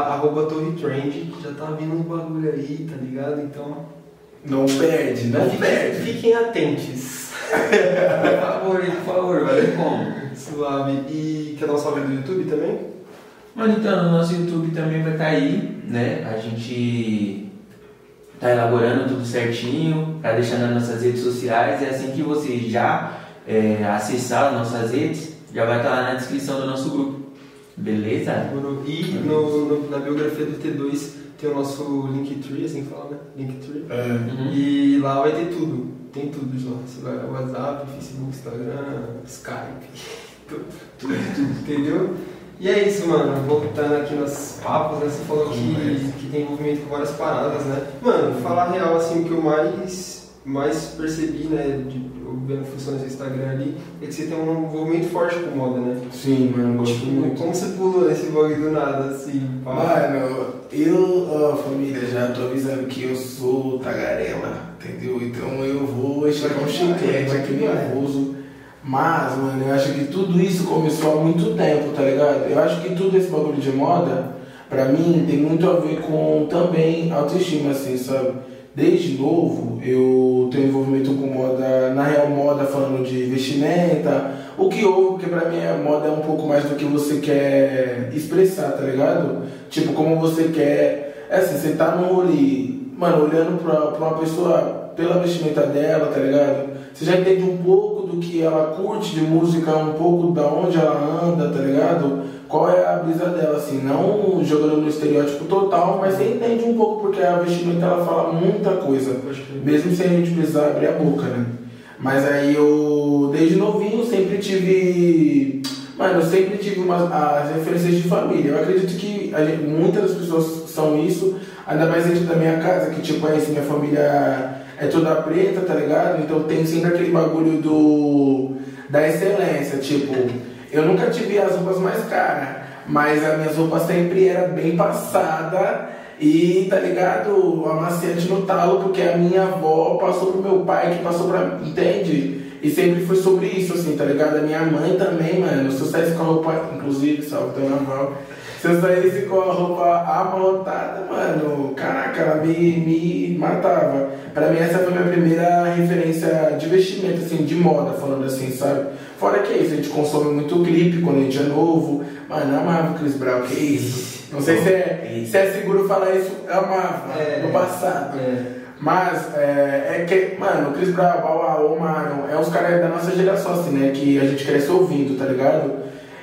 Arroba Torre Trend, que já tá vindo uns bagulho aí, tá ligado? Então, Não perde, não fiquem, perde. fiquem atentos. Por favor, por favor, vai ver como. Suave. E quer dar um salve do YouTube também? Mano, então, no nosso YouTube também vai estar aí, né? A gente tá elaborando tudo certinho, tá deixando nas nossas redes sociais. E assim que você já é, acessar as nossas redes, já vai estar lá na descrição do nosso grupo. Beleza? E no, no- na biografia do T2 tem o nosso Linktree, assim que fala, né? Linktree. É. Uhum. E lá vai ter tudo. Tem tudo lá. Você vai WhatsApp, Facebook, Instagram, Skype. Tudo, tudo, tudo, entendeu? E é isso, mano. Voltando aqui nos papos, né? Você falou que, que tem envolvimento com várias paradas, né? Mano, falar real, assim, o que eu mais, mais percebi, né? De, vendo funções do Instagram ali, é que você tem um envolvimento forte com moda, né? Sim, mano, gosto Tipo, muito. como você pulou nesse bagulho do nada, assim? pá? Mano, eu, família, já tô avisando que eu sou tagarela, entendeu? Então eu vou estirar um chiclete aqui nervoso. Mas, mano, eu acho que tudo isso começou há muito tempo, tá ligado? Eu acho que tudo esse bagulho de moda, pra mim, tem muito a ver com também autoestima, assim, sabe? Desde novo, eu tenho envolvimento com moda, na real, moda falando de vestimenta, o que houve, porque pra mim a moda é um pouco mais do que você quer expressar, tá ligado? Tipo, como você quer. É assim, você tá no rolê, mano, olhando pra, pra uma pessoa pela vestimenta dela, tá ligado? Você já entende um pouco do que ela curte de música, um pouco da onde ela anda, tá ligado? Qual é a brisa dela, assim, não jogando no estereótipo total, mas você entende um pouco porque a vestimenta ela fala muita coisa, mesmo sem a gente precisar abrir a boca, né? Mas aí eu, desde novinho, sempre tive. Mano, eu sempre tive umas, as referências de família. Eu acredito que gente- muitas das pessoas são isso, ainda mais dentro da minha casa, que tipo, é isso, minha família é toda preta, tá ligado? Então tem sempre aquele bagulho do da excelência, tipo, eu nunca tive as roupas mais caras, mas as minhas roupas sempre era bem passada e tá ligado? Amaciante no talo, porque a minha avó passou pro meu pai, que passou pra. Entende? E sempre foi sobre isso, assim, tá ligado? A minha mãe também, mano. Se eu saísse com a roupa, inclusive, salve teu naval. Se eu saísse com a roupa amarrotada, mano, caraca, ela me, me matava. Pra mim, essa foi a minha primeira referência de vestimento, assim, de moda, falando assim, sabe? Fora que é isso, a gente consome muito clipe quando a gente é novo. Mano, eu amava o Chris Brown, que isso? Não sei se é, se é seguro falar isso, eu amava, É. no passado. É. Mas é, é que, mano, o Chris Brown, Bauau, mano, é os caras da nossa geração, assim, né? Que a gente cresce ouvindo, tá ligado?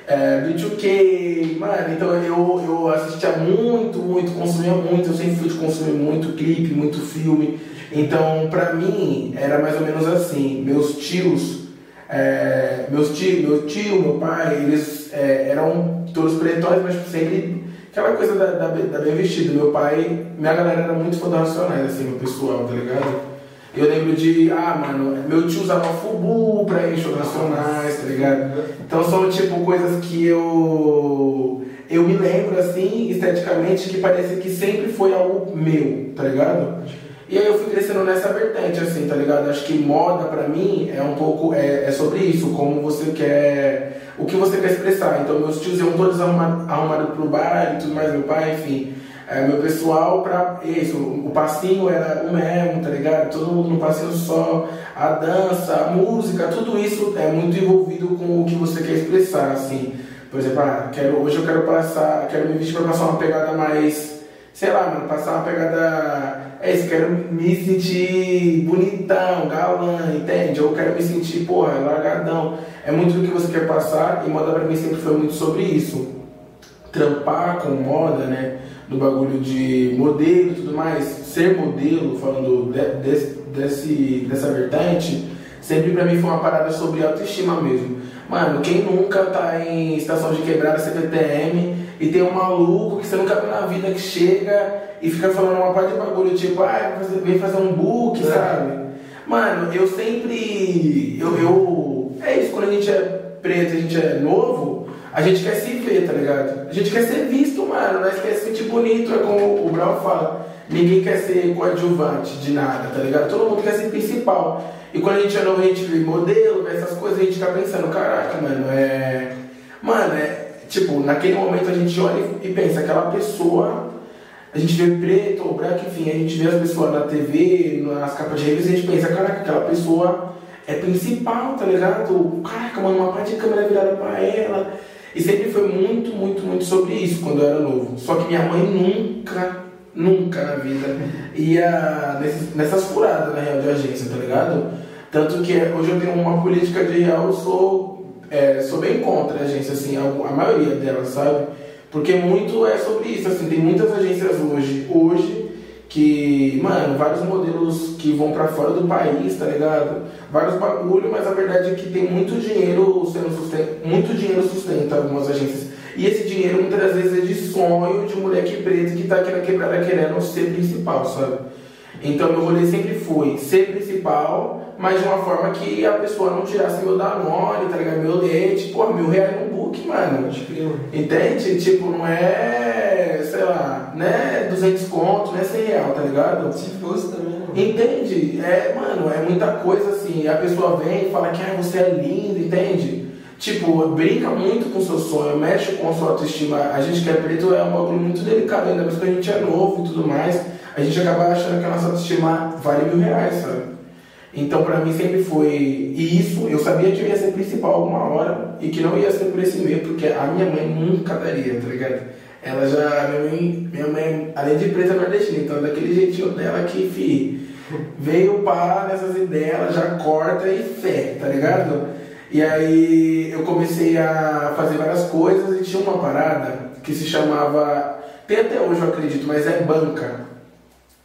É, B2K, mano, então eu, eu assistia muito, muito, consumia muito, eu sempre fui de consumir muito clipe, muito filme. Então, pra mim, era mais ou menos assim, meus tios, é, meus tio, meu tio, meu pai, eles é, eram todos pretões, mas sempre aquela coisa da, da, da bem vestido. Meu pai, minha galera era muito fã do Racionais, assim, meu pessoal, tá ligado? Eu lembro de, ah, mano, meu tio usava fubu pra ir em shows nacionais, tá ligado? Então são tipo coisas que eu eu me lembro assim, esteticamente, que parece que sempre foi algo meu, tá ligado? E aí eu fui crescendo nessa vertente, assim, tá ligado? Acho que moda pra mim é um pouco, é, é sobre isso, como você quer, o que você quer expressar. Então meus tios iam todos arrumados arrumado pro bar e tudo mais, meu pai, enfim. É, meu pessoal pra isso, o passinho era o mesmo, tá ligado? Todo mundo no passinho só, a dança, a música, tudo isso é muito envolvido com o que você quer expressar, assim. Por exemplo, ah, quero, hoje eu quero passar, quero me vestir pra passar uma pegada mais, sei lá, mano, passar uma pegada. É isso, quero me sentir bonitão, galã, entende? Ou quero me sentir, porra, largadão. É muito do que você quer passar e moda pra mim sempre foi muito sobre isso. Trampar com moda, né? No bagulho de modelo e tudo mais, ser modelo, falando de, desse, desse, dessa vertente, sempre pra mim foi uma parada sobre autoestima mesmo. Mano, quem nunca tá em estação de quebrada CPTM e tem um maluco que você nunca viu na vida que chega e fica falando uma parte de bagulho, tipo, ah, vem fazer um book, É. sabe? Mano, eu sempre. Eu, eu. É isso, quando a gente é preto, a gente é novo, a gente quer se ver, tá ligado? A gente quer ser visto, mano. Nós quer se sentir bonito, é como o Brown fala. Ninguém quer ser coadjuvante de nada, tá ligado? Todo mundo quer ser principal. E quando a gente é novo, a gente vê modelo, vê essas coisas, a gente fica pensando, caraca, mano, é. Mano, é. Tipo, naquele momento a gente olha e pensa, aquela pessoa a gente vê preto ou branco, enfim, a gente vê as pessoas na TV, nas capas de revista, a gente pensa, caraca, aquela pessoa é principal, tá ligado? Caraca, mano, uma parte de câmera virada pra ela. E sempre foi muito, muito, muito sobre isso quando eu era novo. Só que minha mãe nunca, nunca na vida ia nessas furadas, na real, de agência, tá ligado? Tanto que hoje eu tenho uma política de real, eu sou, é, sou bem contra a agência, assim, a, a maioria delas, sabe? Porque muito é sobre isso, assim, tem muitas agências hoje, hoje, que, mano, vários modelos que vão pra fora do país, tá ligado? Vários bagulho, mas a verdade é que tem muito dinheiro sendo sustenta, muito dinheiro sustenta algumas agências. E esse dinheiro muitas vezes é de sonho de moleque preto que tá aqui na quebrada querendo ser principal, sabe? Então meu rolê sempre foi ser principal, mas de uma forma que a pessoa não tirasse meu Danone, tá ligado? Meu leite, pô, mil reais no book, mano. Entende? Tipo, não é, sei lá, né 200 conto, não é 100 real, tá ligado? Se fosse também. Entende? É, mano, é muita coisa assim. A pessoa vem e fala que ah, você é lindo, entende? Tipo, brinca muito com o seu sonho, mexe com a sua autoestima. A gente que é preto é um bagulho muito delicado, ainda mais que a gente é novo e tudo mais. A gente acaba achando que a nossa autoestima vale mil reais, sabe? Então, pra mim sempre foi isso. Eu sabia que eu ia ser principal alguma hora e que não ia ser por esse meio, porque a minha mãe nunca daria, tá ligado? Ela já, minha mãe, minha mãe além de preta, é nordestina, então daquele jeitinho dela que, fi, veio pá nessas ideias, ela já corta e fé, tá ligado? E aí eu comecei a fazer várias coisas e tinha uma parada que se chamava, tem até hoje eu acredito, mas é banca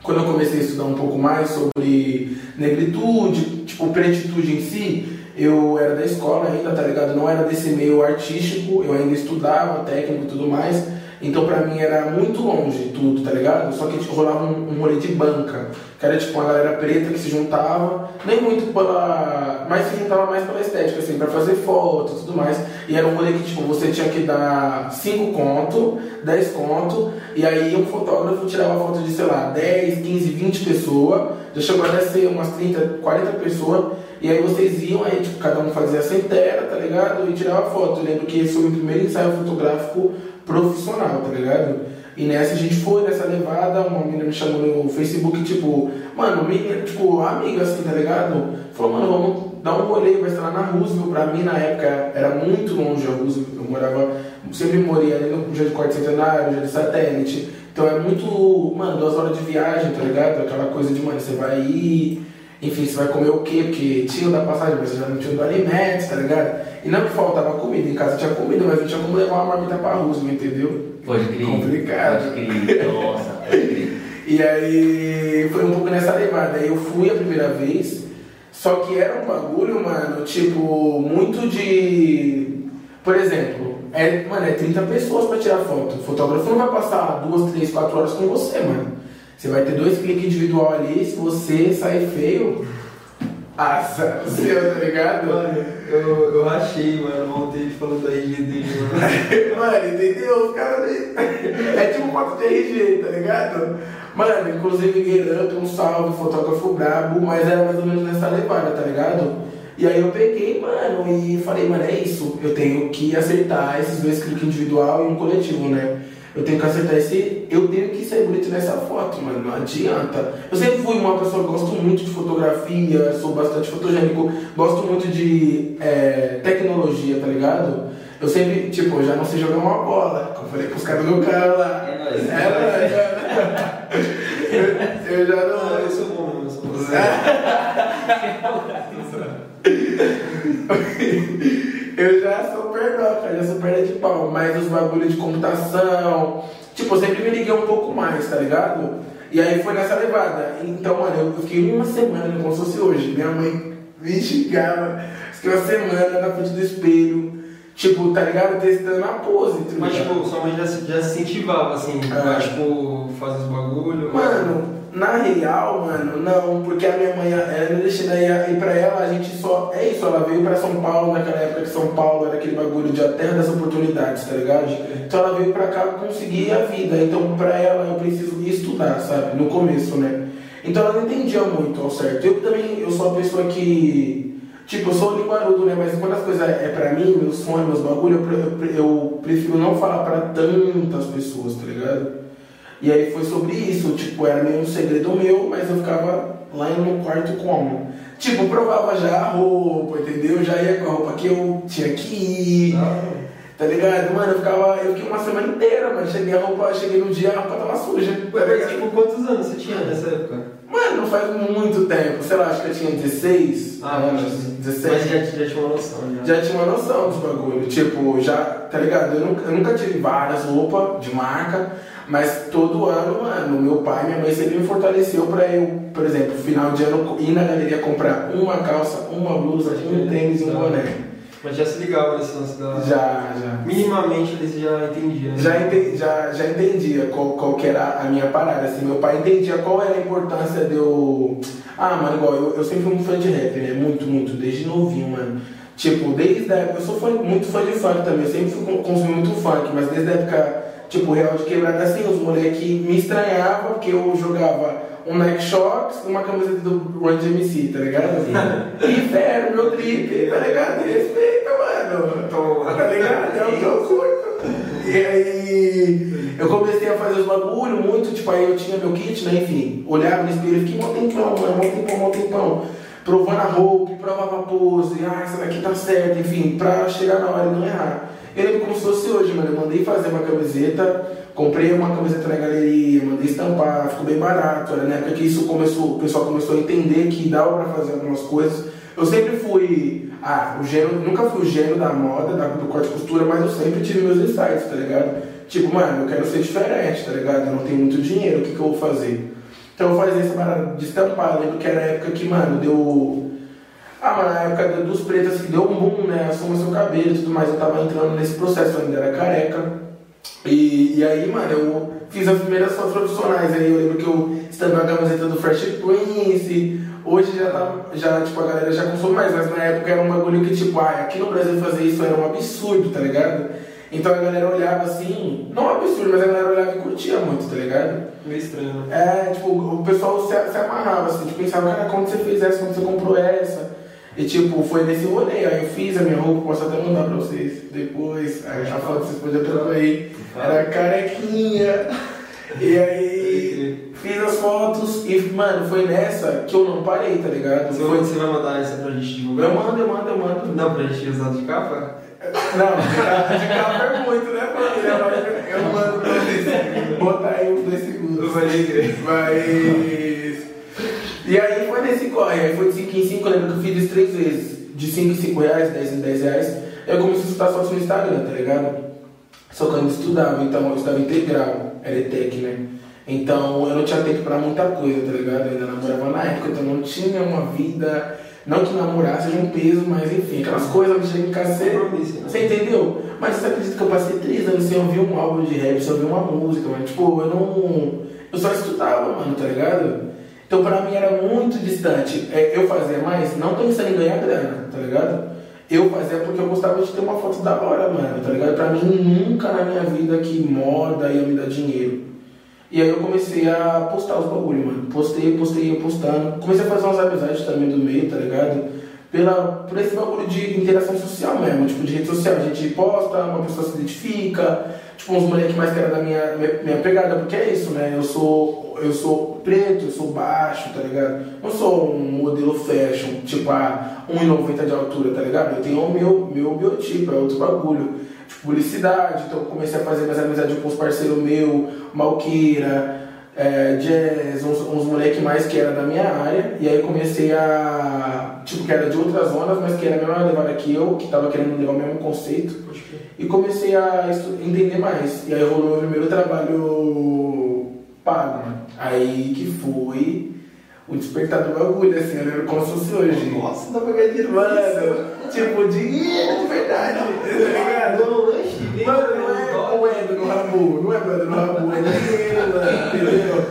quando eu comecei a estudar um pouco mais sobre negritude, tipo, pretitude em si, eu era da escola ainda, tá ligado? Não era desse meio artístico, eu ainda estudava técnico e tudo mais. Então pra mim era muito longe tudo, tá ligado? Só que tipo, rolava um, um rolê de banca, que era tipo uma galera preta que se juntava, nem muito pela. mas se juntava mais pela estética, assim, pra fazer foto e tudo mais. E era um rolê que tipo, você tinha que dar 5 conto, 10 conto, e aí um fotógrafo tirava foto de, sei lá, 10, 15, 20 pessoas, já chegou a descer umas 30, 40 pessoas. E aí vocês iam, aí tipo, cada um fazia a centera, tá ligado? E tirava foto. Eu lembro que esse foi o meu primeiro ensaio fotográfico profissional, tá ligado? E nessa a gente foi nessa levada, uma menina me chamou no Facebook, tipo, mano, menina, tipo, amiga assim, tá ligado? Falou, mano, vamos dar um rolê, vai estar lá na Roosevelt. Pra mim na época era muito longe a Roosevelt, eu morava, sempre morei ali no Jardim Quarto Centenário, Jardim Satélite. Então é muito, mano, duas horas de viagem, tá ligado? Aquela coisa de, mano, você vai ir enfim, você vai comer o quê? Porque tinha da passagem, mas você já não tinha do alimentos, tá ligado? E não que faltava comida, em casa tinha comida, mas não tinha como levar uma marmita pra Rusma, entendeu? Pode crer. Complicado. Pode crer. Nossa, pode crer. E aí foi um pouco nessa levada. Aí eu fui a primeira vez, só que era um bagulho, mano, tipo, muito de. Por exemplo, é, mano, é 30 pessoas pra tirar foto. O fotógrafo não vai passar duas, três, quatro horas com você, mano. Você vai ter dois cliques individual ali, se você sair feio, assa, seu, tá ligado? Mano, eu, eu achei, mano, voltei falando da RG dele, mano. Mano, entendeu? Os caras. É tipo foto de RG, tá ligado? Mano, inclusive Guerreiro, um salve, fotógrafo brabo, mas era mais ou menos nessa levada, tá ligado? E aí eu peguei, mano, e falei, mano, é isso, eu tenho que acertar esses dois cliques individual e um coletivo, né? Eu tenho que acertar esse. Eu tenho que ser bonito nessa foto, mano. Não adianta. Eu sempre fui uma pessoa que gosto muito de fotografia, sou bastante fotogênico, gosto muito de é, tecnologia, tá ligado? Eu sempre, tipo, eu já não sei jogar uma bola. Como eu falei com os caras do carro lá. É nóis. É, mano. Eu, eu já não. Ah, eu sou bom, eu sou bom. Eu já sou perdoca, já sou perna de pau, mas os bagulhos de computação, tipo, eu sempre me liguei um pouco mais, tá ligado? E aí foi nessa levada. Então, mano, eu fiquei uma semana como se fosse hoje. Minha mãe me xingava, fiquei uma semana na frente do espelho, tipo, tá ligado? Testando a pose, tá Mas, tipo, sua mãe já, se- já se incentivava, assim, É. pra, tipo, fazer os bagulho. Mano, na real, mano, não, porque a minha mãe, não deixa daí ir pra ela, a gente só. É isso, ela veio pra São Paulo naquela época que São Paulo era aquele bagulho de a terra das oportunidades, tá ligado? Então ela veio pra cá conseguir a vida. Então pra ela eu preciso estudar, sabe? No começo, né? Então ela não entendia muito ao certo. Eu também, eu sou uma pessoa que. Tipo, eu sou linguarudo, né? Mas quando as coisas é pra mim, meus sonhos, meus bagulho, eu, eu eu prefiro não falar pra tantas pessoas, tá ligado? E aí foi sobre isso, tipo, era meio um segredo meu, mas eu ficava lá no quarto como? Tipo, provava já a roupa, entendeu? Já ia com a roupa que eu tinha que ir, Ah, tá ligado? Mano, eu ficava, eu fiquei uma semana inteira, mano. Cheguei a roupa, cheguei no dia, a roupa tava suja, tá Mas, tipo, quantos anos você tinha nessa época? Mano, faz muito tempo, sei lá, acho que eu tinha 16 Ah, anos, mas 17. Mas já, já tinha uma noção, já. Já tinha uma noção dos bagulho. Tipo, já, tá ligado? Eu nunca, eu nunca tive várias roupas de marca, mas todo ano, mano, meu pai e minha mãe sempre me fortaleceu pra eu, por exemplo, final de ano, ir na galeria comprar uma calça, uma blusa, um tênis e um boné. Mas já se ligava nesse lance da. Já, já. Minimamente eles já entendiam. né? Já, ente- já, já entendia qual, qual que era a minha parada, assim, meu pai entendia qual era a importância de eu... Ah, mano, igual, eu, eu sempre fui um fã de rap, né, muito, muito, desde novinho, mano. Tipo, desde a época, eu sou fã, muito fã de funk também, eu sempre fui con- consumir muito funk, mas desde a época, tipo, real de quebrada, assim, os moleques me estranhavam, porque eu jogava um Nike Shox e uma camiseta do Run DMC, tá ligado? E era o meu trip, tá ligado? Respeita, mano. Toma. Tá ligado? É o que eu curto. E aí eu comecei a fazer os bagulho muito, tipo, aí eu tinha meu kit, né? Enfim, olhava no espelho e fiquei mó tempão, mano, mó tempão, mó tempão. Provando a roupa, provava a pose, ah, essa daqui tá certa, enfim, pra chegar na hora e não errar. Eu lembro como se fosse hoje, mano. Eu mandei fazer uma camiseta, comprei uma camiseta na galeria, mandei estampar, ficou bem barato. Era na época que isso começou, o pessoal começou a entender que dava pra fazer algumas coisas. Eu sempre fui, ah, o gênio, nunca fui o gênio da moda, da, do corte e costura, mas eu sempre tive meus insights, tá ligado? Tipo, mano, eu quero ser diferente, tá ligado? Eu não tenho muito dinheiro, o que, que eu vou fazer? Então eu fazia essa parada de estampar, lembro que era a época que, mano, deu. Ah, mano, na época do- dos pretos que deu um boom, né? Assuma seu cabelo e tudo mais. Eu tava entrando nesse processo, eu ainda era careca. E, e aí, mano, eu fiz as primeiras fotos profissionais. Aí eu lembro que eu estampei a camiseta do Fresh Prince. Hoje já tá, já, tipo, a galera já consome mais, mas na época era um bagulho que, tipo, ah, aqui no Brasil fazer isso era um absurdo, tá ligado? Então a galera olhava assim, não um absurdo, mas a galera olhava e curtia muito, tá ligado? Meio estranho, né? É, tipo, o pessoal se, se amarrava, assim, tipo, pensava, cara, como você fez essa, como você comprou essa? E tipo, foi nesse rolê, aí eu fiz a minha roupa, posso até mandar pra vocês depois, aí a foto vocês podem trocar aí, era carequinha, e aí fiz as fotos, e mano, foi nessa que eu não parei, tá ligado? Você, Foi, você vai mandar essa pra gente divulgar? eu mando, eu mando, eu mando. Não, pra gente usar de capa? Não, de capa é muito, né, família? Mas Eu mando pra vocês botar aí uns dois segundos. Vai. Mas. E aí foi nesse corre, aí foi de 5 em 5, eu lembro que eu fiz isso três vezes. De 5 em 5 reais, 10 em 10 reais. Aí eu comecei a estudar fotos no Instagram, tá ligado? Só que eu ainda estudava, então eu estudava integral, era ETEC, né? Então eu não tinha tempo pra muita coisa, tá ligado? Eu ainda namorava na época, então eu não tinha uma vida. Não que namorar seja um peso, mas enfim, aquelas coisas me chegam em casa você, né? você entendeu? Mas você acredita que eu passei três anos sem ouvir um álbum de rap, sem ouvir uma música, mano? Tipo, eu não. Eu só estudava, mano, tá ligado? Então pra mim era muito distante. É, Eu fazia mais, não pensando em ganhar grana, tá ligado? Eu fazia porque eu gostava de ter uma foto da hora, mano, tá ligado? Pra mim nunca na minha vida que moda ia me dar dinheiro. E aí eu comecei a postar os bagulho, mano. Postei, postei, eu postando. Comecei a fazer umas amizades também do meio, tá ligado? Pela, por esse bagulho de interação social mesmo, tipo, de rede social. A gente posta, uma pessoa se identifica, tipo, uns moleques mais que era da minha, minha, minha pegada, porque é isso, né? Eu sou, eu sou preto, eu sou baixo, tá ligado? Não sou um modelo fashion, tipo, a 1,90 de altura, tá ligado? Eu tenho o meu, meu biotipo, é outro bagulho tipo, publicidade, então eu comecei a fazer mais amizade com os parceiros meus, Malqueira, é, Jazz, uns, uns moleque mais que era da minha área, e aí comecei a, tipo, que era de outras zonas, mas que era a mesma levada que eu, que tava querendo levar o mesmo conceito, e comecei a entender mais, e aí rolou meu primeiro trabalho pago, mano. Aí que foi o despertar do bagulho, assim, eu lembro como se fosse hoje. Nossa, dá pra ganhar dinheiro. Mano, tipo, dinheiro de verdade, tá ligado? Mano, não é moeda no rabu, não é moeda no rabu, é dinheiro, mano, entendeu?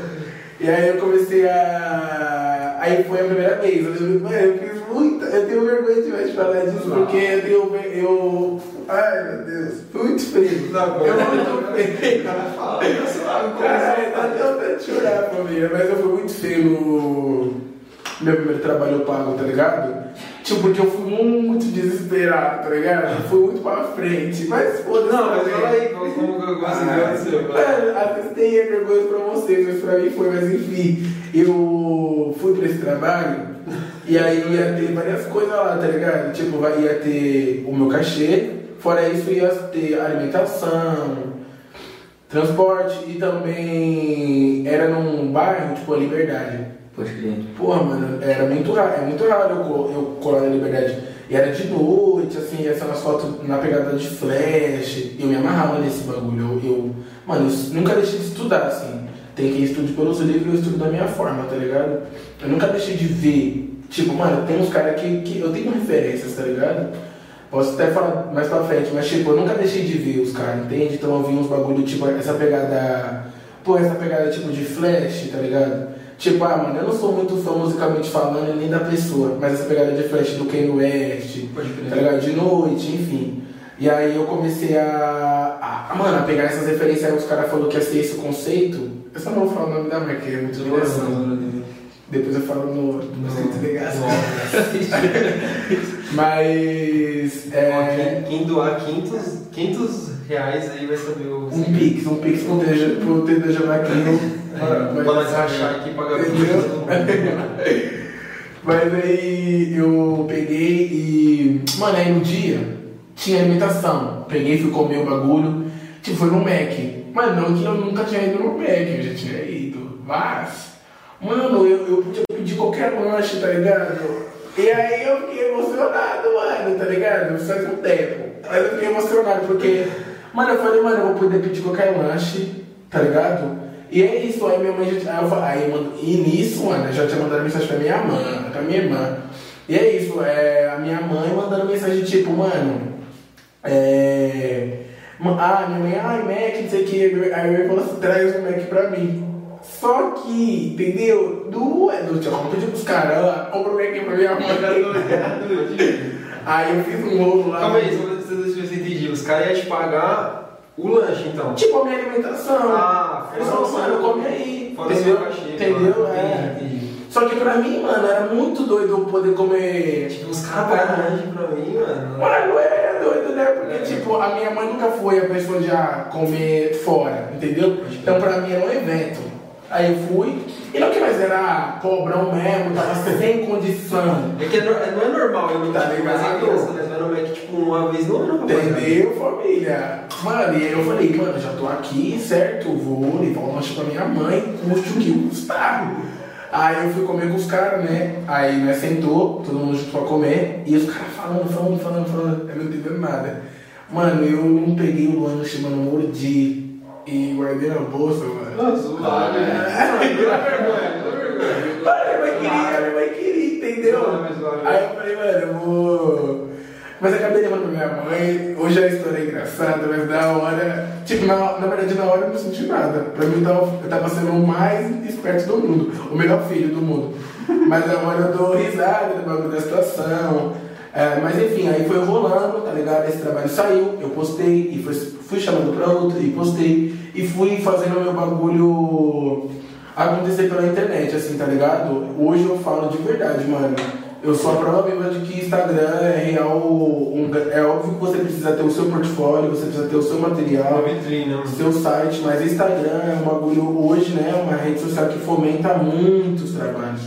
E aí eu comecei a. Aí foi a primeira vez, eu lembro, mano, eu fiz muita. Eu tenho vergonha de falar disso, porque eu tenho. Eu. Ai meu Deus, muito frio. Não, eu muito frio. Cara, fala, tá suave, Caralho, tá até vontade de chorar, família. Mas eu fui muito feio no meu primeiro trabalho pago, tá ligado? Tipo, porque eu fui muito desesperado, tá ligado? Eu fui muito pra frente. Mas foda-se. Não, mas fala aí, como você Ah, aconteceu? Mano, atestei é vergonha pra vocês, mas pra mim foi, mas enfim. Eu fui pra esse trabalho e aí ia ter várias coisas lá, tá ligado? Tipo, ia ter o meu cachê, fora isso ia ter alimentação, transporte e também era num bairro, tipo, a Liberdade. Pode crer. Porra, mano, era muito raro, é muito raro eu, eu colar na liberdade. E era de noite, assim, essa umas fotos na pegada de flash. Eu me amarrava nesse bagulho. Eu, eu- mano, eu nunca deixei de estudar, assim. Tem quem estude pelos livros eu estudo da minha forma, tá ligado? Eu nunca deixei de ver. Tipo, mano, tem uns caras que, que eu tenho referências, tá ligado? Posso até falar mais pra frente, mas tipo, eu nunca deixei de ver os caras, entende? Então eu vi uns bagulho, tipo, essa pegada. Pô, essa pegada tipo de flash, tá ligado? Tipo, ah, mano, eu não sou muito fã musicalmente falando nem da pessoa, mas essa pegada de flash do Kanye West, tá ligado? De noite, enfim. E aí eu comecei a, a, mano, a pegar essas referências, aí os caras falaram que ia ser esse o conceito. Eu só não vou falar o nome da marca, é muito direção. Depois eu falo no, no de ligação. Mas. É, quem, quem doar 500, 500 reais aí vai saber o. um pix, um pix pro TJ pro TJ Maquinho. Pra nós rachar aqui pagar o Entendeu? Mas aí eu peguei e. Mano, aí no dia tinha alimentação. Peguei fui comer o bagulho. Tipo, foi no Mac. Mas não que eu nunca tinha ido no Mac, eu já tinha ido. Mas, mano, eu, eu podia pedir qualquer lanche, tá ligado? E aí eu fiquei emocionado, mano, tá ligado? Faz um tempo. Aí eu fiquei emocionado porque, mano, eu falei, mano, eu vou poder pedir qualquer lanche, tá ligado? E é isso, aí minha mãe já aí eu falei, aí, mano, e nisso, mano, eu já tinha mandado mensagem pra minha mãe, pra minha irmã. E é isso, é, a minha mãe mandando mensagem tipo, mano, é, Ah, minha mãe, ai, Mac, não sei o que. Aí minha mãe falou assim, traz o Mac pra mim. Só que, entendeu? Do, é do tio, como pedi pros caras, compra o Mac pra minha mãe. Aí eu fiz um rolo lá. Calma aí, só pra ver se eu entendi. Os caras iam te pagar o lanche, então. Tipo a minha alimentação. Ah, Eles falaram, mano, come aí. Fora entendeu? cachê, entendeu? É. Entendi, entendi. Só que pra mim, mano, era muito doido eu poder comer. Tipo, os caras pagam lanche pra mim, mano. Mano, é doido, né? Porque, É. tipo, a minha mãe nunca foi a pessoa de ah, comer fora, entendeu? Então, pra mim era um evento. Aí eu fui, e não que mais era pobrão mesmo, tava sem condição. É que é não é normal eu não Tá mas ligado? criança, né? Mas não é que, tipo, uma vez no ano. Entendeu, família? Mano, e aí eu falei, mano, já tô aqui, certo? Vou levar o lanche pra minha mãe, custe o que custar. Aí eu fui comer com os caras, né? Aí nós sentou, todo mundo junto pra comer, e os caras falando, falando, falando, falando, eu não entendendo nada. Mano, eu não peguei o lanche, mano, mordi e guardei na bolsa, mano. Azul, né? Deu vergonha, deu vergonha. Mano, minha mãe queria, minha mãe queria, entendeu? Aí eu falei, mano, eu vou. Mas acabei levando pra minha mãe, hoje a história é engraçada, mas na hora. Tipo, na, na verdade na hora eu não senti nada. Pra mim eu tava, eu tava sendo o mais esperto do mundo, o melhor filho do mundo. Mas na hora eu dou risada do bagulho da situação. É, mas enfim, aí foi rolando, tá ligado? Esse trabalho saiu, eu postei, e fui, fui chamando pra outro, e postei, e fui fazendo o meu bagulho acontecer pela internet, assim, tá ligado? Hoje eu falo de verdade, mano. Eu sou a prova viva de que Instagram é real. um- é óbvio que você precisa ter o seu portfólio, você precisa ter o seu material, Uma vitrine, né, mano? seu site, mas Instagram é um bagulho hoje, né? Uma rede social que fomenta muitos trabalhos.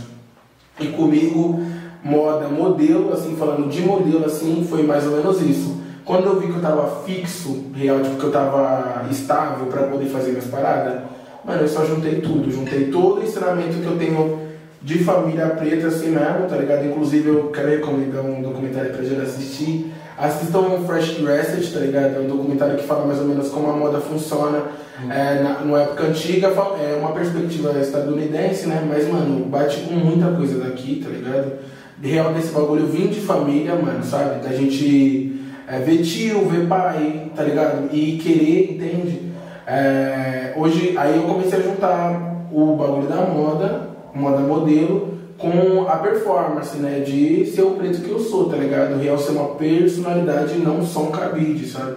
E comigo, moda, modelo, assim, falando de modelo, assim, foi mais ou menos isso. Quando eu vi que eu tava fixo, real, tipo, que eu tava estável pra poder fazer minhas paradas, mano, eu só juntei tudo. Juntei todo o ensinamento que eu tenho de família preta, assim mesmo, tá ligado? Inclusive, eu quero recomendar um documentário pra gente assistir. Assistam um Fresh Dressed, tá ligado? É um documentário que fala mais ou menos como a moda funciona. É, na, numa época antiga, é uma perspectiva estadunidense, né? Mas, mano, bate com muita coisa daqui, tá ligado? Real desse bagulho, vim de família, mano, sabe? Da gente é, ver tio, ver pai, tá ligado? E querer, entende? É, hoje, aí eu comecei a juntar o bagulho da moda, moda modelo, com a performance, né? De ser o preto que eu sou, tá ligado? Real ser uma personalidade e não só um cabide, sabe?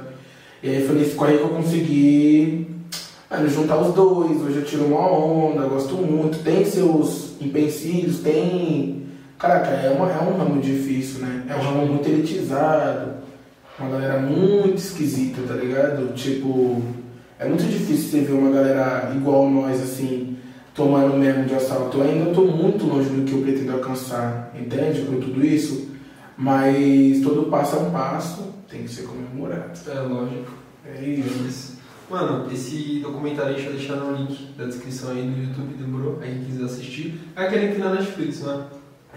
E aí foi nesse correio que eu consegui mano, juntar os dois. Hoje eu tiro uma onda, gosto muito. Tem seus empecilhos, tem. Caraca, é, uma, é um ramo difícil, né? É um ramo muito elitizado. Uma galera muito esquisita, tá ligado? Tipo, é muito difícil você ver uma galera igual nós, assim, tomando mesmo de assalto. Eu ainda tô muito longe do que eu pretendo alcançar, entende? Com tudo isso. Mas todo passo a um passo tem que ser comemorado. É, lógico. É É isso. isso. Mano, esse documentário a gente vai deixar no link da descrição aí no YouTube, demorou? Aí quem quiser assistir. É aquele que na Netflix, né?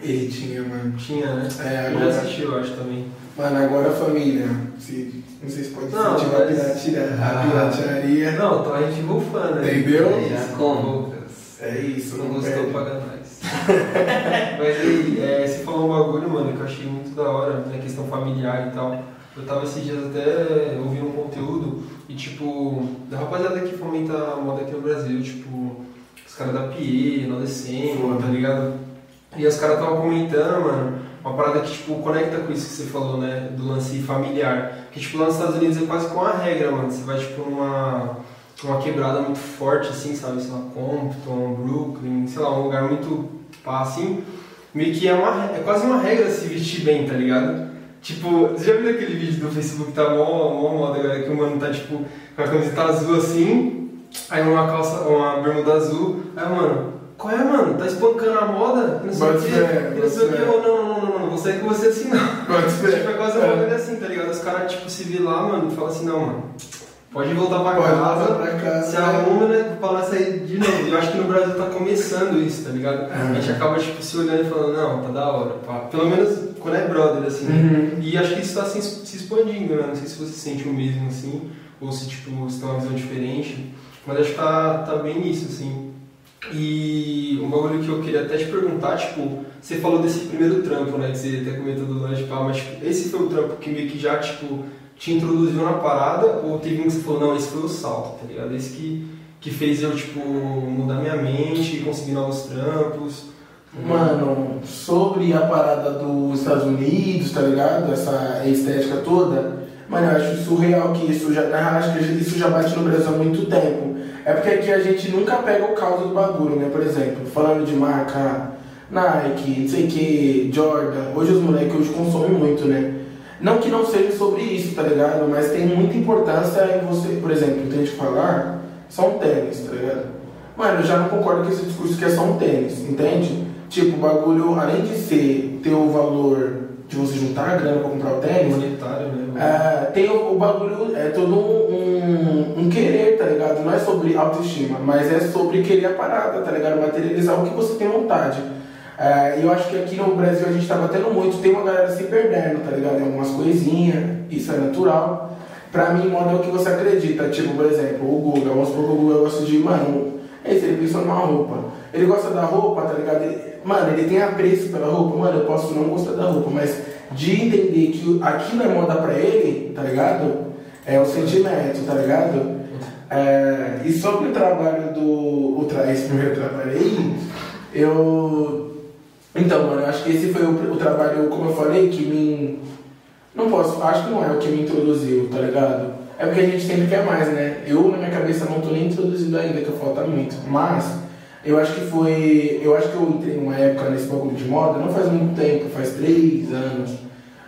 Ele tinha, mano. Tinha, né? É, Eu agora- já assisti, eu acho também. Mano, agora família. Se, não sei se pode Não, sentir mas- piratia, a Ah. pirataria. Não, então a gente golfando, né? Entendeu? É. Como? É isso, Não não gostou, perde. paga nós. Mas aí, é, você falou um bagulho, mano, que eu achei muito da hora, né? Questão familiar e tal. Eu tava esses dias até ouvindo um conteúdo e, tipo, da rapaziada que fomenta a moda aqui no Brasil, tipo, os caras da Pie, Nodecemo, tá ligado? E os caras estavam comentando, mano, uma parada que, tipo, conecta com isso que você falou, né? Do lance familiar. Que, tipo, lá nos Estados Unidos é quase com a regra, mano. Você vai, tipo, numa, numa quebrada muito forte, assim, sabe? Sei lá, Compton, Brooklyn, sei lá, um lugar muito pá, assim. Meio que é, uma, é quase uma regra se vestir bem, tá ligado? Tipo, você já viu aquele vídeo do Facebook que tá mó, mó moda agora, que o mano tá, tipo, com a camiseta azul assim, aí uma calça, uma bermuda azul, aí, mano, qual é, mano? Tá espancando a moda? Não sei o fé, Não sei o. Ou não, não, não, não, não, sair com você assim, não. Tipo, é quase uma bagulho assim, tá ligado? Os caras, tipo, se vir lá, mano, e fala assim, não, mano, pode voltar pra Pode casa, voltar pra casa. se arruma, né, lá sair de novo. Eu acho que no Brasil tá começando isso, tá ligado? A gente acaba, tipo, se olhando e falando, não, tá da hora, pá. Pelo menos quando é brother, assim, né? Uhum. E acho que isso tá se, se expandindo, né? Não sei se você sente o mesmo, assim, ou se, tipo, você tem uma visão diferente. Mas acho que tá, tá bem nisso, assim. E um bagulho que eu queria até te perguntar, tipo, você falou desse primeiro trampo, né? Que você até comentou do lanche, pá, mas tipo, esse foi o trampo que meio que já, tipo, te introduziu na parada ou teve um que você falou, não, esse foi o salto, tá ligado? Esse que, que fez eu, tipo, mudar minha mente, conseguir novos trampos. Mano, sobre a parada dos Estados Unidos, tá ligado? Essa estética toda, mano, eu acho surreal que isso já. Acho que isso já bate no Brasil há muito tempo. É porque aqui a gente nunca pega o caldo do bagulho, né? Por exemplo, falando de marca Nike, não sei que, Jordan. Hoje os moleques hoje consomem muito, né? Não que não seja sobre isso, tá ligado? Mas tem muita importância em você, por exemplo, tem que falar, são tênis, tá ligado? Mano, eu já não concordo com esse discurso que é só um tênis, entende? Tipo, o bagulho, além de ser, ter o valor de você juntar a grana pra comprar o tênis, Monetário, né? é, tem o, o bagulho, é todo um, um querer, tá ligado? Não é sobre autoestima, mas é sobre querer a parada, tá ligado? Materializar o que você tem vontade. É, E eu acho que aqui no Brasil a gente tá batendo muito, tem uma galera se perdendo, tá ligado? Em algumas coisinhas, isso é natural. Pra mim, moda é o que você acredita. Tipo, por exemplo, o Guga, vamos supor que o Guga gosta de, mano, esse ele pensou numa roupa. Ele gosta da roupa, tá ligado? Ele- mano, ele tem apreço pela roupa. Mano, eu posso não gostar da roupa, mas de entender que aquilo é moda pra ele, tá ligado? É o sentimento, tá ligado? É, e sobre o trabalho do. O esse primeiro trabalho aí, eu. Então, mano, acho que esse foi o, o trabalho, como eu falei, que me. Não posso, acho que não é o que me introduziu, tá ligado? É porque a gente sempre quer mais, né? Eu, na minha cabeça, não tô nem introduzido ainda, que falta muito. Mas, eu acho que foi. Eu acho que eu entrei numa época nesse bagulho de moda, não faz muito tempo, faz três anos.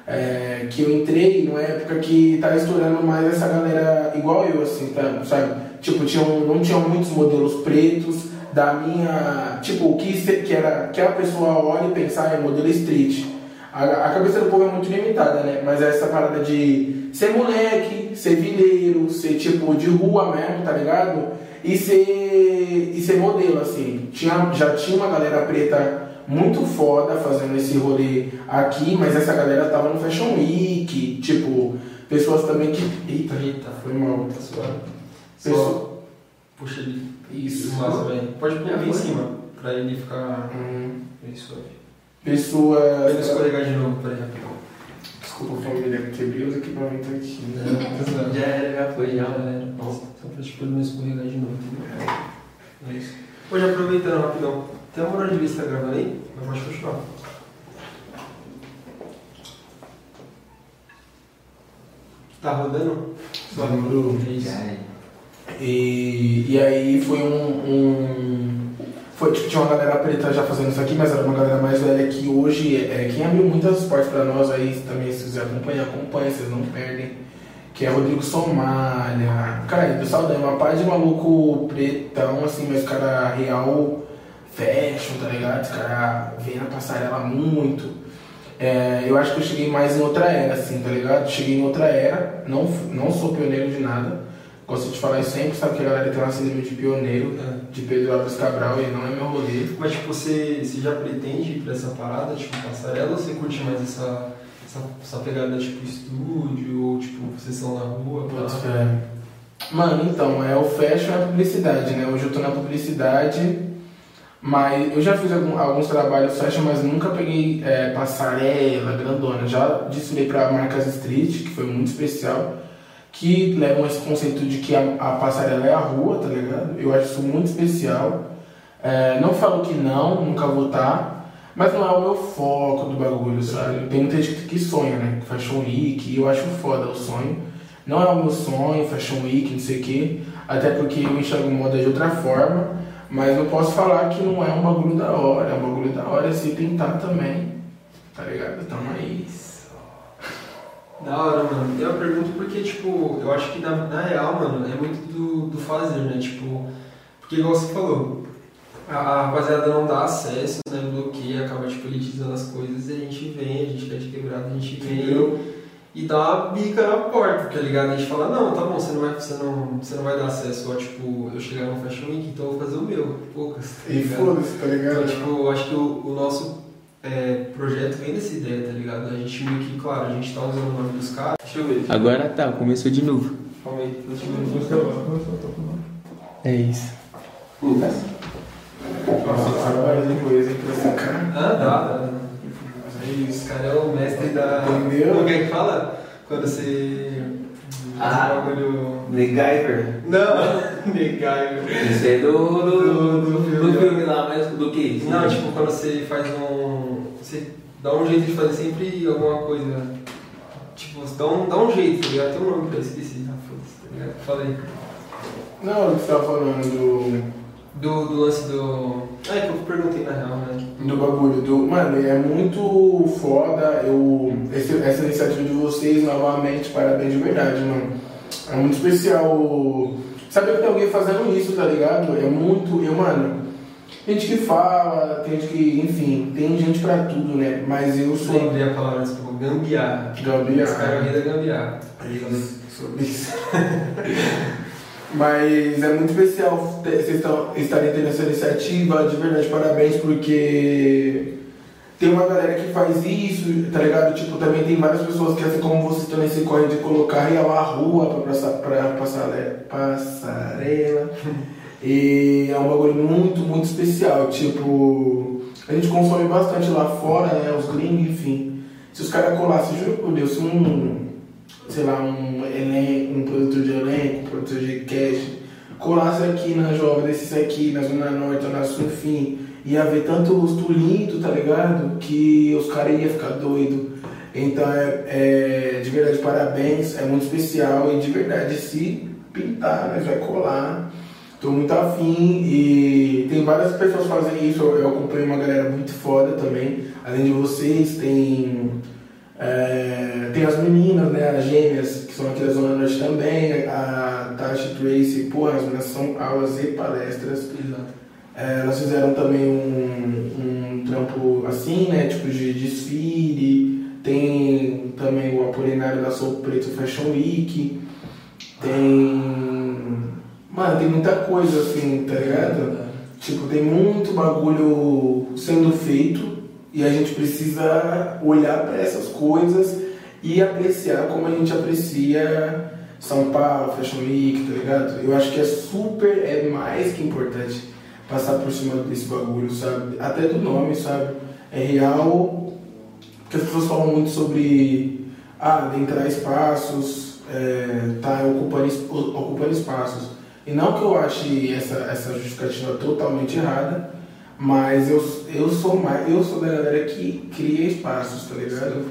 é, que eu entrei numa época que tava estourando mais essa galera igual eu, assim, tá, sabe? Tipo, tinham, não tinham muitos modelos pretos da minha. Tipo, o que, que, era, que a pessoa olha e pensar é modelo street. A, a cabeça do povo é muito limitada, né? Mas é essa parada de ser moleque, ser vileiro, ser tipo de rua mesmo, tá ligado? E ser, e ser modelo, assim. Tinha, já tinha uma galera preta muito foda fazendo esse rolê aqui, mas essa galera tava no Fashion Week, tipo, pessoas também que. Eita, Eita, foi mal. Tá suave. Pessoa- puxa ele. Isso. Velho. Pode pôr bem em cima, pra ele ficar Hum, bem suave. Pessoas. Pra ele escorregar de novo, peraí, rapidão. Desculpa, família, quebrei os equipamentos aqui. né? Tá. Já era, já foi, já. galera. Só pra tipo, ele não escorregar de novo, entendeu? É isso. Hoje aproveitando rapidão, tem uma hora de vista gravando aí? Mas pode continuar. Tá rodando? É. Já era. E, e aí foi um. um- foi, tipo, tinha uma galera preta já fazendo isso aqui, mas era uma galera mais velha que hoje é quem abriu muitas portas pra nós aí também, se quiser acompanhar, acompanha, vocês não perdem. Que é Rodrigo Somália. Cara, do Saldanha, uma parte de maluco pretão, assim, mas cara real fashion, tá ligado? Esse cara vem na passarela muito. É, eu acho que eu cheguei mais em outra era, assim, tá ligado? Cheguei em outra era, não, não sou pioneiro de nada. Gosto de falar isso sempre, sabe que a galera tem uma síndrome de pioneiro, É. de Pedro Álvares Cabral, e não é meu rolê. Mas tipo, você, você já pretende ir pra essa parada, tipo, passarela, ou você curte mais essa, essa, essa pegada tipo estúdio, ou tipo, sessão na rua? Putz, é. Mano, então, é o fashion e a publicidade, né? Hoje eu tô na publicidade, mas eu já fiz algum- alguns trabalhos fashion, mas nunca peguei é, passarela, grandona. Já desfilei pra marcas street, que foi muito especial, que levam esse conceito de que a, a passarela é a rua, tá ligado? Eu acho isso muito especial. É, não falo que não, nunca vou estar, mas não é o meu foco do bagulho, sabe? Tem muita gente que sonha, né? Fashion Week, eu acho foda o sonho. Não é o meu sonho, Fashion Week, não sei o quê, até porque eu enxergo moda de outra forma, mas não posso falar que não é um bagulho da hora, é um bagulho da hora se tentar também, tá ligado? Então é isso. Da hora, mano. Eu pergunto porque, tipo, eu acho que na, na real, mano, é muito do, do fazer, né? Tipo, porque igual você falou, a, a rapaziada não dá acesso, né? Bloqueia, acaba, tipo, elitizando as coisas e a gente vem, a gente quer de quebrado, a gente vem e dá uma bica na porta, tá ligado? A gente fala, não, tá bom, você não vai, você não, você não vai dar acesso a, tipo, eu chegar no Fashion Week, então eu vou fazer o meu, poucas, tá E foda-se, tá ligado? Então, tipo, eu acho que o, o nosso é, projeto vem dessa ideia, tá ligado? A gente meio que, claro, a gente tá usando o nome dos caras. Deixa eu ver. Agora tá, começou de novo. Calma aí, deixa eu ver. É isso. Nossa, trabalho depois, hein, pra esse cara. Ah, dá, dá. Esse cara é o mestre da. Entendeu? Como é que fala? Quando você. Ah. bagulho. MacGyver. Não, MacGyver. Isso é do, do, Do- do do filme. filme lá, mas do que? Não, tipo, quando você faz um. Você dá um jeito de fazer sempre alguma coisa. Tipo, dá um, dá um jeito, tá ligado? Tem um nome pra isso, esqueci. Ah, foda-se, tá ligado? Falei. Não, você tava falando do. Do, do lance do. Ah, é que eu perguntei na real, né? Do bagulho, do. Mano, é muito foda. Eu, esse- essa iniciativa de vocês, novamente, parabéns de verdade, mano. É muito especial. Saber que tem alguém fazendo isso, tá ligado? É muito. Eu, mano. Tem gente que fala, tem gente que. Enfim, tem gente pra tudo, né? Mas eu sou. Lembrei a palavra, tipo, gambiarra. Gambiarra. Esse cara é gambiarra. Isso, sobre isso. Mas é muito especial vocês estão- estarem tendo essa iniciativa, de verdade, parabéns, porque tem uma galera que faz isso, tá ligado? Tipo, também tem várias pessoas que, assim como vocês também se correm de colocar real a rua pra, passar, pra passarela, passarela. E é um bagulho muito, muito especial. Tipo, a gente consome bastante lá fora, né? Os gringos, enfim. Se os caras colassem, juro por Deus, se um, sei lá, um elenco, um produtor de elenco, um produtor de cash, colasse aqui na Jovem, desses aqui, na Zona Norte, na Sul, enfim, ia ver tanto rosto lindo, tá ligado? Que os caras iam ficar doidos. Então, é, é, de verdade, parabéns, é muito especial e de verdade, se pintar, nós vai colar. Tô muito afim e tem várias pessoas fazendo isso, eu acompanho uma galera muito foda também. Além de vocês, tem, é, tem as meninas, né, as gêmeas, que são aqui da Zona Norte também, a Tati Tracy, porra, as meninas são aulas e palestras. Exato. É, elas fizeram também um, um trampo assim, né? Tipo de desfile. Tem também o Apolinário da Soul Preto Fashion Week. Tem. Mano, tem muita coisa assim, tá ligado? Tipo, tem muito bagulho sendo feito e a gente precisa olhar para essas coisas e apreciar como a gente aprecia São Paulo, Fashion Week, tá ligado? Eu acho que é super, é mais que importante passar por cima desse bagulho, sabe? Até do nome, sabe? É real, que as pessoas falam muito sobre ah, adentrar espaços, é, tá ocupando, ocupando espaços. E não que eu ache essa, essa justificativa totalmente errada, mas eu, eu sou mais, eu sou da galera que cria espaços, tá ligado?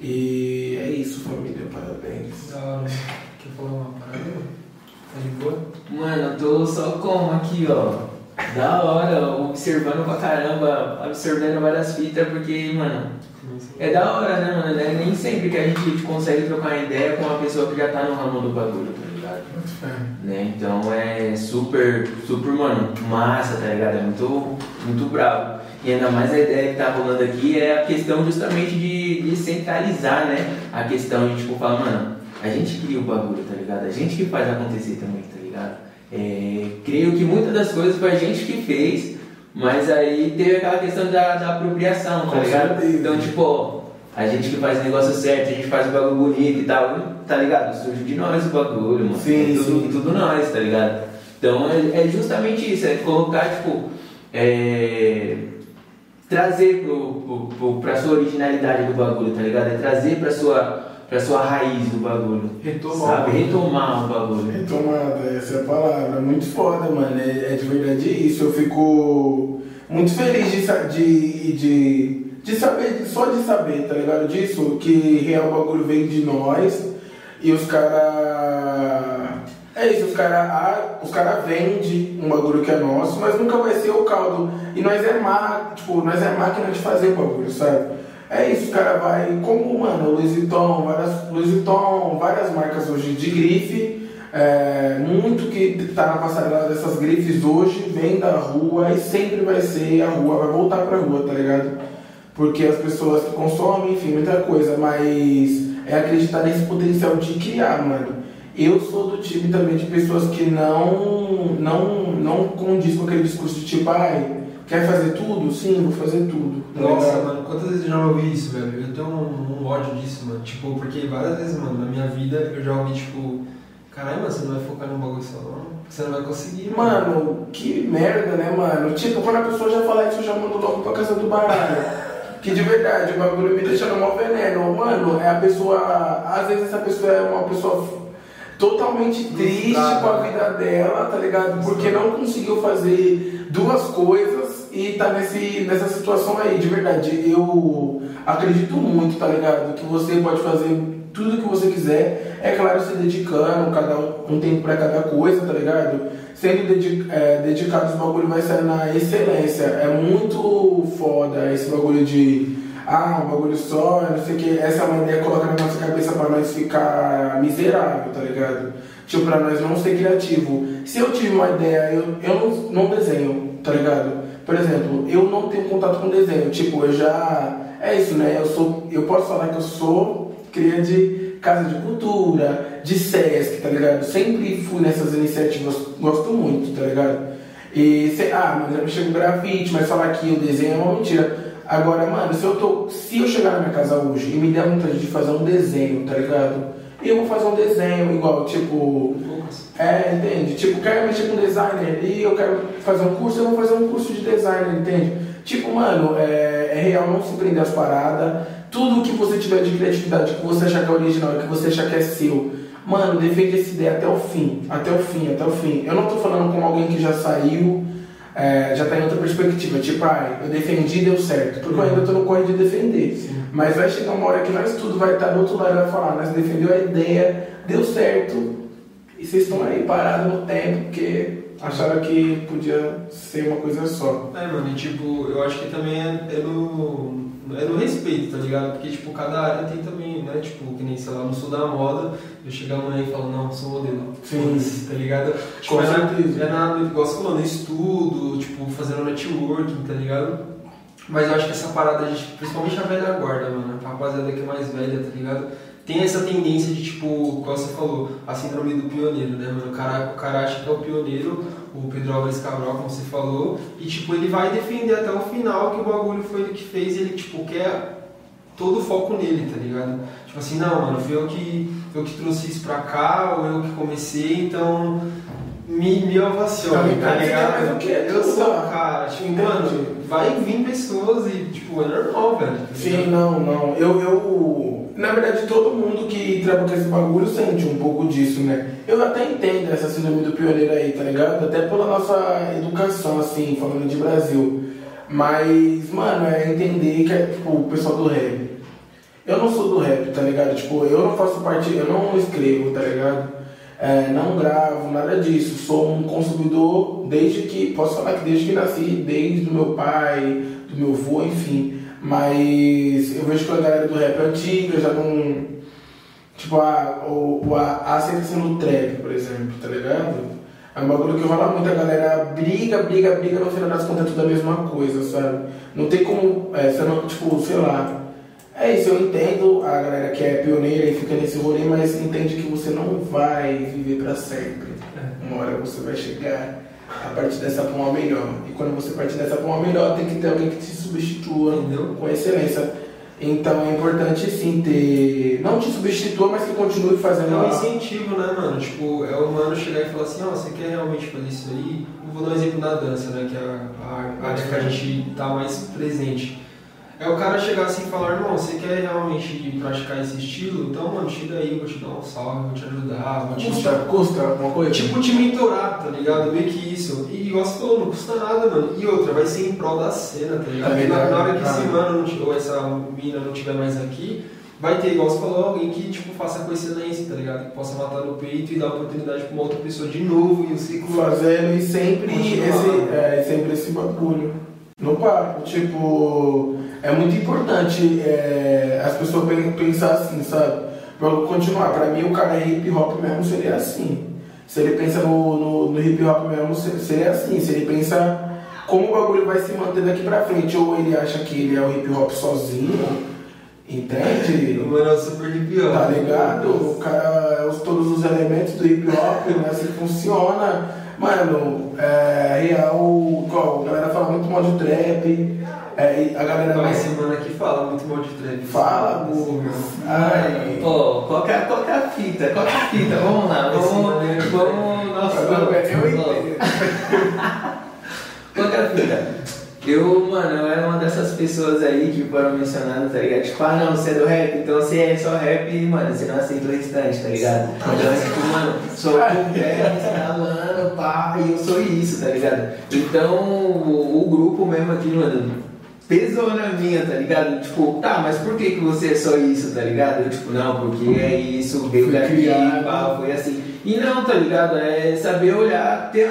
E é isso, família, parabéns. Da hora. Quer falar uma parada? Tá de boa? Mano, eu tô só como aqui, ó. Da hora, observando pra caramba, absorvendo várias fitas, porque, mano, é da hora, né, mano? É nem sempre que a gente consegue trocar uma ideia com uma pessoa que já tá no ramo do bagulho, tá. Né? Então é super, super, mano, massa, tá ligado? É muito, muito bravo. E ainda mais a ideia que tá rolando aqui é a questão justamente de, de centralizar, né? A questão de, tipo, falar, mano, a gente cria o bagulho, tá ligado? A gente que faz acontecer também, tá ligado? É, creio que muitas das coisas foi a gente que fez, mas aí teve aquela questão da, da apropriação, tá ligado? Então, tipo, a gente que faz o negócio certo, a gente faz o bagulho bonito e tal, tá ligado? Surge de nós o bagulho, mano. Sim, é tudo, sim. tudo nós, tá ligado? Então é, é justamente isso, é colocar, tipo, é, trazer pro, pro, pro, pra sua originalidade do bagulho, tá ligado? É trazer pra sua, pra sua raiz do bagulho. Retomar. Sabe? Retomar o bagulho. Retomada, essa é a palavra. Muito foda, mano. É, é de verdade isso. Eu fico muito feliz de, de, de, de saber, só de saber, tá ligado? Disso, que real bagulho vem de nós e os caras. É isso, os caras os cara vendem um bagulho que é nosso, mas nunca vai ser o caldo. E nós é, ma, tipo, nós é máquina de fazer o bagulho, sabe? É isso, o cara vai, como, mano, Louis Vuitton, várias, Louis Vuitton, várias marcas hoje de grife, é, muito que tá na passarela dessas grifes hoje vem da rua e sempre vai ser a rua, vai voltar pra rua, tá ligado? Porque as pessoas que consomem, enfim, muita coisa, mas é acreditar nesse potencial de criar, mano. Eu sou do time também de pessoas que não, não, não condiz com aquele discurso de tipo, ai, quer fazer tudo? Sim, vou fazer tudo. tá Nossa, ligado? mano, quantas vezes eu já ouvi isso, velho? Eu tenho um, um ódio disso, mano. Tipo, porque várias vezes, mano, na minha vida eu já ouvi, tipo, caralho, mano, você não vai focar num bagulho só, não? Você não vai conseguir, mano. Mano, que merda, né, mano? Tipo, quando a pessoa já fala isso, eu já mando logo pra casa do baralho. Que de verdade o bagulho me deixa no mau veneno. Mano, é a pessoa. Às vezes essa pessoa é uma pessoa totalmente triste com a vida dela, tá ligado? Porque não conseguiu fazer duas coisas e tá nesse, nessa situação aí, de verdade. Eu acredito muito, tá ligado? Que você pode fazer tudo que você quiser, é claro, se dedicando, cada um, um tempo pra cada coisa, tá ligado? Sendo é, dedicado, os bagulho vai sair na excelência. É muito foda esse bagulho de ah, um bagulho só, não sei o que, essa é uma ideia coloca na nossa cabeça pra nós ficar miserável, tá ligado? Tipo, pra nós não ser criativo. Se eu tive uma ideia, eu, eu não, não desenho, tá ligado? Por exemplo, eu não tenho contato com desenho, tipo, eu já. É isso, né? Eu sou. Eu posso falar que eu sou cria de casa de cultura, de SESC, tá ligado? Sempre fui nessas iniciativas, gosto muito, tá ligado? E, cê, ah, mas eu mexer com grafite, mas falar que o desenho é uma mentira. Agora, mano, se eu, tô, se eu chegar na minha casa hoje e me der vontade de fazer um desenho, tá ligado? Eu vou fazer um desenho igual, tipo. É, entende? Tipo, quero mexer com designer e eu quero fazer um curso, eu vou fazer um curso de designer, entende? Tipo, mano, é, é real não se prender às paradas. Tudo que você tiver de criatividade, que você achar que é original, que você achar que é seu, mano, defende essa ideia até o fim. Até o fim, até o fim. Eu não tô falando com alguém que já saiu é, já está em outra perspectiva. Tipo, ah, eu defendi deu certo. Porque eu ainda estou no corre de defender. Sim. Mas vai chegar uma hora que nós tudo vai estar do outro lado e vai falar, nós defendeu a ideia, deu certo. E vocês estão aí parados no tempo porque acharam que podia ser uma coisa só. É, mano, e tipo, eu acho que também é, é no é no respeito, tá ligado? Porque, tipo, cada área tem também, né? Tipo, que nem, sei lá, não sou da moda, eu chego amanhã e falo, não, sou modelo. Sim. Tá ligado? Tipo, Com é, certeza. é na, igual você falou, no estudo, tipo, fazendo networking, tá ligado? Mas eu acho que essa parada, a gente, principalmente a velha guarda, mano, a rapaziada que é mais velha, tá ligado? Tem essa tendência de, tipo, como você falou, a síndrome do pioneiro, né, mano? O cara, o cara acha que é o pioneiro, o Pedro Álvares Cabral, como você falou, e tipo, ele vai defender até o final que o bagulho foi ele que fez, ele tipo quer todo o foco nele, tá ligado? Tipo assim, não, mano, foi eu que, eu que trouxe isso pra cá, ou eu que comecei, então me, me ovacione, tá, tá ligado? Mas o que Eu sou o cara, tipo, mano, vai vir pessoas e, tipo, é normal, velho. Tá Sim, não, não. Eu, eu. Na verdade, todo mundo que trabalha com esse bagulho sente um pouco disso, né? Eu até entendo essa síndrome do pioneiro aí, tá ligado? Até pela nossa educação, assim, falando de Brasil. Mas, mano, é entender que é, tipo, o pessoal do rap. Eu não sou do rap, tá ligado? Tipo, eu não faço parte, eu não escrevo, tá ligado? é, não gravo, nada disso. Sou um consumidor desde que, posso falar que desde que nasci, desde do meu pai, do meu avô, enfim. Mas eu vejo que a galera do rap antiga já não. Tipo, a, o, a, a aceitação do trap, por exemplo, tá ligado? É um bagulho que rola muito, a galera briga, briga, briga, no final das contas é tudo a mesma coisa, sabe? Não tem como, é, você não, tipo, sei lá, é isso, eu entendo a galera que é pioneira e fica nesse rolê, mas entende que você não vai viver para sempre. É. Uma hora você vai chegar a partir dessa pra uma melhor. E quando você partir dessa pra uma melhor, tem que ter alguém que te substitua Entendeu? com excelência. Então é importante sim ter. Não te substitua, mas que continue fazendo. É um incentivo, né, mano? Tipo, é o mano chegar e falar assim: ó, oh, você quer realmente fazer isso aí? Eu vou dar um exemplo da dança, né? Que é a, a área que a gente tá mais presente. É o cara chegar assim e falar, irmão, você quer realmente praticar esse estilo? Então, mano, chega aí, vou te dar um salve, vou te ajudar, vou te Custa, custa alguma coisa? Tipo, te mentorar, tá ligado? Meio que isso. E igual você falou, não custa nada, mano. E outra, vai ser em prol da cena, tá ligado? Tá na, na hora que esse mano não, ou essa mina não tiver mais aqui, vai ter, igual você falou, alguém que tipo, faça com excelência, tá ligado? Que possa matar no peito e dar oportunidade pra uma outra pessoa de novo e o ciclo. Fazendo e sempre esse, é, sempre esse bagulho. No papo, tipo é muito importante é, as pessoas pensar assim, sabe? Pra continuar. Pra mim, o cara é hip hop mesmo seria assim. Se ele pensa no, no, no hip hop mesmo, seria assim. Se ele pensa como o bagulho vai se manter daqui pra frente, ou ele acha que ele é o hip hop sozinho, entende? O mano é super hip hop. Tá ligado? O cara, os, todos os elementos do hip hop, né? Assim funciona. Mano, é real, igual, a galera fala muito mal de trap. É, a galera mais semana aqui fala muito mal de trap. Fala, Guga. Ai. Pô, qual que, é, qual que é a fita? Qual que é a fita? Vamos lá, vamos. Vamos. Nossa, eu entendo. qual que é a fita? Eu, mano, eu era uma dessas pessoas aí que foram mencionadas, tá ligado? Tipo, ah não, você é do rap, então você é só rap e, mano, você não aceita o restante, tá ligado? Então, tipo, mano, sou completo, falando, pá, e eu sou isso, tá ligado? Então, o, o grupo mesmo aqui, mano, pesou na minha, tá ligado? Tipo, tá, mas por que, que você é só isso, tá ligado? Eu, tipo, não, porque é isso, veio daqui, pá, foi assim. E não, tá ligado? É saber olhar, ter,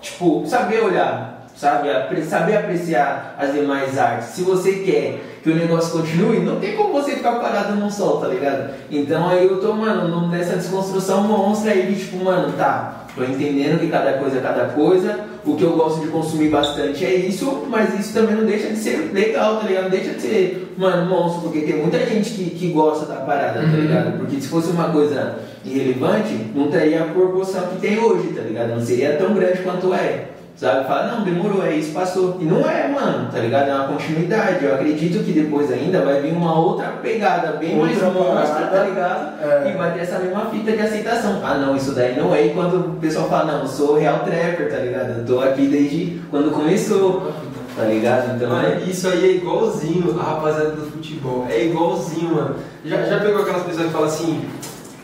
tipo, saber olhar sabe? Saber apreciar as demais artes. Se você quer que o negócio continue, não tem como você ficar parado num sol, tá ligado? Então aí eu tô, mano, nessa desconstrução monstra aí tipo, mano, tá, tô entendendo que cada coisa é cada coisa, o que eu gosto de consumir bastante é isso, mas isso também não deixa de ser legal, tá ligado? Não deixa de ser, mano, monstro, porque tem muita gente que, que gosta da parada, tá uhum. ligado? Porque se fosse uma coisa irrelevante, não teria a proporção que tem hoje, tá ligado? Não seria tão grande quanto é. Sabe? Fala, não, demorou, é isso, passou. E não é, mano, tá ligado? É uma continuidade. Eu acredito que depois ainda vai vir uma outra pegada bem outra mais monstra, tá ligado? É. E vai ter essa mesma fita de aceitação. Ah, não, isso daí não é. E quando o pessoal fala, não, eu sou real trapper, tá ligado? Eu tô aqui desde quando começou. Tá ligado? Então, mano, é... isso aí é igualzinho a rapaziada do futebol. É igualzinho, mano. Já, já pegou aquelas pessoas que falam assim,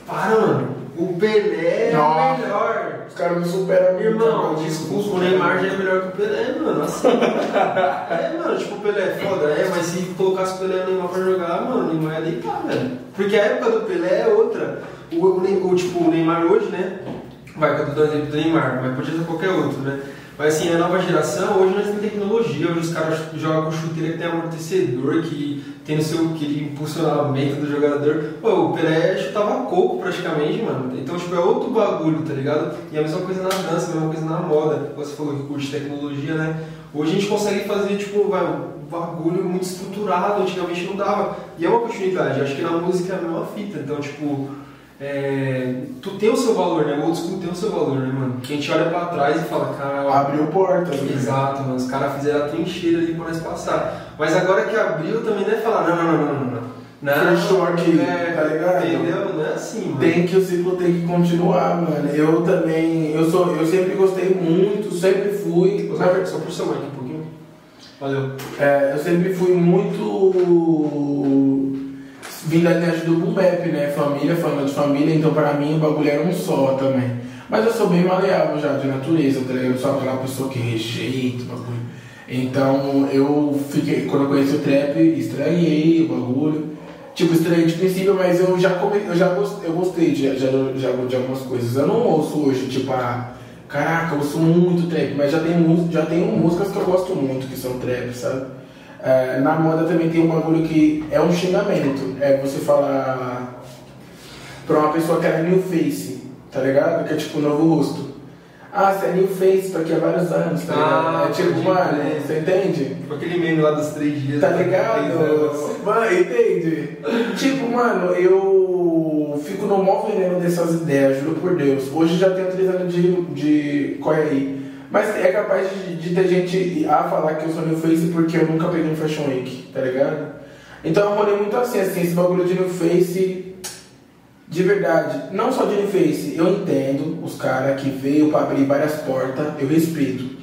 para, mano, o Pelé é o melhor caras me superam muito. Irmão, desculpa, o Neymar já é melhor que o Pelé, mano. Assim. é, mano, tipo, o Pelé é foda, é, mas se colocasse o Pelé e o Neymar pra jogar, mano, o Neymar ia deitar, velho. Porque a época do Pelé é outra. O, o, o, tipo, o Neymar hoje, né? Vai, que eu tô dando exemplo do Neymar, mas podia ser qualquer outro, né? Mas assim, a nova geração, hoje nós temos tecnologia, hoje os caras jogam com chuteira que tem amortecedor, que tem no seu que impulsionamento do jogador. Pô, o Pelé chutava coco praticamente, mano. Então, tipo, é outro bagulho, tá ligado? E a mesma coisa na dança, a mesma coisa na moda. Você falou que curte tecnologia, né? Hoje a gente consegue fazer, tipo, vai, um bagulho muito estruturado, antigamente não dava. E é uma continuidade, acho que na música é a mesma fita. Então, tipo, é, tu tem o seu valor, né? O old school tem o seu valor, né, mano? Que a gente olha pra trás e fala, cara. Abriu portas, né? Exato, mano. Os caras fizeram a trincheira ali pra nós passar. Mas agora que abriu também não é falar, não, não, não, não, não. Não, Fechou aqui, é, tá ligado? Entendeu? Não é assim, mano. Tem que o ciclo tem que continuar, mano. Eu também, eu sou, eu sempre gostei muito, sempre fui. Só, só por seu aqui um pouquinho. Valeu. É, eu sempre fui muito vim da linhagem do boom bap, né? Família, falando de família, então pra mim o bagulho era um só também. Mas eu sou bem maleável já, de natureza, tá ligado? Eu sou aquela pessoa que rejeita o bagulho. Então eu fiquei, quando eu conheci o trap, estranhei o bagulho. Tipo, estranhei de princípio, mas eu já, come, eu já gostei, eu gostei de, de algumas coisas. Eu não ouço hoje, tipo, ah, caraca, eu ouço muito trap, mas já tem, já tenho músicas que eu gosto muito, que são trap, sabe? É, na moda também tem um bagulho que é um xingamento. É você falar pra uma pessoa que é new face, tá ligado? Que é tipo um novo rosto. Ah, você é new face, tô aqui há vários anos, tá ligado? Ah, é tipo, mano, é. você entende? Tipo aquele meme lá dos três dias. Tá né? ligado? Mano, entende? tipo, mano, eu fico no maior veneno dessas ideias, juro por Deus. Hoje já tenho três anos de, de aí mas é capaz de, de, ter gente a falar que eu sou New Face porque eu nunca peguei um Fashion Week, tá ligado? Então eu rolei muito assim, assim, esse bagulho de New Face, de verdade, não só de New Face, eu entendo os caras que veio para abrir várias portas, eu respeito.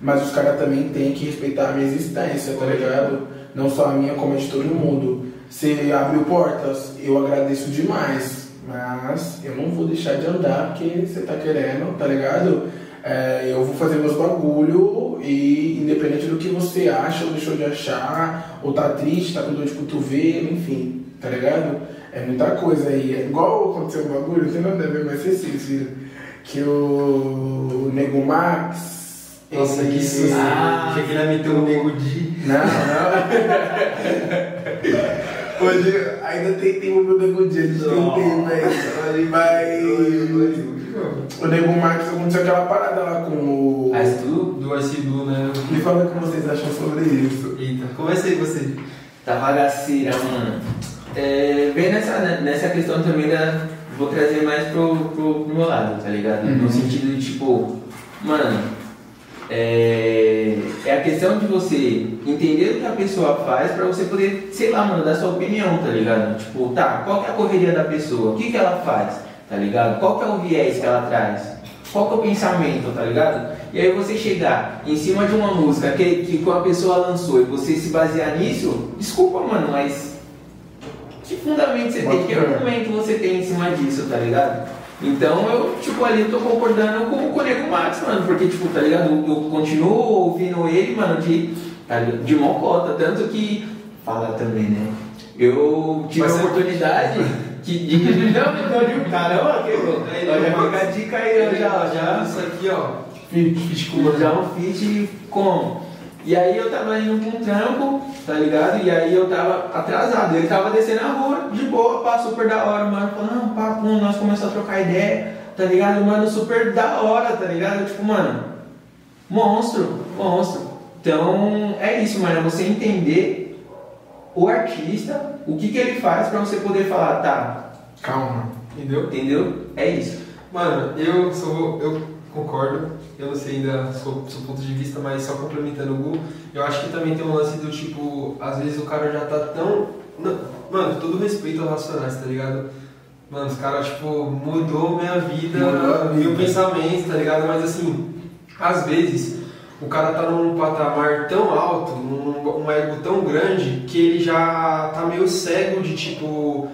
Mas os caras também têm que respeitar a minha existência, tá ligado? Não só a minha, como a de todo mundo. Você abriu portas, eu agradeço demais. Mas eu não vou deixar de andar porque você tá querendo, tá ligado? É, eu vou fazer meus bagulho e independente do que você acha ou deixou de achar, ou tá triste, tá com dor de cotovelo, enfim, tá ligado? É muita coisa aí. É igual aconteceu um bagulho, você não deve mais ser filho. Que o, o Nego Max. Nossa, que susto. Ah, Achei que ele ia meter o Nego Di. Não, não. Hoje ainda tem tempo pro Nego Di, a gente tem tempo aí. O Nego Marques aconteceu aquela parada lá com o. Ice Blue? Do Ice Blue, né? Me fala o que vocês acham sobre isso. Eita, comecei você. Tá bagaceira, mano. É, bem nessa, nessa questão também da. Vou trazer mais pro, pro, pro meu lado, tá ligado? Uhum. No sentido de tipo, mano, é, é, a questão de você entender o que a pessoa faz pra você poder, sei lá, mano, dar sua opinião, tá ligado? Tipo, tá, qual que é a correria da pessoa? O que, que ela faz? Tá ligado? Qual que é o viés que ela traz? Qual que é o pensamento, tá ligado? E aí você chegar em cima de uma música que, que uma pessoa lançou e você se basear nisso, desculpa, mano, mas que fundamento você tem? Que argumento você tem em cima disso, tá ligado? Então eu, tipo, ali eu tô concordando com, o Nego Max, mano, porque, tipo, tá ligado? Eu, eu continuo ouvindo ele, mano, de, tá de mocota, tanto que fala também, né? Eu tive Mas a oportunidade que, de. Não, não, de um caramba, que eu. Já fica a dica aí, ó, já, já. Isso aqui, ó. Fit com Já um fit como? E aí eu tava indo pra um trampo, tá ligado? E aí eu tava atrasado, ele tava descendo a rua, de boa, pá, super da hora, mano. Falou, não, pum, nós começamos a trocar ideia, tá ligado? Mano, super da hora, tá ligado? Tipo, mano, monstro, monstro. Então, é isso, mano, é você entender o artista, o que que ele faz pra você poder falar, tá, Calma. Entendeu? entendeu? É isso. Mano, eu sou. Eu concordo. Eu não sei ainda seu, ponto de vista, mas só complementando o Gu, eu acho que também tem um lance do tipo, às vezes o cara já tá tão. não- mano, todo respeito aos racionais, tá ligado? Mano, os caras, tipo, mudou minha vida, Mudou vida. meu pensamento, tá ligado? Mas assim, às vezes o cara tá num patamar tão alto, num um ego tão grande, que ele já tá meio cego de tipo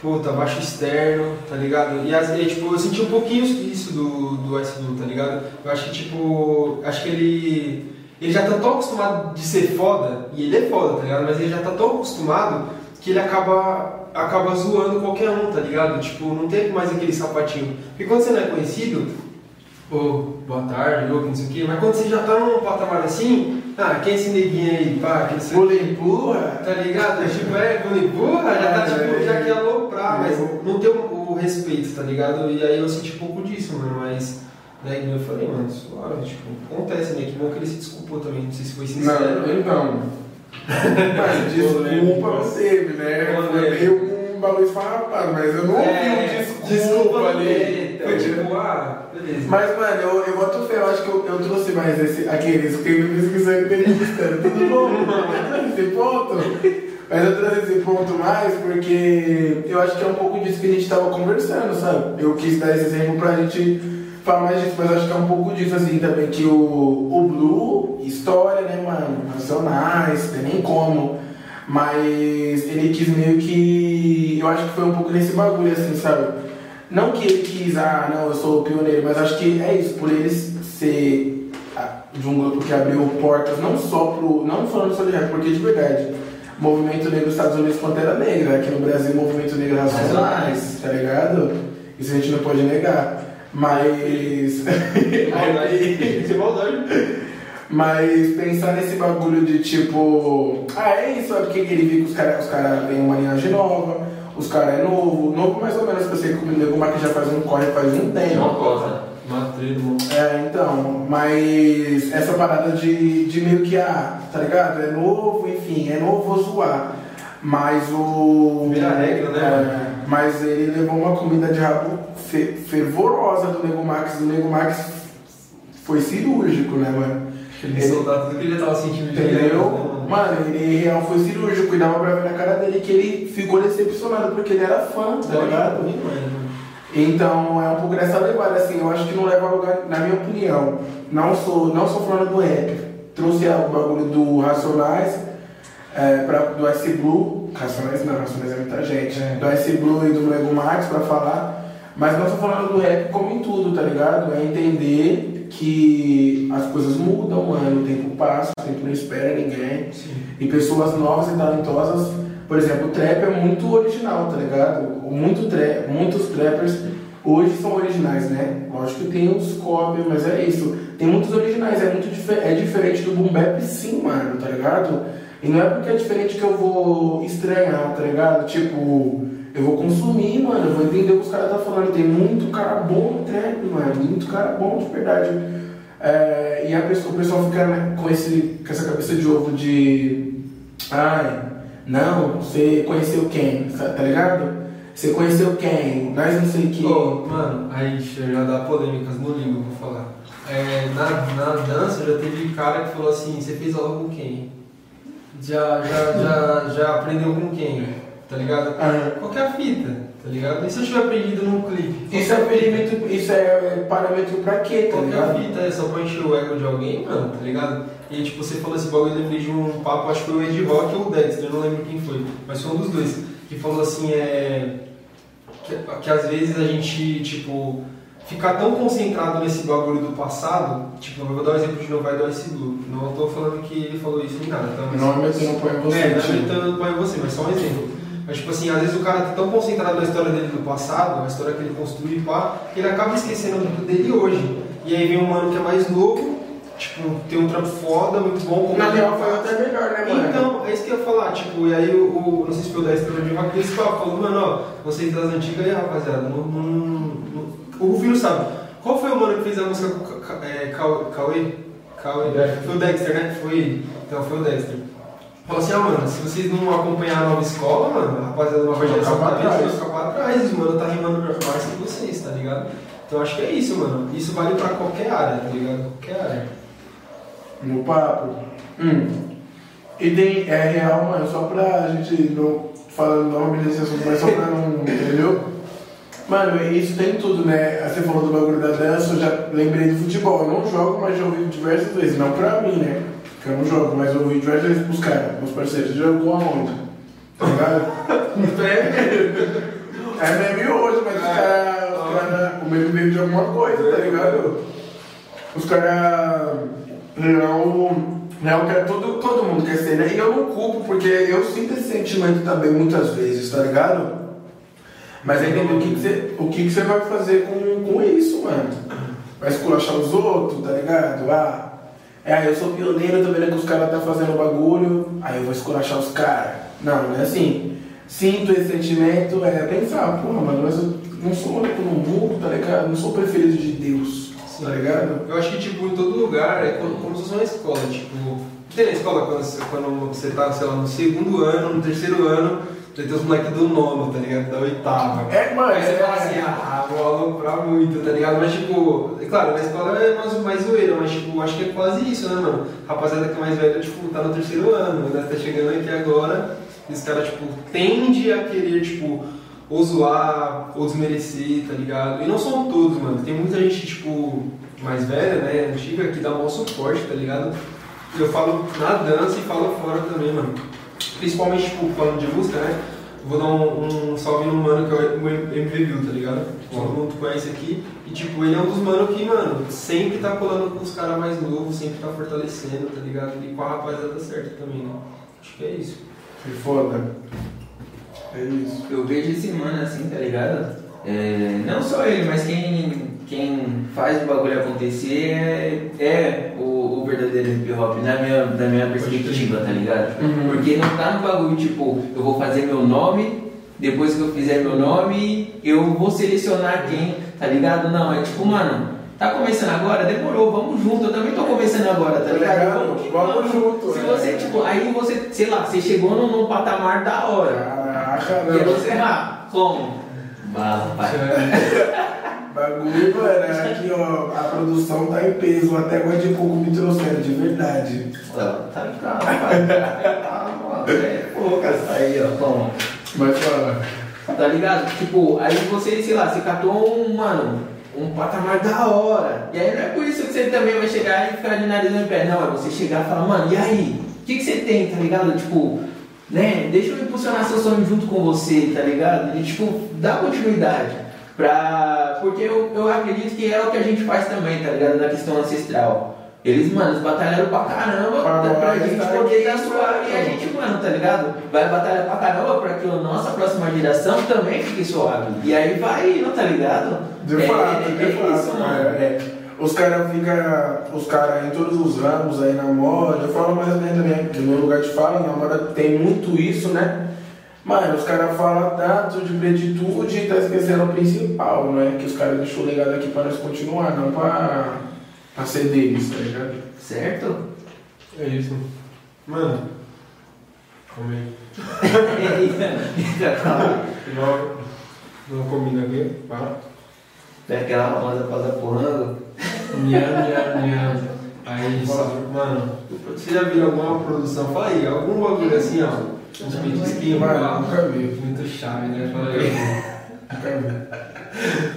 puta, baixo externo, tá ligado? E vezes, tipo, eu senti um pouquinho isso do, do Ice Blue, tá ligado? Eu acho que, tipo, acho que ele. Ele já tá tão acostumado de ser foda, e ele é foda, tá ligado? Mas ele já tá tão acostumado que ele acaba, acaba zoando qualquer um, tá ligado? Tipo, não tem mais aquele sapatinho. Porque quando você não é conhecido, ô, boa tarde, que não sei o quê, mas quando você já tá num patamar assim, ah, quem é esse neguinho aí, pá, que não sei. Pula empurra. Tá ligado? Tipo, é, quando empurra, já tá É, tipo, é, já quer aloprar, mas é. não tem o, o respeito, tá ligado? E aí eu senti pouco disso, mano, mas. Né, como eu falei, mano, suave, tipo, acontece, né? Que bom que ele se desculpou também, não sei se foi sincero. Não, então. Mas desculpa não teve, né? Foi meio um bagulho esfarrapado, mas eu não ouvi É, um desculpa, ali. dele, Foi tipo, ah, beleza. Mas, mano, eu, eu boto fé, eu acho que eu, eu trouxe mais esse, aqueles que me pesquisando e entrevistando. Tudo bom? Esse ponto. Mas eu trouxe esse ponto mais porque eu acho que é um pouco disso que a gente tava conversando, sabe? Eu quis dar esse exemplo pra gente falar mais disso, mas eu acho que é um pouco disso assim também, que o, o Blue, história, né, mano? Nacionais, tem nem como. Mas ele quis meio que. Eu acho que foi um pouco nesse bagulho, assim, sabe? Não que ele quis, ah, não, eu sou o pioneiro, mas acho que é isso, por ele ser ah, de um grupo que abriu portas não só pro. Não falando só de rap, porque de verdade, movimento negro nos Estados Unidos Pantera Negra, aqui no Brasil movimento negro racionais, tá ligado? Isso a gente não pode negar. Mas. Maldade. Que maldade. Mas pensar nesse bagulho de tipo, ah, é isso, é porque ele viu que os caras os cara têm uma linhagem nova, os caras é novo, novo mais ou menos, que eu sei que o Nego Marque já faz um corre faz um tempo. Matreiro, mano. É, então, mas essa parada de, de meio que, ah, tá ligado? É novo, enfim, é novo, vou zoar. Mas o. Vira regra, né? É, mas ele levou uma comida de rabo fe- fervorosa do Nego Max. O Nego Max foi cirúrgico, né, mano? Ele soltar tudo que ele já tava sentindo de Entendeu? né, mano? Ele real foi cirúrgico e dava pra ver na cara dele que ele ficou decepcionado porque ele era fã, tá ligado? Então é um pouco dessa levada, assim, eu acho que não leva a lugar, na minha opinião. Não sou, não sou falando do rap. Trouxe o bagulho do Racionais, é, pra, do Ice Blue, Racionais não, Racionais é muita gente, É. do Ice Blue e do Lego Max pra falar, mas não estou falando do rap como em tudo, tá ligado? É entender que as coisas mudam, mano, o tempo passa, o tempo não espera ninguém. E pessoas novas e talentosas, por exemplo, o trap é muito original, tá ligado? Muito tra muitos trappers hoje são originais, né? Lógico que tem os cópias, mas é isso. Tem muitos originais, é muito dife é diferente do boom bap sim, mano, tá ligado? E não é porque é diferente que eu vou estranhar, tá ligado? Tipo, eu vou consumir, mano, eu vou entender o que os caras tá falando. Tem muito cara bom no trap, mano, muito cara bom de verdade. É, e a pessoa, o pessoal fica né, com, esse, com essa cabeça de ovo de. Ai, não, você conheceu quem? Tá tá ligado? Você conheceu quem? Nós não sei que. Ô, mano, aí já dá polêmicas no livro, vou falar. É, na, na dança já teve cara que falou assim, você fez aula com quem? Já, já, já, já aprendeu com quem? Tá ligado? Qual que é a fita, tá ligado? E se eu tiver aprendido num clipe? Isso é parâmetro, isso é parâmetro pra quê, tá Qual que é a ligado? fita? É só pra encher o ego de alguém, mano, tá ligado? E tipo, você falou esse bagulho, eu lembrei de um papo, acho que foi o Ed Rock ou o Dexter, eu não lembro quem foi, mas foi um dos dois, que falou assim, é. Que, que às vezes a gente, tipo, ficar tão concentrado nesse bagulho do passado, tipo, eu vou dar um exemplo de novo, vai do Ice Blue. Não tô falando que ele falou isso nem nada, tá? Mas- Normalmente eu não ponho você. é, não é tentando põe você, mas só um exemplo. Mas tipo assim, às vezes o cara tá tão concentrado na história dele do passado, na história que ele construiu e pá, que ele acaba esquecendo do dele hoje. E aí vem um mano que é mais novo, tipo, tem um trampo foda, muito bom. como Na real foi faz. até melhor, né, mano? Então, é isso que eu ia falar, tipo, e aí o, o- não sei se foi o da história de uma esse papo falou, mano, ó, vocês das antigas aí, rapaziada, não, não, não- o Rufino sabe. Qual foi o mano que fez a música com o é, Cauê? Cauê? Foi o Dexter, né? Foi ele. Então foi o Dexter. Falou assim, ah, mano, se vocês não acompanhar a nova escola, mano, a rapaziada da nova geração vai ficar pra trás, os mano tá rimando mais que vocês, tá ligado? Então acho que é isso, mano. Isso vale pra qualquer área, tá ligado? Qualquer área. No papo. Hum. E tem, é real, mano, só pra gente não falando nome desse assunto, mas só pra não. entendeu? Mano, e isso tem tudo, né? Você falou do bagulho da dança, eu já lembrei do futebol. Eu não jogo, mas já ouvi diversas vezes. Não pra mim, né? Porque eu não jogo, mas eu ouvi diversas vezes pros caras, meus parceiros. Jogou aonde? Tá ligado? é meme hoje, mas os caras. Os cara, o meme veio de alguma coisa, tá ligado? Os caras. Não. Não, quer todo, todo mundo quer ser, né? E eu não culpo, porque eu sinto esse sentimento também muitas vezes, tá ligado? Mas aí o que, que você, o que, que você vai fazer com, com isso, mano. Vai esculachar os outros, tá ligado? Ah, é, eu sou pioneiro, tô vendo que os caras tá fazendo bagulho, aí eu vou esculachar os caras. Não, não é assim. Sinto esse sentimento, é pensar, porra, mano, mas eu não sou único no mundo, tá ligado? Não sou preferido de Deus, tá ligado? Eu acho que, tipo, em todo lugar é como, como se fosse uma escola, tipo... Tem na escola quando você, quando você tá, sei lá, no segundo ano, no terceiro ano, tem os moleques do nono, tá ligado? Da oitava. É, mano, Aí você é- fala assim, ah, vou aloprar muito, tá ligado? Mas tipo, é claro, na escola é mais, mais zoeira, mas tipo, acho que é quase isso, né, mano? Rapaziada que é mais velha, tipo, tá no terceiro ano, né? Tá chegando aqui agora, e os caras, tipo, tende a querer, tipo, ou zoar, ou desmerecer, tá ligado? E não são todos, mano. Tem muita gente, tipo, mais velha, né, antiga, que dá um bom suporte, tá ligado? Eu falo na dança e falo fora também, mano. Principalmente, tipo, falando de música, né? Vou dar um, um salve no mano que é o MV View, tá ligado? Todo mundo conhece aqui. E, tipo, ele é um dos manos que, mano, sempre tá colando com os caras mais novos, sempre tá fortalecendo, tá ligado? E com a rapaziada certa também, né? Acho que é isso. Que foda. É isso. Eu vejo esse mano assim, tá ligado? É, não só ele, mas quem, quem faz o bagulho acontecer é, é o, o verdadeiro hip hop, na minha, na minha perspectiva, tá ligado? Uhum. Porque não tá no bagulho tipo, eu vou fazer meu nome, depois que eu fizer meu nome, eu vou selecionar quem, tá ligado? Não, é tipo, mano. Tá começando agora? Demorou, vamos junto. Eu também tô começando agora, tá Tá ligado? ligado? Vamos que Vamos junto, Se é. você, tipo, aí você, sei lá, você chegou num, num patamar da hora. Caraca, E aí mano. você, ah, como? Bala, pai. Bagulho, mano, aqui ó, a produção tá em peso, até agora de pouco me trouxeram, de verdade. Tá calma, pai. Calma, é poucas. Aí, ó, como? Mas fala. Tá ligado? Tipo, aí você, sei lá, você catou um, mano, um patamar da hora. E aí não é por isso que você também vai chegar e ficar de nariz no pé. Não, é você chegar e falar, mano, e aí? O que, que você tem, tá ligado? Tipo, né? Deixa eu impulsionar seu sonho junto com você, tá ligado? E tipo, dá continuidade. Pra... Porque eu, eu acredito que é o que a gente faz também, tá ligado? Na questão ancestral. Eles, mano, eles batalharam pra caramba Pra pra, pra gente estar poder dar suave e a gente, mano, tá ligado? Vai batalhar pra caramba pra que a nossa próxima geração também fique suave. E aí vai indo, tá ligado? De É- fato, é, de é fato. isso, mano. é. Os caras ficam, os caras em todos os ramos aí na moda, eu falo mais ou menos também, do meu lugar de fala, na moda tem muito isso, né? Mano, os caras falam tanto de plenitude e tá esquecendo o principal, né? Que os caras deixou o legado aqui pra nós continuar, não pra, pra ser deles, tá ligado? Certo? É isso. Mano, come aí. Não, não combina aqui, para. Pega aquela famosa pausa porrando. Nham, nham, nham. Aí, mano, você já viu alguma produção? Fala aí, algum bagulho assim, ó. Mano. nunca vi. Muito chave, né?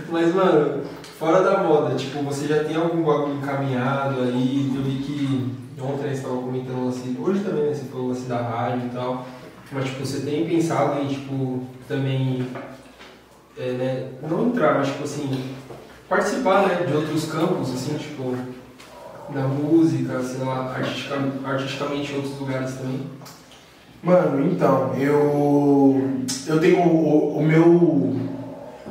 Mas, mano, fora da moda, tipo, você já tem algum bagulho encaminhado aí? Eu vi que ontem você estava comentando assim, hoje também, né? Você falou assim da rádio e tal. Mas, tipo, você tem pensado em, tipo, também, é, né? Não entrar, mas, tipo assim, participar, né? De outros campos, assim, tipo, da música, sei lá, artistica, artisticamente em outros lugares também. Mano, então, eu. Eu tenho o, o meu.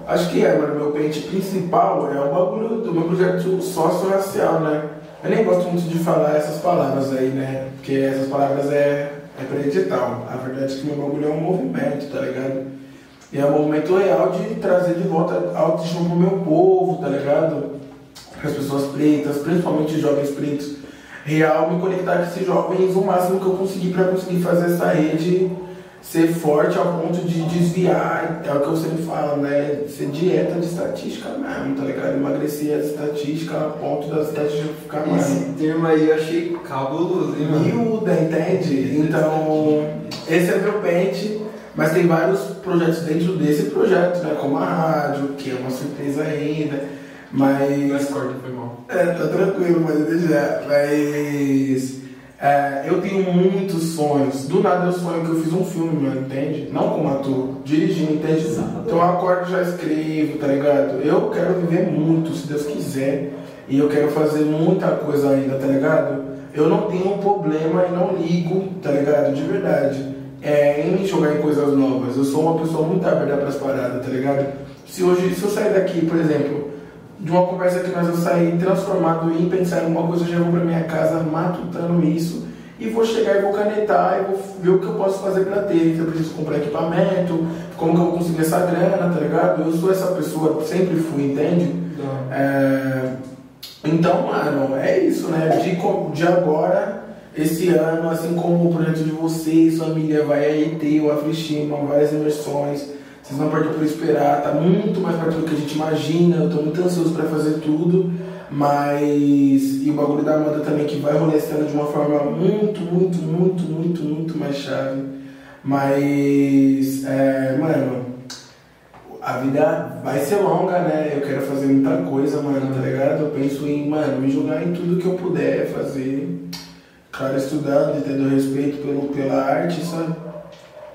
Acho que é, mano, meu pente principal é o bagulho do meu projeto sócio-racial, né? Eu nem gosto muito de falar essas palavras aí, né? Porque essas palavras é, é pra edital. A verdade é que meu bagulho é um movimento, tá ligado? E é um movimento real de trazer de volta autoestima pro meu povo, tá ligado? As pessoas pretas, principalmente jovens pretos real me conectar com esses jovens o máximo que eu conseguir para conseguir fazer essa rede ser forte ao ponto de desviar, é o que eu sempre falo, né? Ser dieta de estatística mesmo, tá ligado? Emagrecer as estatísticas a ponto das estatísticas ficar mais. Esse termo aí eu achei cabuloso, hein, mano? Miúda, entende? Então, esse é meu pente, mas tem vários projetos dentro desse projeto, né? Como a rádio, que é uma surpresa ainda. Mas. Mas corta, foi mal. É, tá tranquilo, mas deixa. Mas. é, eu tenho muitos sonhos. Do nada eu sonho que eu fiz um filme, mano, entende? Não como ator, dirigindo, entende? Então eu acordo e já escrevo, tá ligado? Eu quero viver muito, se Deus quiser. E eu quero fazer muita coisa ainda, tá ligado? Eu não tenho problema e não ligo, tá ligado? De verdade. É, em me jogar em coisas novas. Eu sou uma pessoa muito aberta pras paradas, tá ligado? Se hoje, se eu sair daqui, por exemplo, de uma conversa que nós eu sair transformado em pensar em alguma coisa, eu já vou pra minha casa matutando isso e vou chegar e vou canetar e vou ver o que eu posso fazer pra ter. Se eu preciso comprar equipamento, como que eu vou conseguir essa grana, tá ligado? Eu sou essa pessoa, sempre fui, entende? É, então, mano, é isso, né? De, de agora, esse ano, assim como o projeto de vocês, família, vai aí ter o Afristima, várias imersões. Vocês não perdem por esperar, tá muito mais perto do que a gente imagina. Eu tô muito ansioso pra fazer tudo. Mas. E o bagulho da moda também, que vai rolar esse ano de uma forma muito, muito, muito, muito, muito mais chave. Mas. É, mano a vida vai ser longa, né? Eu quero fazer muita coisa, mano, tá ligado? Eu penso em, mano, me jogar em tudo que eu puder fazer. Claro, estudando e tendo respeito pelo, pela arte, sabe?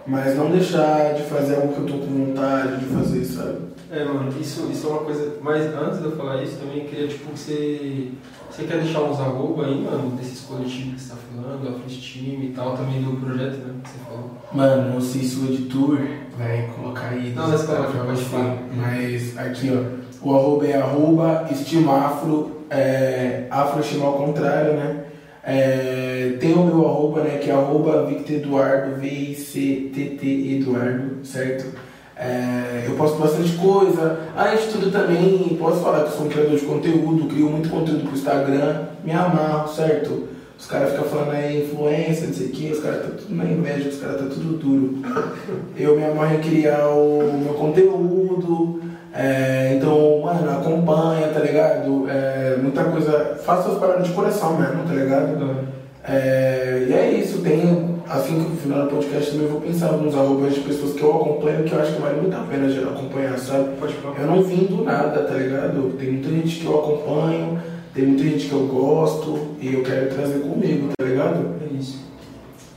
Mas não deixar de fazer algo que eu tô com vontade de fazer, sabe? É, mano, isso, isso é uma coisa. Mas antes de eu falar isso, também queria, tipo, que você. Você quer deixar uns arroba aí, mano, desses coletivos que você tá falando, a Free Team e tal, também do projeto, né? Que você falou. Mano, não sei se o editor vai colocar aí. Não, mas pra pode você. falar. Mas aqui, ó. O arroba é arroba estimafro, é, afro estima ao contrário, né? É, tem o meu arroba, né? Que é arroba Victor Eduardo, V-I-C-T-T Eduardo, certo? É, eu posto bastante coisa. Além de tudo também, posso falar que sou um criador de conteúdo, crio muito conteúdo pro Instagram, me amarro, certo? Os caras ficam falando aí influência, não sei o que, os caras tá tudo na inveja, os caras tá tudo duro. Eu me amarro em criar o meu conteúdo, é, então, mano, acompanha, tá ligado? É, muita coisa, faça as paradas de coração mesmo, tá ligado? É, e é isso, tem, assim que no final do podcast também eu vou pensar alguns arrobas de pessoas que eu acompanho que eu acho que vale muito a pena acompanhar, sabe? Pode falar. Eu não vim do nada, tá ligado? Tem muita gente que eu acompanho, tem muita gente que eu gosto e eu quero trazer comigo, tá ligado? É isso.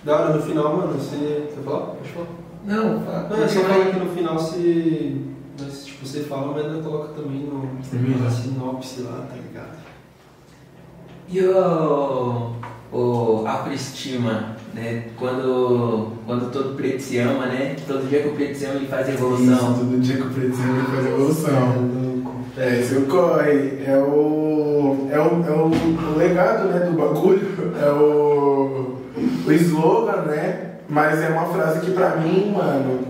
Da hora, no final, mano, você. Quer falar? Pode falar. Não, fala. Não, é só falar que no final você. Mas, Tipo, você fala, mas ainda coloca também no, Firmeza. na sinopse lá, tá ligado? E o, o autoestima, né? Quando, quando todo preto se ama, né? Todo dia que o preto se ama ele faz Isso, evolução. todo dia que eu preciso ele faz evolução. louco. É, isso ocorre. É o. É o, é o, o legado né, do bagulho. É o. O slogan, né? Mas é uma frase que pra mim, mano,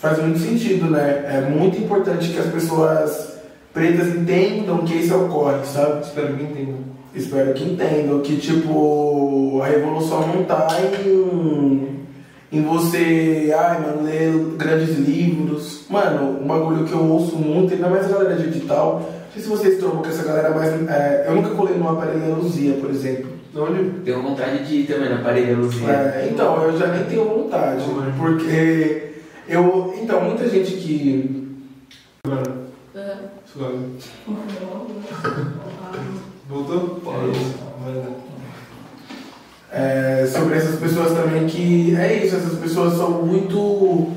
faz muito sentido, né? É muito importante que as pessoas pretas entendam que isso ocorre, sabe? Espero que entendam. Espero que entendam que, tipo, a revolução não tá em, em você, ai, mano, ler grandes livros. Mano, um bagulho que eu ouço muito, ainda mais a galera de digital, Não sei se vocês trombam com essa galera, mas é, eu nunca colei numa paraleluzia, por exemplo. Onde? Tenho vontade de ir também na parede luzia. É, então, eu já nem tenho vontade, Uhum. porque eu. Então, muita gente que. Voltou? É isso. Vai lá. é, sobre essas pessoas também que. É isso, essas pessoas são muito.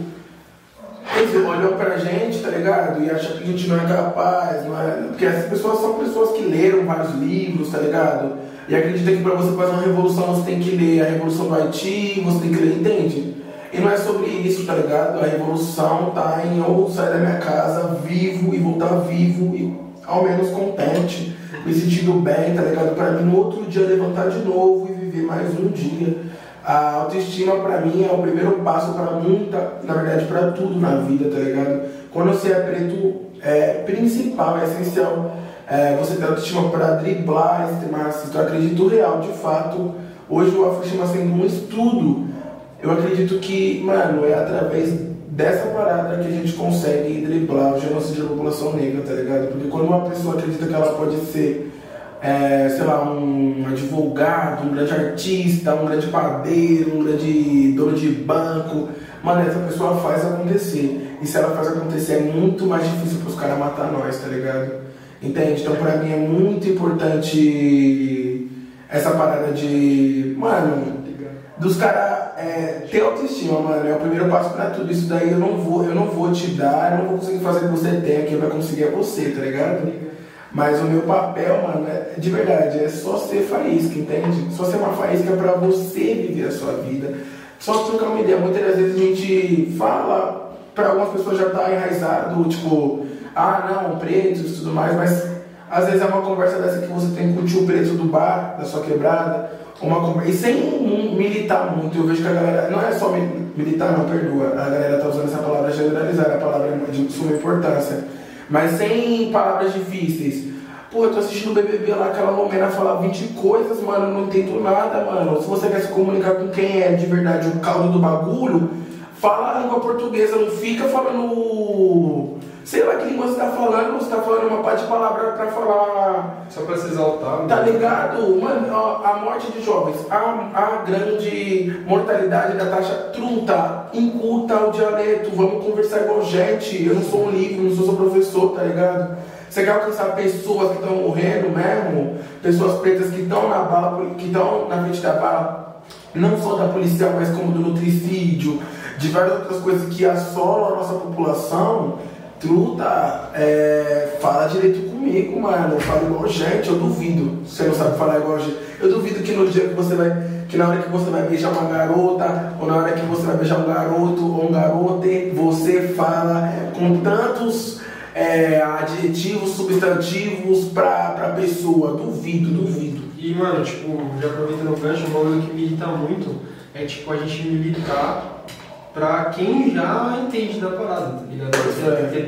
Eles olham pra gente, tá ligado? E acham que a gente não é capaz, não é. Porque essas pessoas são pessoas que leram vários livros, tá ligado? E acreditam que pra você fazer uma revolução você tem que ler a Revolução do Haiti, você tem que ler, entende? E não é sobre isso, tá ligado? A revolução tá em eu sair da minha casa vivo e voltar vivo e ao menos contente, me sentindo bem, tá ligado? Pra mim no outro dia levantar de novo e viver mais um dia. A autoestima pra mim é o primeiro passo pra muita, na verdade pra tudo na vida, tá ligado? Quando você é preto, é principal, é essencial é, você ter autoestima pra driblar esse narcisista. Eu acredito real, de fato, hoje o autoestima sendo um estudo, eu acredito que, mano, é através dessa parada que a gente consegue driblar o genocídio da população negra, tá ligado? Porque quando uma pessoa acredita que ela pode ser é, sei lá, um advogado, um grande artista, um grande padeiro, um grande dono de banco. Mano, essa pessoa faz acontecer. E se ela faz acontecer, é muito mais difícil pros caras matar nós, tá ligado? Entende? Então, pra mim, é muito importante essa parada de. Mano, dos caras é, ter autoestima, mano. É o primeiro passo pra tudo. Isso daí eu não vou, eu não vou te dar, eu não vou conseguir fazer o que você tem, quem vai conseguir é você, tá ligado? Mas o meu papel, mano, é, de verdade, é só ser faísca, entende? Só ser uma faísca pra você viver a sua vida. Só trocar uma ideia. Muitas das vezes a gente fala, pra algumas pessoas já tá enraizado, tipo, ah não, pretos e tudo mais, mas às vezes é uma conversa dessa que você tem com o tio preto do bar, da sua quebrada, uma e sem militar muito, eu vejo que a galera, não é só mi- militar não, perdoa, a galera tá usando essa palavra generalizada, a palavra é de suma importância, mas sem palavras difíceis. Pô, eu tô assistindo o BBB lá, aquela Romena fala 20 coisas, mano, não entendo nada, mano. Se você quer se comunicar com quem é de verdade o caldo do bagulho, fala a língua portuguesa, não fica falando. Sei lá que língua você tá falando, você tá falando uma parte de palavra pra falar. Só pra se exaltar. Tá né? ligado? Mano, a morte de jovens, a, a grande mortalidade da taxa trunta, inculta o dialeto, vamos conversar igual gente. Eu não sou um livro, não sou seu professor, tá ligado? Você quer alcançar pessoas que estão morrendo mesmo, pessoas pretas que estão na bala, que estão na frente da bala, não só da policial, mas como do nutricídio, de várias outras coisas que assolam a nossa população. Truta, é, fala direito comigo, mano. Fala igual gente, eu duvido. Você não sabe falar igual gente. Eu duvido que no dia que você vai. Que na hora que você vai beijar uma garota, ou na hora que você vai beijar um garoto ou um garote, você fala com tantos é, adjetivos, substantivos pra, pra pessoa. Duvido, duvido. E, mano, tipo, já aproveitando o gancho, um bagulho que me irrita muito é, tipo, a gente militar pra quem já entende da parada, tá ligado?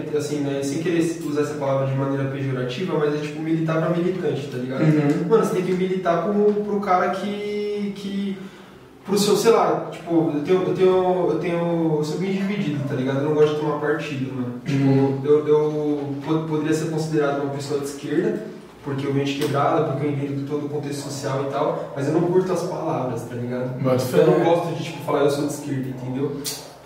Porque, assim, né, sem querer usar essa palavra de maneira pejorativa, mas é tipo militar pra militante, tá ligado? Uhum. Mano, você tem que militar pro, pro cara que. que pro seu, sei lá, tipo, eu tenho, eu tenho, eu tenho, eu sou bem dividido, tá ligado? Eu não gosto de tomar partido, mano. Uhum. Tipo, eu, eu po- poderia ser considerado uma pessoa de esquerda, porque eu venho de quebrada, porque eu entendo todo o contexto social e tal, mas eu não curto as palavras, tá ligado? Bota fé. Eu não gosto de, tipo, falar eu sou de esquerda, entendeu?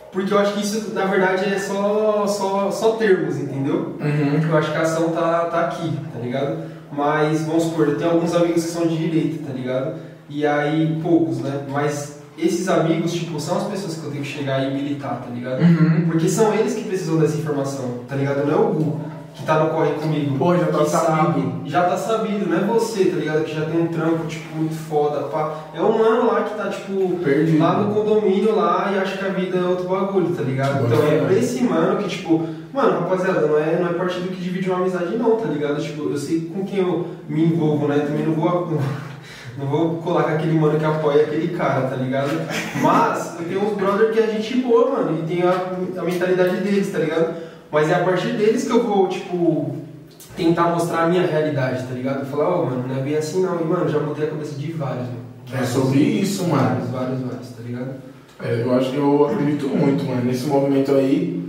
Porque eu acho que isso, na verdade, é só, só, só termos, entendeu? Uhum. Eu acho que a ação tá, tá aqui, tá ligado? Mas, vamos supor, eu tenho alguns amigos que são de direita, tá ligado? E aí, poucos, né? Mas esses amigos, tipo, são as pessoas que eu tenho que chegar e militar, tá ligado? Uhum. Porque são eles que precisam dessa informação, tá ligado? Não é o Gu que tá no corre comigo. Pô, já tá sabido. sabe, já tá sabido, não é você, tá ligado? Que já tem um trampo, tipo, muito foda, pá. É um mano lá que tá, tipo, Perdido. lá no condomínio lá e acha que a vida é outro bagulho, tá ligado? Boa Então é pra esse mano que, tipo, mano, rapaziada, não é, não é partido que divide uma amizade não, tá ligado? Tipo, eu sei com quem eu me envolvo, né? Também não vou. Não vou colar com aquele mano que apoia aquele cara, tá ligado? Mas eu tenho uns brother que é gente boa, mano, e tem a, a mentalidade deles, tá ligado? Mas é a partir deles que eu vou, tipo, tentar mostrar a minha realidade, tá ligado? Falar, ó, mano, não é bem assim não. E, mano, já mudei a cabeça de vários, mano. É sobre isso, mano. Vários, vários, vários, tá ligado? É, eu acho que eu acredito muito, mano, nesse movimento aí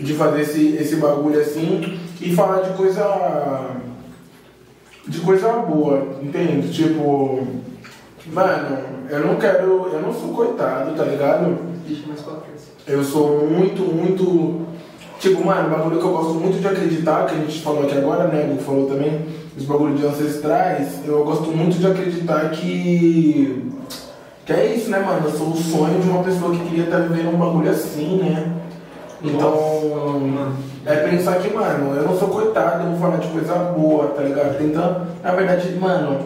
de fazer esse, esse bagulho assim e falar de coisa de coisa boa, entende? Tipo, mano, eu não quero, eu não sou coitado, tá ligado? Deixa mais pra frente. Eu sou muito, muito. Tipo, mano, bagulho que eu gosto muito de acreditar, que a gente falou aqui agora, né? O falou também, os bagulhos de ancestrais, eu gosto muito de acreditar que. Que é isso, né, mano? Eu sou o sonho de uma pessoa que queria estar vivendo um bagulho assim, né? Então, mano. é pensar que, mano, eu não sou coitado, eu vou falar de coisa boa, tá ligado? Tentando, na verdade, mano,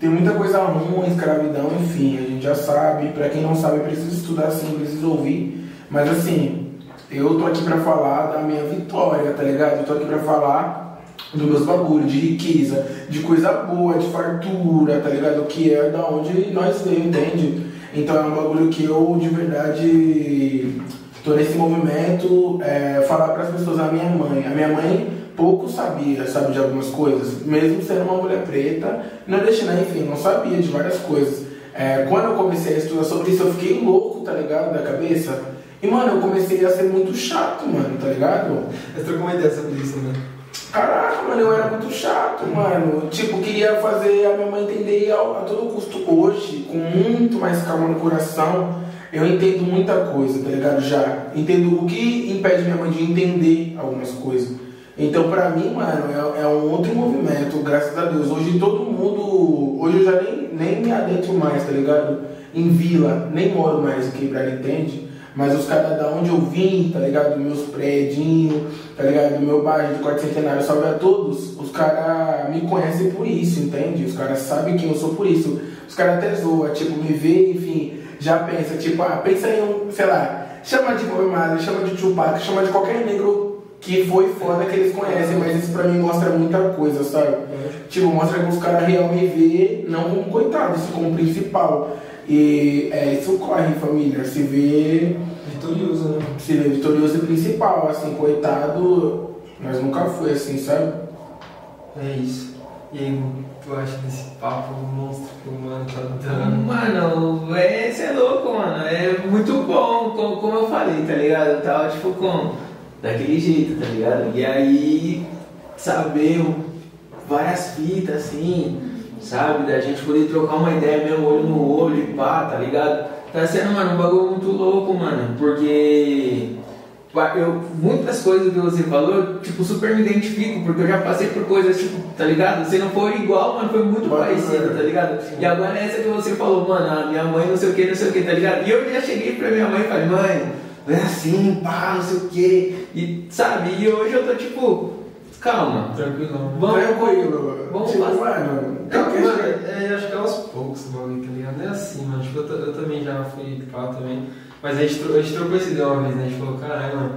tem muita coisa ruim, escravidão, enfim, a gente já sabe. Pra quem não sabe, precisa estudar sim, precisa ouvir. Mas assim, eu tô aqui pra falar da minha vitória, tá ligado? Eu tô aqui pra falar dos meus bagulhos, de riqueza, de coisa boa, de fartura, tá ligado? Que é da onde nós veio, entende? Então é um bagulho que eu de verdade tô nesse movimento é, falar para as pessoas, a minha mãe, a minha mãe pouco sabia, sabe, de algumas coisas, mesmo sendo uma mulher preta, não deixei, enfim, não sabia de várias coisas. É, quando eu comecei a estudar sobre isso, eu fiquei louco, tá ligado, da cabeça. E, mano, eu comecei a ser muito chato, mano, tá ligado? Eu trocou uma ideia sobre isso, né? Caraca, mano, eu era muito chato, mano. Tipo, queria fazer a minha mãe entender a, a todo custo. Hoje, com muito mais calma no coração, eu entendo muita coisa, tá ligado? Já. Entendo o que impede minha mãe de entender algumas coisas. Então, pra mim, mano, é, é um outro movimento, graças a Deus. Hoje todo mundo. Hoje eu já nem, nem me adentro mais, tá ligado? Em vila, nem moro mais em quebrada, entende? Mas os caras da onde eu vim, tá ligado? Meus prédios, tá ligado? Do meu bairro de quarto centenário, salve a todos. Os caras me conhecem por isso, entende? Os caras sabem quem eu sou por isso. Os caras até zoam, tipo, me vê, enfim, já pensa, tipo, ah, pensa em um, sei lá, chama de Bob Marley, chama de Tupac, chama de qualquer negro que foi foda que eles conhecem, mas isso pra mim mostra muita coisa, sabe? Tipo, mostra que os caras realmente vê não como coitado, isso como principal. E é, isso ocorre, família, se vê Vitorioso, né? se vê vitorioso e principal, assim, coitado, mas nunca foi assim, sabe? É isso. E aí, tu acha desse papo monstro que o mano tá dando? Mano, é, cê é louco, mano. É muito bom, como, como eu falei, tá ligado? Eu tava tipo com. Daquele jeito, tá ligado? E aí, saber várias fitas assim, sabe? Da gente poder trocar uma ideia mesmo, olho no olho e pá, tá ligado? Tá sendo, mano, um bagulho muito louco, mano. Porque. Eu, muitas coisas que você falou, tipo, super me identifico, porque eu já passei por coisas, tipo, tá ligado? Você não foi igual, mano, foi muito Bacana. parecido, tá ligado? E agora essa que você falou, mano, a minha mãe não sei o que, não sei o que, tá ligado? E eu já cheguei pra minha mãe e falei, mãe, não é assim, pá, não sei o que. E, sabe, e hoje eu tô tipo, calma. Tranquilão. Vamos, Tranquilo. vamos tipo, passar. mano, É, mano, é, acho que é aos poucos o bagulho, tá ligado? Não é assim, mano. Tipo, eu, eu também já fui pá também. Mas a gente, a gente trocou esse ideia uma vez, né? A gente falou, caralho, mano.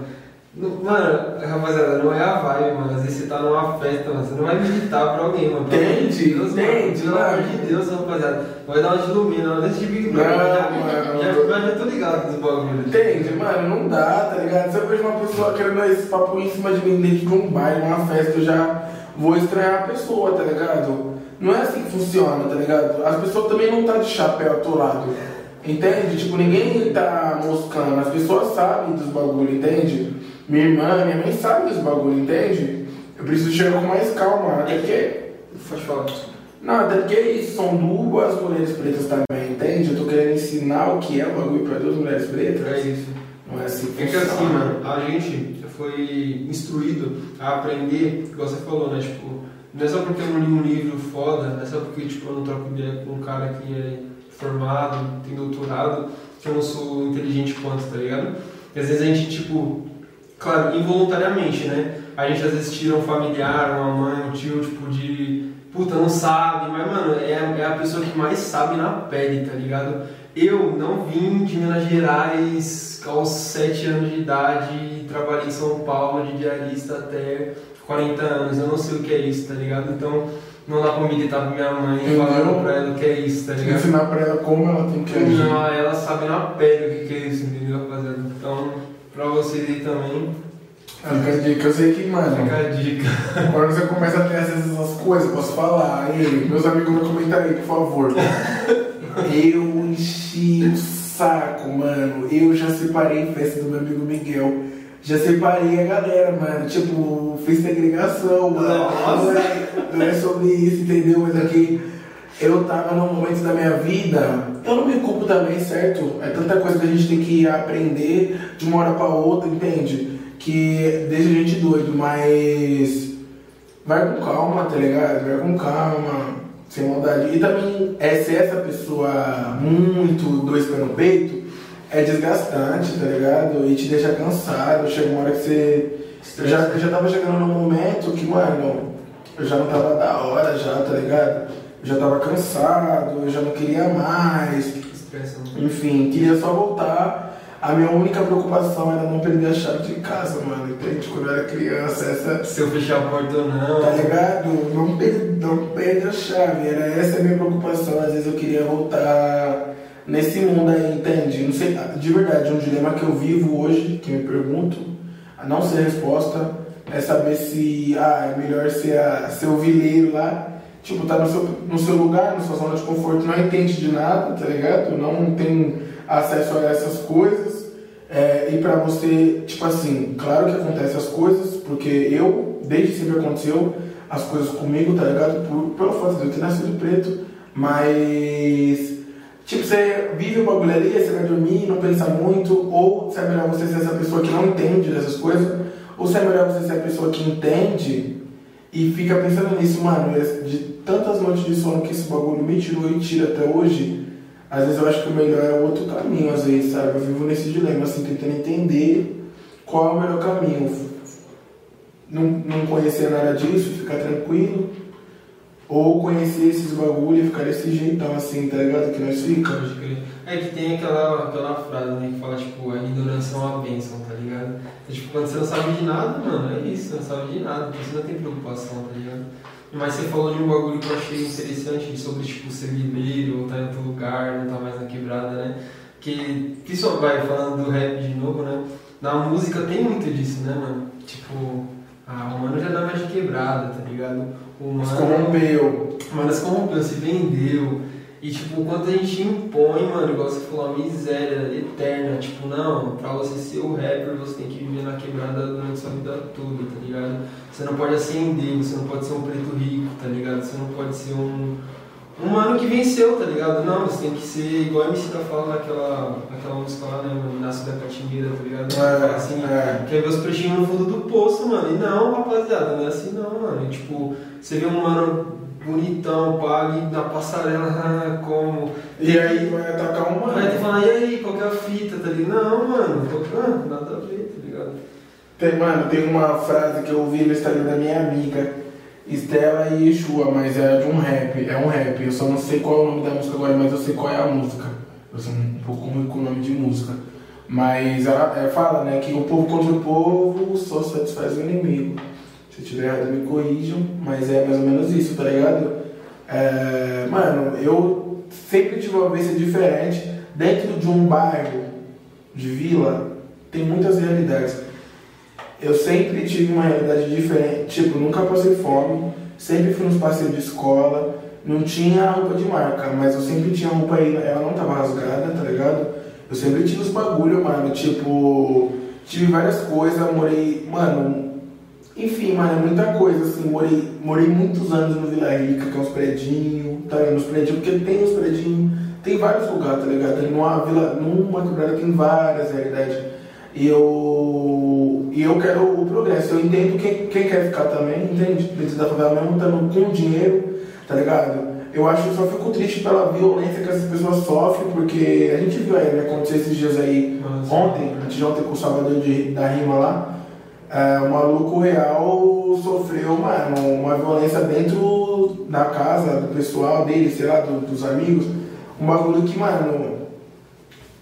Mano, rapaziada, não é a vibe, mano. Às vezes você tá numa festa, mano. Você não vai meditar pra alguém, mano. Entende, Deus, mano. entende, Pelo amor mano. de Deus, rapaziada. Vai dar uma de ilumina, não desse tipo de Não, já, mano. já, já, já tô ligado dos bagulhos. Entende, mano, não dá, tá ligado? Se eu vejo uma pessoa querendo esse papo em cima de mim dentro de um baile, uma festa, eu já vou estranhar a pessoa, tá ligado? Não é assim que funciona, tá ligado? As pessoas também não tá de chapéu atolado, entende? Tipo, ninguém tá moscando, as pessoas sabem dos bagulho, entende? Minha irmã, minha mãe sabe dos bagulho, entende? Eu preciso chegar com mais calma, até porque Pode falar. não, até porque são duas mulheres pretas também, entende? Eu tô querendo ensinar o que é o bagulho pra duas mulheres pretas. É isso. Não é assim que É que assim, mano, a gente foi instruído a aprender, igual você falou, né? Tipo, não é só porque eu não li um livro foda, não é só porque tipo, eu não troco ideia com um cara que é formado, tem doutorado, que eu não sou inteligente quanto, tá ligado? E às vezes a gente, tipo, claro, involuntariamente, né? A gente às vezes tira um familiar, uma mãe, um tio, tipo, de puta, não sabe, mas mano, é, é a pessoa que mais sabe na pele, tá ligado? Eu não vim de Minas Gerais aos 7 anos de idade e trabalhei em São Paulo de diarista até 40 anos. Eu não sei o que é isso, tá ligado? Então não dá pra militar pra minha mãe e falar pra ela o que é isso, tá ligado? Ensinar pra ela como ela tem que agir. Não, ela sabe na pele o que é isso, entendeu, rapaziada? Então, pra vocês aí também, Fica a dica, eu sei que, mano, fica a dica. quando você começa a ter essas, coisas, posso falar, aí, meus amigos comentar aí, por favor. Eu enchi o saco, mano. Eu já separei festa do meu amigo Miguel Já separei a galera, mano. Tipo, fiz segregação, mano. Não é, não é sobre isso, entendeu? Mas aqui eu tava num momento da minha vida, eu não me culpo também, certo? É tanta coisa que a gente tem que aprender de uma hora pra outra, entende? Que deixa a gente doido, mas vai com calma, tá ligado? Vai com calma, sem maldade. E também é ser essa pessoa muito dois pés no peito é desgastante, tá ligado? E te deixa cansado. Chega uma hora que você. Eu já, eu já tava chegando num momento que, mano, eu já não tava da hora já, tá ligado? Eu já tava cansado, eu já não queria mais. Enfim, queria só voltar. A minha única preocupação era não perder a chave de casa, mano. Entende? Quando eu era criança, essa. Se eu fechar a porta ou não. Tá ligado? Não perde, não perde a chave. Era essa a minha preocupação. Às vezes eu queria voltar nesse mundo aí, entende? Não sei, de verdade, um dilema que eu vivo hoje, que me pergunto, a não ser a resposta, é saber se ah, é melhor ser, a, ser o vileiro lá, tipo, tá no seu, no seu lugar, na sua zona de conforto, não entende de nada, tá ligado? Não tem acesso a essas coisas. É, e pra você, tipo assim, claro que acontecem as coisas, porque eu, desde sempre aconteceu as coisas comigo, tá ligado? Por, pelo fato de eu ter nascido preto, mas Tipo, você vive o bagulho ali, você vai dormir, não pensa muito, ou se é melhor você ser essa pessoa que não entende dessas coisas, ou se é melhor você ser a pessoa que entende e fica pensando nisso, mano, de tantas noites de sono que esse bagulho me tirou e tira até hoje, às vezes eu acho que o melhor é outro caminho, às vezes, sabe? Eu vivo nesse dilema, assim, tentando entender qual é o melhor caminho. Não, não conhecer nada disso, ficar tranquilo, ou conhecer esses bagulho e ficar desse jeitão assim, tá ligado? Que nós fica. Pode crer. É que tem aquela, aquela frase né, que fala, tipo, a ignorância é uma bênção, tá ligado? Então, tipo, quando você não sabe de nada, mano, é isso, você não sabe de nada, então você não tem preocupação, tá ligado? Mas você falou de um bagulho que eu achei interessante sobre, tipo, ser mineiro, ou estar tá em outro lugar, não estar tá mais na quebrada, né? Que, que só vai falando do rap de novo, né? Na música tem muito disso, né, mano? Tipo, ah, o mano já dá mais de quebrada, tá ligado? O mano, Se corrompeu. mano se corrompeu, se vendeu. E tipo, o quanto a gente impõe, mano, igual você falou, a miséria eterna. Tipo, não, pra você ser o rapper, você tem que viver na quebrada durante sua vida toda, tá ligado? Você não pode ascender, você não pode ser um preto rico, tá ligado? Você não pode ser um. Um mano que venceu, tá ligado? Não, você tem que ser igual a MC tá falando naquela, naquela música lá, né, mano? Nasce da Catimira, tá ligado? É, Fala assim, é. quer ver os peixinhos no fundo do poço, mano. E não, rapaziada, não é assim não, mano. E, tipo, você vê um mano bonitão, pague na passarela como. E aí vai atacar um Aí tu mano. fala, e aí, qual que é a fita, tá ligado? Não, mano, ah, nada a ver, tá ligado? Tem, mano, tem uma frase que eu ouvi no Instagram da minha amiga, Estela e Yeshua, mas é de um rap, é um rap. Eu só não sei qual é o nome da música agora, mas eu sei qual é a música. Eu sou um pouco ruim com o nome de música. Mas ela é, fala, né, que o povo contra o povo só satisfaz o inimigo. Se eu tiver errado, me corrijam, mas é mais ou menos isso, tá ligado? É, mano, eu sempre tive uma vivência diferente. Dentro de um bairro de vila, tem muitas realidades. Eu sempre tive uma realidade diferente. Tipo, nunca passei fome, sempre fui nos passeios de escola, não tinha roupa de marca, mas eu sempre tinha roupa aí, ela não tava rasgada, tá ligado? Eu sempre tive os bagulho, mano, tipo, tive várias coisas, morei, mano, enfim, mano, é muita coisa, assim, morei, morei muitos anos no Vila Rica, que é uns predinhos, tá ligado? Predinhos, porque tem uns predinhos, tem vários lugares, tá ligado? Numa vila, numa quebrada tem várias realidades. E eu, e eu quero o progresso. Eu entendo quem, quem quer ficar também, entende? Dentro da favela mesmo, estando com dinheiro, tá ligado? Eu acho que só fico triste pela violência que essas pessoas sofrem, porque a gente viu aí, né, acontecer esses dias aí, Nossa. ontem, antes de ontem com o Salvador de, da Rima lá, é, o maluco real sofreu, mano, uma violência dentro da casa, do pessoal dele, sei lá, do- dos amigos. Um bagulho que, mano,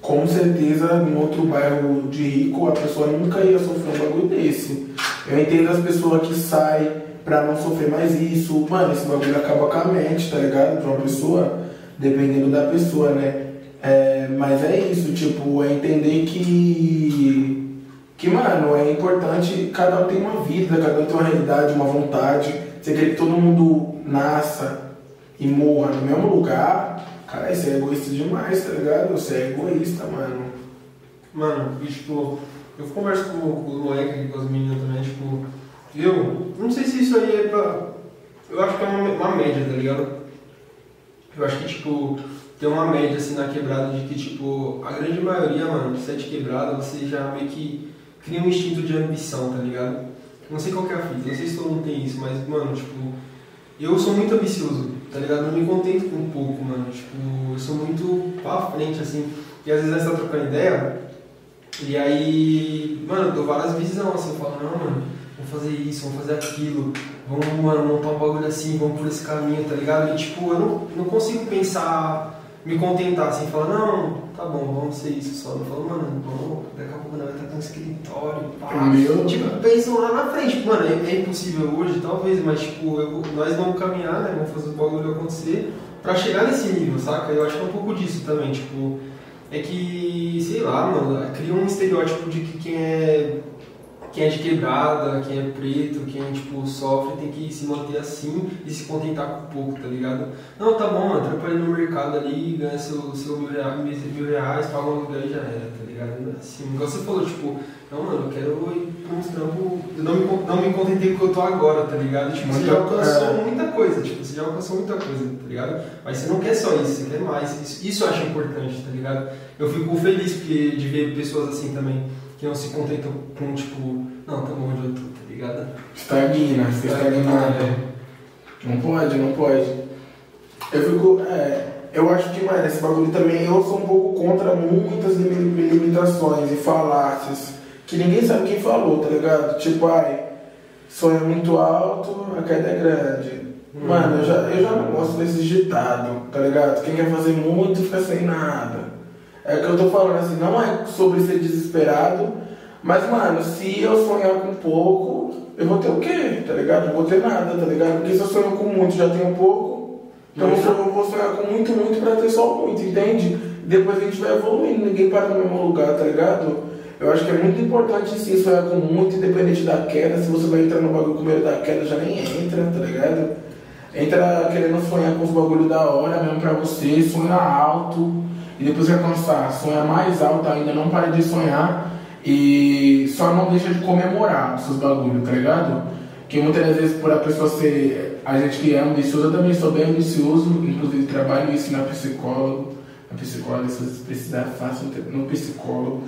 com certeza em outro bairro de rico a pessoa nunca ia sofrer um bagulho desse. Eu entendo as pessoas que saem pra não sofrer mais isso. Mano, esse bagulho acaba com a mente, tá ligado? De uma pessoa, dependendo da pessoa, né? É, mas é isso, tipo, é entender que. Que, mano, é importante, cada um tem uma vida, cada um tem uma realidade, uma vontade. Você quer que todo mundo nasça e morra no mesmo lugar, cara, isso é egoísta demais, tá ligado? Você é egoísta, mano. Mano, tipo, eu converso com, com os moleques aqui, com as meninas também, tipo, eu não sei se isso aí é pra. Eu acho que é uma, uma média, tá ligado? Eu acho que, tipo, tem uma média assim na quebrada de que, tipo, a grande maioria, mano, de sete quebradas, você já meio que cria um instinto de ambição, tá ligado? Não sei qual que é a fita, não sei se todo mundo tem isso, mas, mano, tipo, eu sou muito ambicioso, tá ligado? Não me contento com pouco, mano. Tipo, eu sou muito pra frente, assim. E às vezes nós tá trocando ideia, e aí, mano, eu dou várias visões, assim, eu falo, não, mano, vamos fazer isso, vamos fazer aquilo, vamos, mano, montar um bagulho assim, vamos por esse caminho, tá ligado? E tipo, eu não, não consigo pensar me contentar assim, falar, não, tá bom, vamos ser isso só. Eu falo, mano, vamos, daqui a pouco nós vai estar com um escritório, pá. Meu, tipo, pensam lá na frente, mano, é, é impossível hoje, talvez, mas tipo, eu, nós vamos caminhar, né? Vamos fazer o bagulho acontecer pra chegar nesse nível, saca? Eu acho que é um pouco disso também, tipo, é que, sei lá, mano, cria um estereótipo de que quem é quem é de quebrada, quem é preto, quem tipo, sofre, tem que se manter assim e se contentar com pouco, tá ligado? Não, tá bom, mano, trampa no mercado ali, ganha seu, seu mil, reais, mil reais, paga um aluguel e já era, tá ligado? Assim, igual você falou, tipo, não, mano, eu quero ir pra uns trampos, eu não me, não me contentei com o que eu tô agora, tá ligado? Tipo, você já alcançou é. muita coisa, tipo, você já alcançou muita coisa, tá ligado? Mas você não quer só isso, você quer mais, isso, isso eu acho importante, tá ligado? Eu fico feliz porque, de ver pessoas assim também que não se contentam com, tipo, não, tá bom onde eu tô, tá ligado? Estagna, você estagnado. É. Não pode, não pode. Eu fico, é, eu acho demais esse bagulho também. Eu sou um pouco contra muitas limitações e falácias que ninguém sabe quem falou, tá ligado? Tipo, ai, sonho é muito alto, a queda é grande. Mano, eu já, eu já não gosto desse ditado, tá ligado? Quem quer fazer muito fica sem nada. É o que eu tô falando, assim, não é sobre ser desesperado, mas, mano, se eu sonhar com pouco, eu vou ter o quê? Tá ligado? Não vou ter nada, tá ligado? Porque se eu sonho com muito, já tenho pouco. Então eu vou sonhar com muito, muito pra ter só muito, entende? Depois a gente vai evoluindo, ninguém para no mesmo lugar, tá ligado? Eu acho que é muito importante sim sonhar com muito, independente da queda. Se você vai entrar no bagulho com medo da queda, já nem entra, tá ligado? Entra querendo sonhar com os bagulhos da hora mesmo pra você, sonha alto e depois que alcançar, sonha mais alto ainda, não para de sonhar e só não deixa de comemorar os seus bagulhos, tá ligado? Que muitas vezes por a pessoa ser. A gente que é ambicioso, eu também sou bem ambicioso, inclusive trabalho isso na psicólogo. Na psicóloga, se vocês precisarem, façam no psicólogo.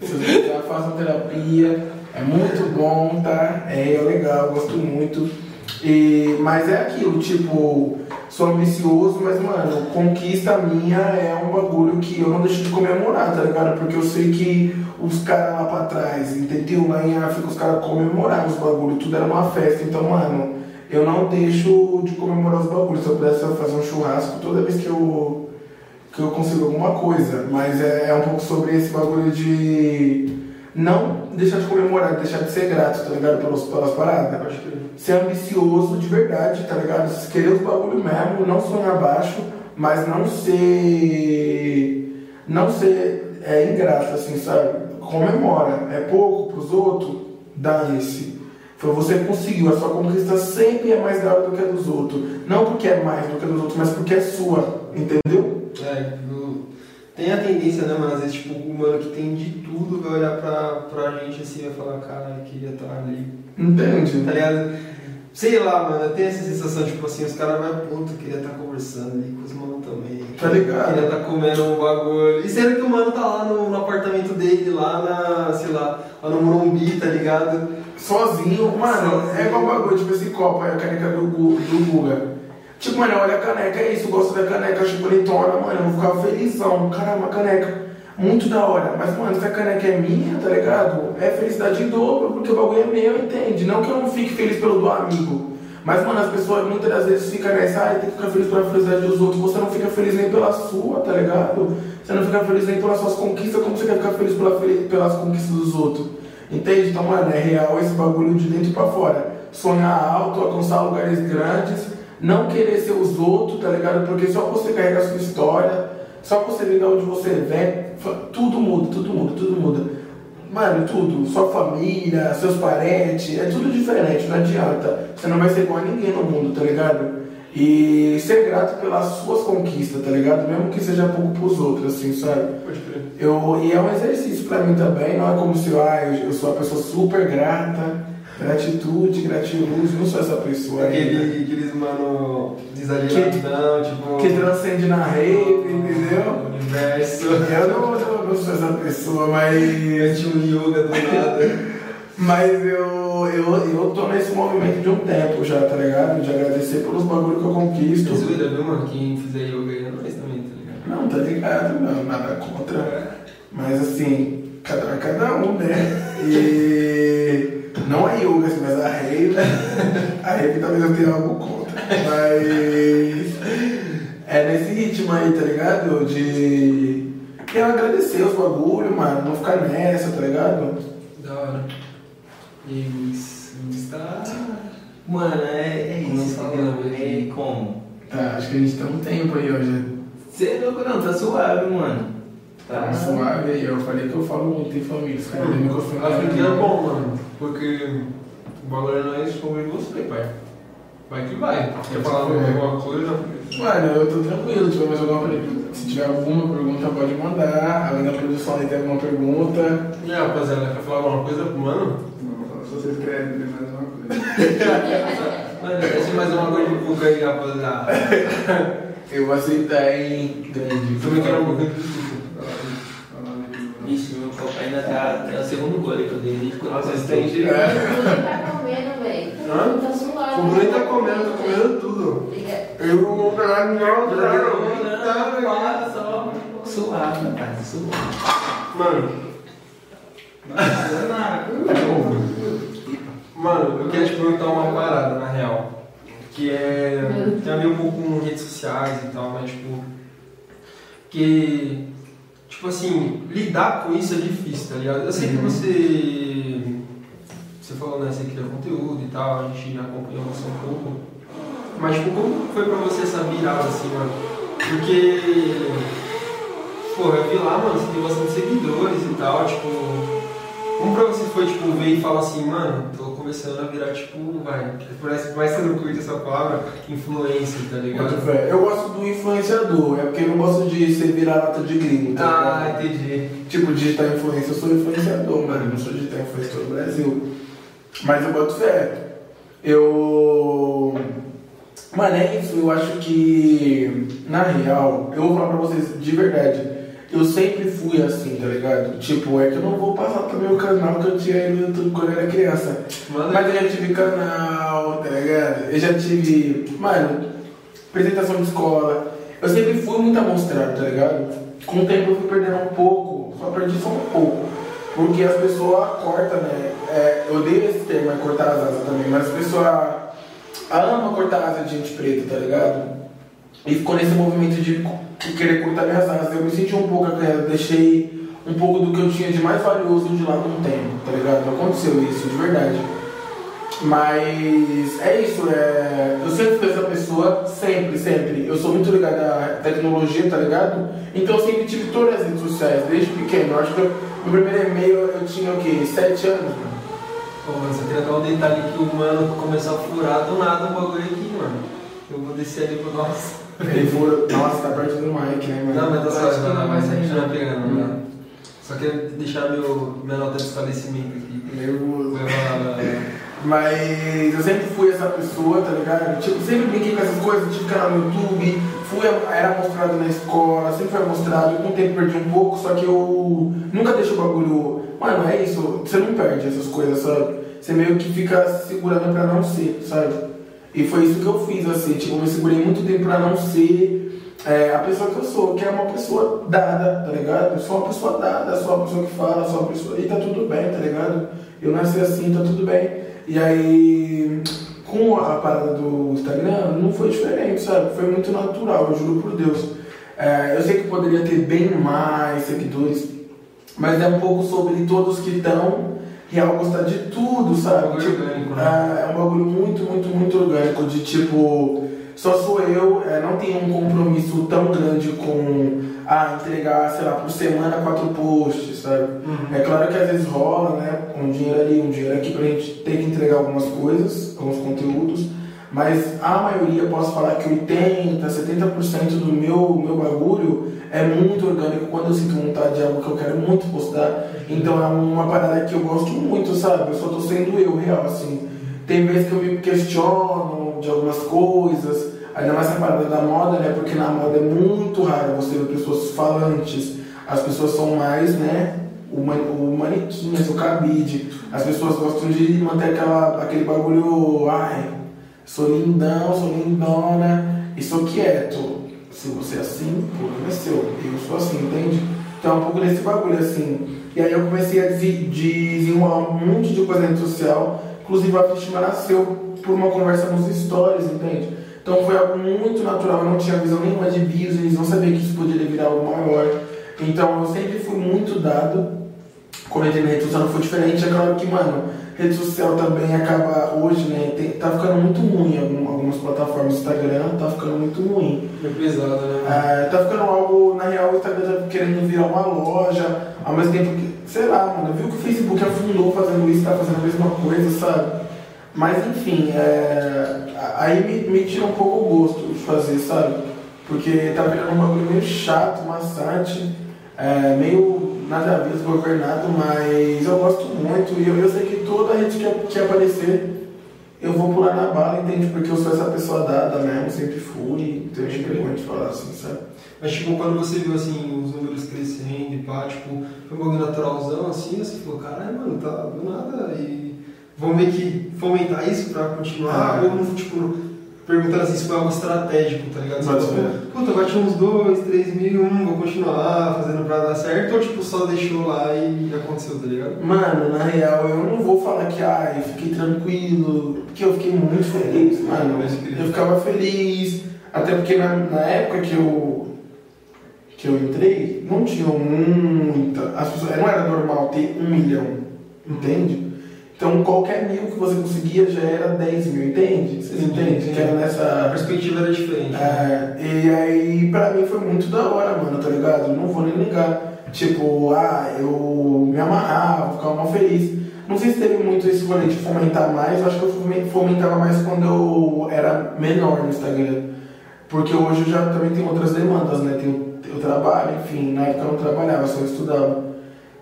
Se vocês precisarem, façam terapia. É muito bom, tá? É, é legal, gosto muito. E, mas é aquilo, tipo, sou ambicioso, mas, mano, conquista minha é um bagulho que eu não deixo de comemorar, tá ligado? Porque eu sei que os caras lá pra trás, entendeu? Lá em África os caras comemoravam os bagulhos, tudo era uma festa. Então, mano, eu não deixo de comemorar os bagulhos. Se eu pudesse fazer um churrasco toda vez que eu, que eu consigo alguma coisa. Mas é, é um pouco sobre esse bagulho de não deixar de comemorar, deixar de ser grato, tá ligado? Pelas, pelas paradas. Acho que ser ambicioso de verdade, tá ligado? Querer os bagulho mesmo, não sonhar baixo, mas não ser. não ser é, ingrato, assim, sabe? Comemora. É pouco pros outros, dá esse. Foi você que conseguiu, a sua conquista sempre é mais da hora do que a dos outros. Não porque é mais do que a dos outros, mas porque é sua, entendeu? É, tem a tendência, né, mas às vezes, tipo, o mano que tem de tudo vai olhar pra, pra gente assim e vai falar, cara, eu queria estar ali. Entende? Tá ligado? Sei lá, mano, tem essa sensação, tipo assim, os caras vão, puta, queria estar conversando ali com os manos também. Tá ligado? Queria estar comendo um bagulho. E sendo que o mano tá lá no, no, apartamento dele, lá na, sei lá, lá no Morumbi, tá ligado? Sozinho, mano, Sozinho. é igual bagulho, tipo esse copo, é a caneca do, do Guga. Tipo, mano, olha a caneca, é isso, gosto da caneca, acho bonitona, mano, eu vou ficar felizão. Caramba, caneca, muito da hora. Mas, mano, se a caneca é minha, tá ligado? É felicidade em dobro, porque o bagulho é meu, entende? Não que eu não fique feliz pelo do amigo. Mas, mano, as pessoas muitas das vezes ficam nessa, ah, tem que ficar feliz pela felicidade dos outros. Você não fica feliz nem pela sua, tá ligado? Você não fica feliz nem pelas suas conquistas, como você quer ficar feliz pela, pelas conquistas dos outros? Entende? Então, mano, é real esse bagulho de dentro pra fora. Sonhar alto, alcançar lugares grandes não querer ser os outros, tá ligado? Porque só você carrega a sua história, só você vê de onde você vem, tudo muda, tudo muda, tudo muda. Mano, tudo, sua família, seus parentes, é tudo diferente, não adianta. Você não vai ser igual a ninguém no mundo, tá ligado? E ser grato pelas suas conquistas, tá ligado? Mesmo que seja pouco pros outros, assim, sabe? Pode crer. Eu, e é um exercício pra mim também, não é como se ah, eu, eu sou uma pessoa super grata, gratitude, gratiluz, não sou essa pessoa ainda. Aquele, aqueles mano desalienadão, tipo. Que transcende na rede, entendeu? Universo. Eu não, não, não sou essa pessoa, mas. Anti um yoga do nada. Mas eu, eu, eu tô nesse movimento de um tempo já, tá ligado? De agradecer pelos bagulhos que eu conquisto. Zoeira, viu, mano? Quem fizer yoga aí é nós também, tá ligado? Não, tá ligado, não, nada contra. Mas assim, cada cada um, né? E não é yoga, assim, mas a rave. A rave talvez eu tenha algo contra. Mas é nesse ritmo aí, tá ligado? De eu agradecer os bagulhos, mano, não ficar nessa, tá ligado? Da hora. E Luiz? Luiz tá. Mano, é, é isso, entendeu? É como? Tá, acho que a gente tem um tempo aí hoje. Você é louco não, tá suave, mano. Tá suave aí, eu falei que eu falo muito em família, os caras me microfone. Africano é bom, mano. Porque o bagulho é nós convém você, pai. Vai que vai. Quer falar alguma coisa? Mano, eu tô tranquilo, tiver mais alguma pergunta. Se tiver alguma pergunta, pode mandar. Além da produção aí tem alguma pergunta. E aí, rapaziada, quer falar alguma coisa pro mano? Não, se vocês querem dizer mais uma coisa. Mano, deixa mais uma coisa de pouco aí, rapaziada. Eu vou aceitar em grande. Também quero um pouquinho de Ixi, meu copo ainda tá. É o segundo gole que eu dei. Ele ficou Nossa, você tem jeito. O Bruno tá comendo, velho. Tá. O Bruno tá comendo, tá comendo tudo. Eu não vou pegar não, Não, não, só. Suave, rapaz, suave. Mano, mano, eu queria te perguntar uma parada, na real. Que é. Tem a ver um pouco com redes sociais e tal, mas tipo. Que. Tipo assim, lidar com isso é difícil, tá ligado? Eu sei que você. Você falou, né? Você cria conteúdo e tal, a gente acompanhou você um pouco. Mas, tipo, como foi pra você essa virada, assim, mano? Porque. Pô, eu vi lá, mano, você tem bastante seguidores e tal, tipo. Como pra você foi, tipo, ver e falar assim, mano, tô começando a virar, tipo, vai. Parece mais você não curte essa palavra, influencer, tá ligado? Eu gosto do influenciador, é porque eu não gosto de ser vira-lata de gringo, tá Ah, ligado? entendi. Tipo, digital influencer, eu sou influenciador, mano. Eu não sou digital influencer do Brasil. Mas eu boto fé. Eu. Mano, é isso. Eu acho que, na real, eu vou falar pra vocês de verdade. Eu sempre fui assim, tá ligado? Tipo, é que eu não vou passar pro meu canal que eu tinha no YouTube quando eu era criança. Manda Mas eu já tive canal, tá ligado? Eu já tive, mano, apresentação de escola. Eu sempre fui muito amostrado, tá ligado? Com o tempo eu fui perdendo um pouco, só perdi só um pouco. Porque as pessoas cortam, né? É, eu odeio esse termo, é cortar as asas também, mas as pessoas amam cortar a asa de gente preta, tá ligado? E ficou nesse movimento de querer cortar minhas asas. Eu me senti um pouco acanhado, deixei um pouco do que eu tinha de mais valioso de lado um tempo, tá ligado? Aconteceu isso, de verdade. Mas é isso, é... eu sempre fui essa pessoa, sempre, sempre. Eu sou muito ligado à tecnologia, tá ligado? Então eu sempre tive todas as redes sociais, desde pequeno. Eu acho que eu, meu primeiro e-mail eu tinha o quê? Sete anos, mano. Pô, mano, só queria dar um detalhe que o mano começou a furar do nada o bagulho aqui, mano. Eu vou descer ali pro nosso. Ele foi, nossa, tá perto do mic, né, mano? Não, mas tá Eu só acho que não vai sair, Deixa eu não. pegando, né? Só queria deixar meu, minha nota de esclarecimento aqui. Nervoso. Mas eu sempre fui essa pessoa, tá ligado? Tipo, sempre brinquei com essas coisas, tive canal no YouTube, fui, era mostrado na escola, sempre foi mostrado, com o tempo perdi um pouco, só que eu nunca deixo o bagulho. Mano, é isso, você não perde essas coisas, sabe? Você meio que fica se segurando pra não ser, sabe? E foi isso que eu fiz, assim, tipo, eu me segurei muito tempo pra não ser é, a pessoa que eu sou, que é uma pessoa dada, tá ligado? Eu sou uma pessoa dada, sou uma pessoa que fala, sou uma pessoa. E tá tudo bem, tá ligado? Eu nasci assim, tá tudo bem. E aí, com a parada do Instagram, não foi diferente, sabe? Foi muito natural, eu juro por Deus. É, eu sei que poderia ter bem mais seguidores, mas é um pouco sobre todos que estão real gostar de tudo, sabe? Bagulho Tipo, orgânico, né? é, é um bagulho muito, muito, muito orgânico, de tipo, só sou eu, é, não tenho um compromisso tão grande com ah, entregar, sei lá, por semana quatro posts, sabe? Uhum. É claro que às vezes rola, né? Um dinheiro ali, um dinheiro aqui pra gente ter que entregar algumas coisas, alguns conteúdos, Mas a maioria, posso falar que 80, 70% do meu, meu bagulho é muito orgânico quando eu sinto vontade de algo que eu quero muito postar. Então é uma parada que eu gosto muito, sabe? Eu só tô sendo eu, real, assim. Tem vezes que eu me questiono de algumas coisas, ainda mais essa parada da moda, né? Porque na moda é muito raro você ver pessoas falantes. As pessoas são mais, né? O, man, o manequins, o cabide. As pessoas gostam de manter aquela, aquele bagulho. Ai, sou lindão, sou lindona e sou quieto. Se você é assim, o problema é seu. Eu sou assim, entende? Então é um pouco desse bagulho assim. E aí eu comecei a desenrolar um monte de coisa na rede social. Inclusive a autoestima nasceu por uma conversa nos stories, entende? Então foi algo muito natural, eu não tinha visão nenhuma de business, não sabia que isso poderia virar algo maior. Então eu sempre fui muito dado. Quando eu entrei na rede social não foi diferente, é claro que, mano, rede social também acaba hoje, né? Tem, tá ficando muito ruim algum, algumas plataformas. Instagram tá ficando muito ruim. É pesado, né? É, tá ficando algo, na real, o Instagram tá querendo virar uma loja, ao mesmo tempo que, sei lá, mano, viu que o Facebook afundou fazendo isso, tá fazendo a mesma coisa, sabe? Mas enfim, é, aí me, me tira um pouco o gosto de fazer, sabe? Porque tá virando um bagulho meio chato, maçante, é, meio nada a ver desgovernado, mas eu gosto muito e eu, eu sei que toda rede que, que aparecer eu vou pular na bala, entende? Porque eu sou essa pessoa dada mesmo, sempre fui, então eu vergonha de falar assim, sabe? Mas tipo, quando você viu assim, os números crescendo e pá, tipo, foi um bagulho naturalzão assim, você falou, caralho, mano, tá do nada e vamos meio que fomentar isso pra continuar, Ah. ou tipo, perguntando assim se foi algo estratégico, tá ligado? Você Pode falou, ser. puta, bati uns dois, três mil, hum, vou continuar fazendo pra dar certo, ou tipo, só deixou lá e aconteceu, tá ligado? Mano, na real, eu não vou falar que ah, eu fiquei tranquilo, porque eu fiquei muito feliz, mano. Eu ficava feliz, até porque na, na época que eu, que eu entrei, não tinha muita. As pessoas, não era normal ter um milhão, entende? Então qualquer mil que você conseguia já era 10 mil, entende? Vocês entendem? Que era A nessa. perspectiva era diferente. É, e aí, pra mim foi muito da hora, mano, tá ligado? Não vou nem negar. Tipo, ah, eu me amarrava, ficava mal feliz. Não sei se teve muito esse rolê de fomentar mais, eu acho que eu fomen- fomentava mais quando eu era menor no Instagram. Porque hoje eu já também tenho outras demandas, né? Tenho, eu trabalho, enfim, na época eu não trabalhava, só estudava.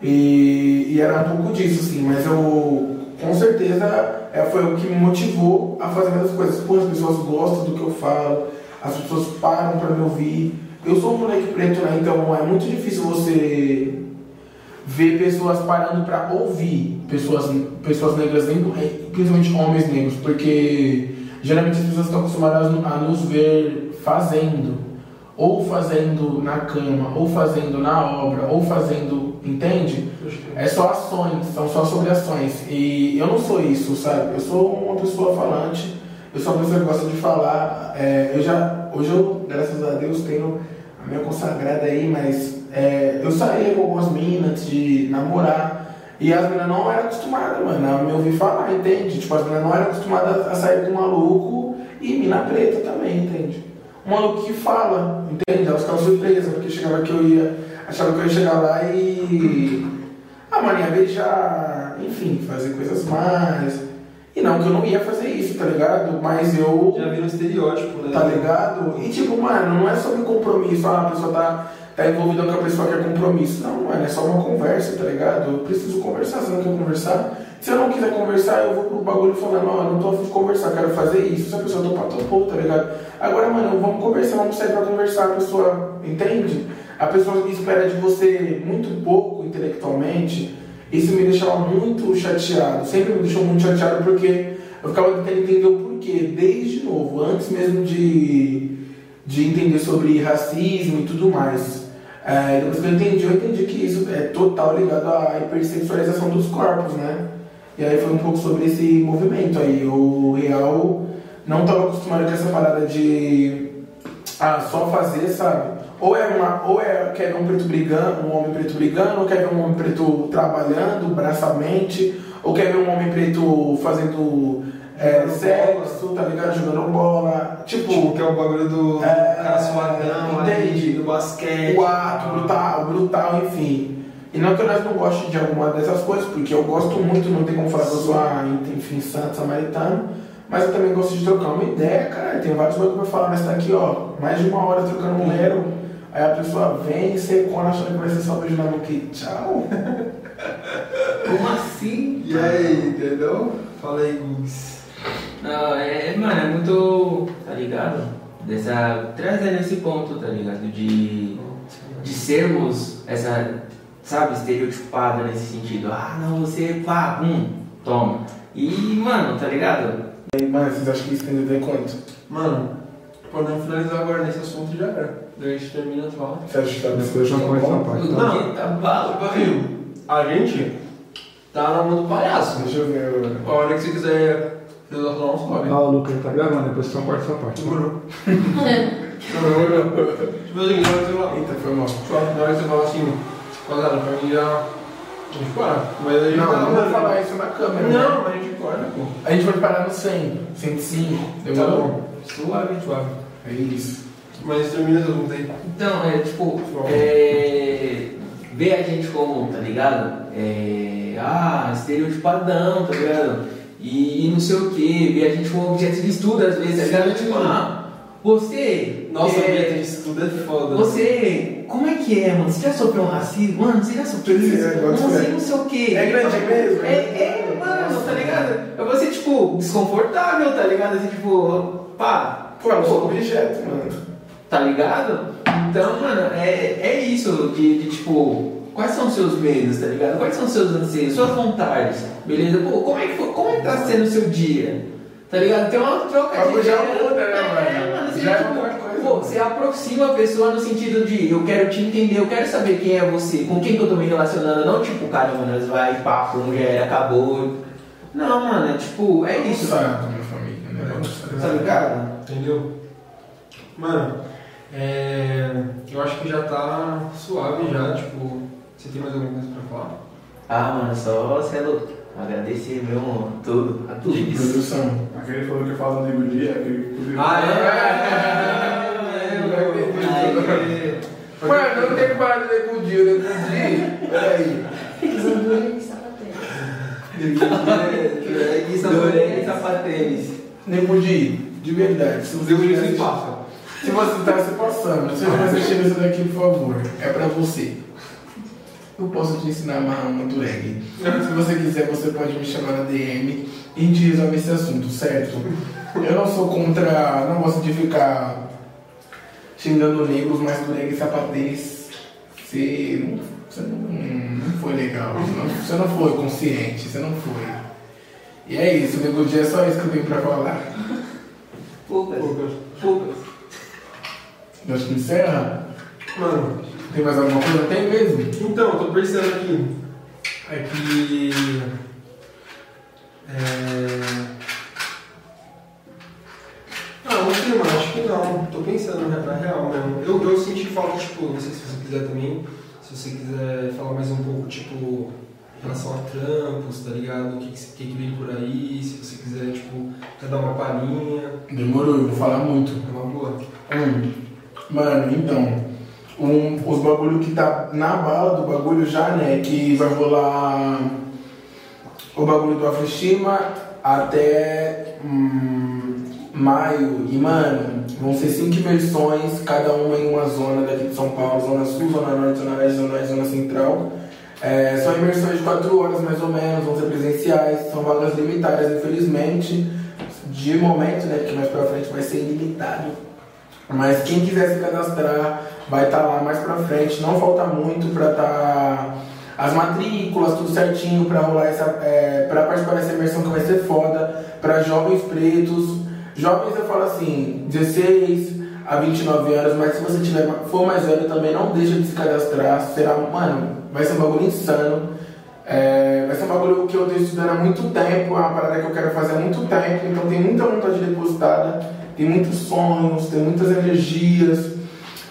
E, e era um pouco disso, assim, mas eu com certeza é, foi o que me motivou a fazer essas coisas. Pô, as pessoas gostam do que eu falo, as pessoas param pra me ouvir. Eu sou um moleque preto, né? Então é muito difícil você ver pessoas parando pra ouvir pessoas, pessoas negras, principalmente homens negros, porque geralmente as pessoas estão acostumadas a nos ver fazendo, ou fazendo na cama, ou fazendo na obra, ou fazendo, entende? É só ações, são só sobre ações. E eu não sou isso, sabe? Eu sou uma pessoa falante, eu sou uma pessoa que gosta de falar. É, eu já, hoje eu, graças a Deus, tenho a minha consagrada aí, mas é, eu saía com algumas antes de namorar. E as meninas não eram acostumadas, mano, a me ouvir falar, entende? Tipo, as meninas não eram acostumadas a sair com um maluco e mina preta também, entende? Um maluco que fala, entende? Elas ficavam surpresas, porque chegava que eu ia, achava que eu ia chegar lá e. Ia beijar, enfim, fazer coisas mais. E não que eu não ia fazer isso, tá ligado? Mas eu. Já vira um estereótipo, né? Tá ligado? E tipo, mano, não é sobre compromisso, ah, a pessoa tá, tá envolvida com a pessoa que quer compromisso. Não, mano, é só uma conversa, tá ligado? Eu preciso conversar, você não quer conversar? Se eu não quiser conversar, eu vou pro bagulho falando, ó, eu não tô afim de conversar, quero fazer isso. Se a pessoa topar, topou, tá ligado? Agora, mano, vamos conversar, vamos sair pra conversar, a pessoa entende? A pessoa espera de você muito pouco intelectualmente. Isso me deixava muito chateado, sempre me deixou muito chateado porque eu ficava tentando entender o porquê, desde novo, antes mesmo de, de entender sobre racismo e tudo mais. É, depois que eu entendi, eu entendi que isso é total ligado à hipersexualização dos corpos, né? E aí foi um pouco sobre esse movimento aí. O real não estava acostumado com essa parada de ah, só fazer, sabe? Ou é uma, ou é quer ver um preto brigando, um homem preto brigando, ou quer ver um homem preto trabalhando braçamente, ou quer ver um homem preto fazendo é, sexo, tá ligado? Jogando bola. Tipo, Tipo, que é o bagulho do É, cara suadão entende? do basquete. o ato brutal, brutal, enfim. E não que nós não goste de alguma dessas coisas, porque eu gosto muito, não tem como falar que eu sou, ah, enfim, santo samaritano, Mas eu também gosto de trocar uma ideia, cara. Tem vários bagulho pra falar, mas tá aqui, ó, mais de uma hora trocando um ero. Aí a pessoa vem e secona achando que vai ser só beijo na boca e tchau. Como assim? E aí, entendeu? Fala aí, Gugs. Não, é, mano, é muito, tá ligado? Dessa, trazendo esse ponto, tá ligado? De, de sermos essa, sabe, estereotipada nesse sentido. Ah, não, você, pá, hum, toma. E, mano, tá ligado? E, mano, vocês acham que isso tem até quanto? Mano, podemos finalizar agora nesse assunto já era. Daí a gente termina a fala. Você acha que tá Depois já começa a parte. O Não. tá bala, Viu? A gente tá na mão do palhaço. Deixa eu ver agora. A hora que você quiser filosofar, um sobe. Ah, o Lucas tá gravando, depois você só corta essa parte. Demorou. Demorou. Tipo assim, na hora que você fala. Eita, foi mal. Na hora que você fala assim, rapaziada, pra mim já. A gente para. Mas a gente Não, tá não vou mano. falar isso na câmera. né? Não, a gente corta, pô. A gente vai parar no 100, 105. Tá Demorou? bom. Suave, suave. É isso. Mas termina esse assunto aí. Então, é tipo, é, ver a gente como, tá ligado? É, ah, estereotipadão, tá ligado? E, não sei o que, ver a gente como objeto de estudo às vezes, tá ligado? Tipo, ah, você. Nossa, é, objeto de estudo é foda. Você, como é que é, mano? Você já sofreu um racismo? Mano, você já sofreu isso? É, Não, você ser. não sei o que. É grande mesmo? É, é, mano, tá ligado? É você, tipo, desconfortável, tá ligado? Assim, tipo, pá. Pô, sou pô, objeto, mano. Tá ligado? Então, mano, é, é isso de, de, tipo, quais são os seus medos, tá ligado? Quais são os seus anseios, suas vontades, beleza? Pô, como é que, foi- como é que tá sendo o seu dia? Tá ligado? Tem uma troca de já muda, né, É, mano? mano, você, Já é tipo, pô, você aproxima a pessoa no sentido de eu quero te entender, eu quero saber quem é você, com quem que eu tô me relacionando, não tipo, cara, mano, nós vai, papo, era, acabou. Não, mano, é tipo, é isso. Sabe, minha família, né? Tá ligado? Entendeu? Mano, é, eu acho que já tá suave já, tipo. Você tem mais alguma coisa pra falar? Ah, mano, só você é louco. Agradecer mesmo tudo, a tudo isso. Produção. Aquele falou que fala no livro dia, aquele. é? Mano, eu não tenho que parar de ler com o dia, eu leio com o dia. Peraí. Durei sapatênis. Nemudi, de verdade. Se você Deus se passa. Se você está se passando, se você assistindo isso daqui, por favor, é pra você. Eu posso te ensinar a amarrar uma drag. Se você quiser, você pode me chamar na DM e a gente resolve esse assunto, certo? Eu não sou contra. Não gosto de ficar xingando negros, mas drag e sapatênis. Você não, você não, não foi legal. você não foi consciente, você não foi. E é isso, nego dia é só isso que eu tenho pra falar. Poucas. Poucas. Poucas. Nós que encerra? Mano, Tem mais alguma coisa? Tem mesmo? então, eu tô pensando aqui. É que. É... Ah, não sei, mano, acho que não. Tô pensando na, na real mesmo. Eu, eu senti falta, tipo, não sei se você quiser também, se você quiser falar mais um pouco, tipo, relação a trampos, tá ligado? O que, que, que vem por aí, se você quiser, tipo, quer dar uma palhinha. Demorou, eu vou falar muito. É uma boa. Hum. Mano, então, um, os bagulho que tá na bala do bagulho já, né? Que vai rolar o bagulho do Afroshima até hum, maio. E, mano, vão ser cinco versões, cada uma em uma zona daqui de São Paulo, Zona Sul, Zona Norte, Zona Leste, Zona Zona Central. É, são imersões de 4 horas mais ou menos, vão ser presenciais, são vagas limitadas, infelizmente. De momento, né? Porque mais pra frente vai ser ilimitado. Mas quem quiser se cadastrar vai estar lá mais pra frente. Não falta muito pra estar as matrículas, tudo certinho pra rolar essa. É, pra participar dessa imersão que vai ser foda. Pra jovens pretos. Jovens eu falo assim, 16 a 29 anos, mas se você tiver, for mais velho também, não deixa de se cadastrar. Será, mano, vai ser um bagulho insano. É, vai ser um bagulho que eu estou estudando há muito tempo, é uma parada que eu quero fazer há muito tempo, então tem muita vontade depositada, tem muitos sonhos, tem muitas energias.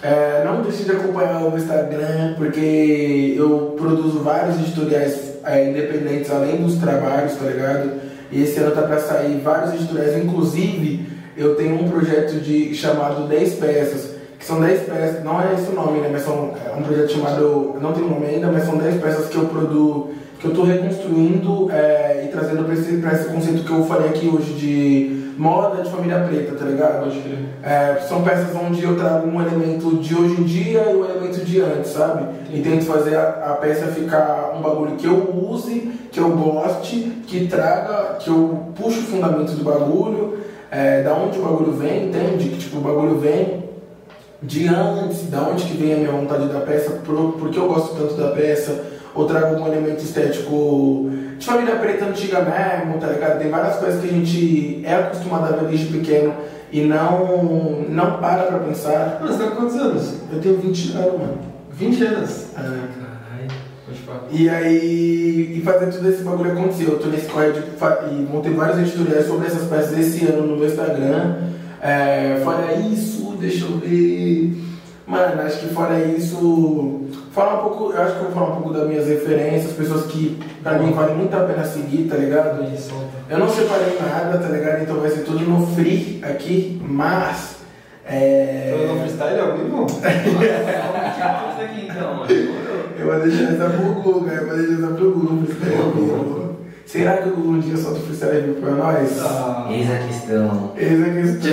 É, não deixe de acompanhar o meu Instagram, porque eu produzo vários editoriais é, independentes além dos trabalhos, tá ligado? E esse ano tá pra sair vários editoriais, inclusive eu tenho um projeto de chamado 10 peças, que são 10 peças, não é esse o nome, né? Mas são é um projeto chamado, não tem nome ainda, mas são 10 peças que eu produzo, que eu tô reconstruindo é, e trazendo pra esse, pra esse conceito que eu falei aqui hoje de moda de família preta, tá ligado? É, são peças onde eu trago um elemento de hoje em dia e um elemento de antes, sabe? E tento fazer a, a peça ficar um bagulho que eu use, que eu goste, que traga, que eu puxe o fundamento do bagulho, é, da onde o bagulho vem, entende? Que tipo, o bagulho vem de antes, da onde que vem a minha vontade da peça, por, por que eu gosto tanto da peça, ou trago algum elemento estético de família preta antiga mesmo, tá ligado? Tem várias coisas que a gente é acostumado a ver desde pequeno e não, não para pra pensar. Mano, você tá com quantos anos? Eu tenho 20 anos, mano. 20 anos. É. Caralho. E aí, e fazer tudo esse bagulho acontecer. Eu tô nesse corre e montei vários editoriais sobre essas peças esse ano no meu Instagram. É, fora isso, deixa eu ver. Mano, acho que fora isso. Falar um pouco, eu acho que eu vou falar um pouco das minhas referências, pessoas que pra mim vale muito a pena seguir, tá ligado? Solta. Eu não separei nada, tá ligado? Então vai ser tudo no free aqui, mas. É... Tô no freestyle ao vivo? Isso aqui então, mano. Eu vou deixar essa pro Guga, eu vou deixar essa pro Guga, freestyle ao vivo. Será que o Guga um dia o freestyle ao vivo pra nós? Ah, Eis a questão. Eis a questão.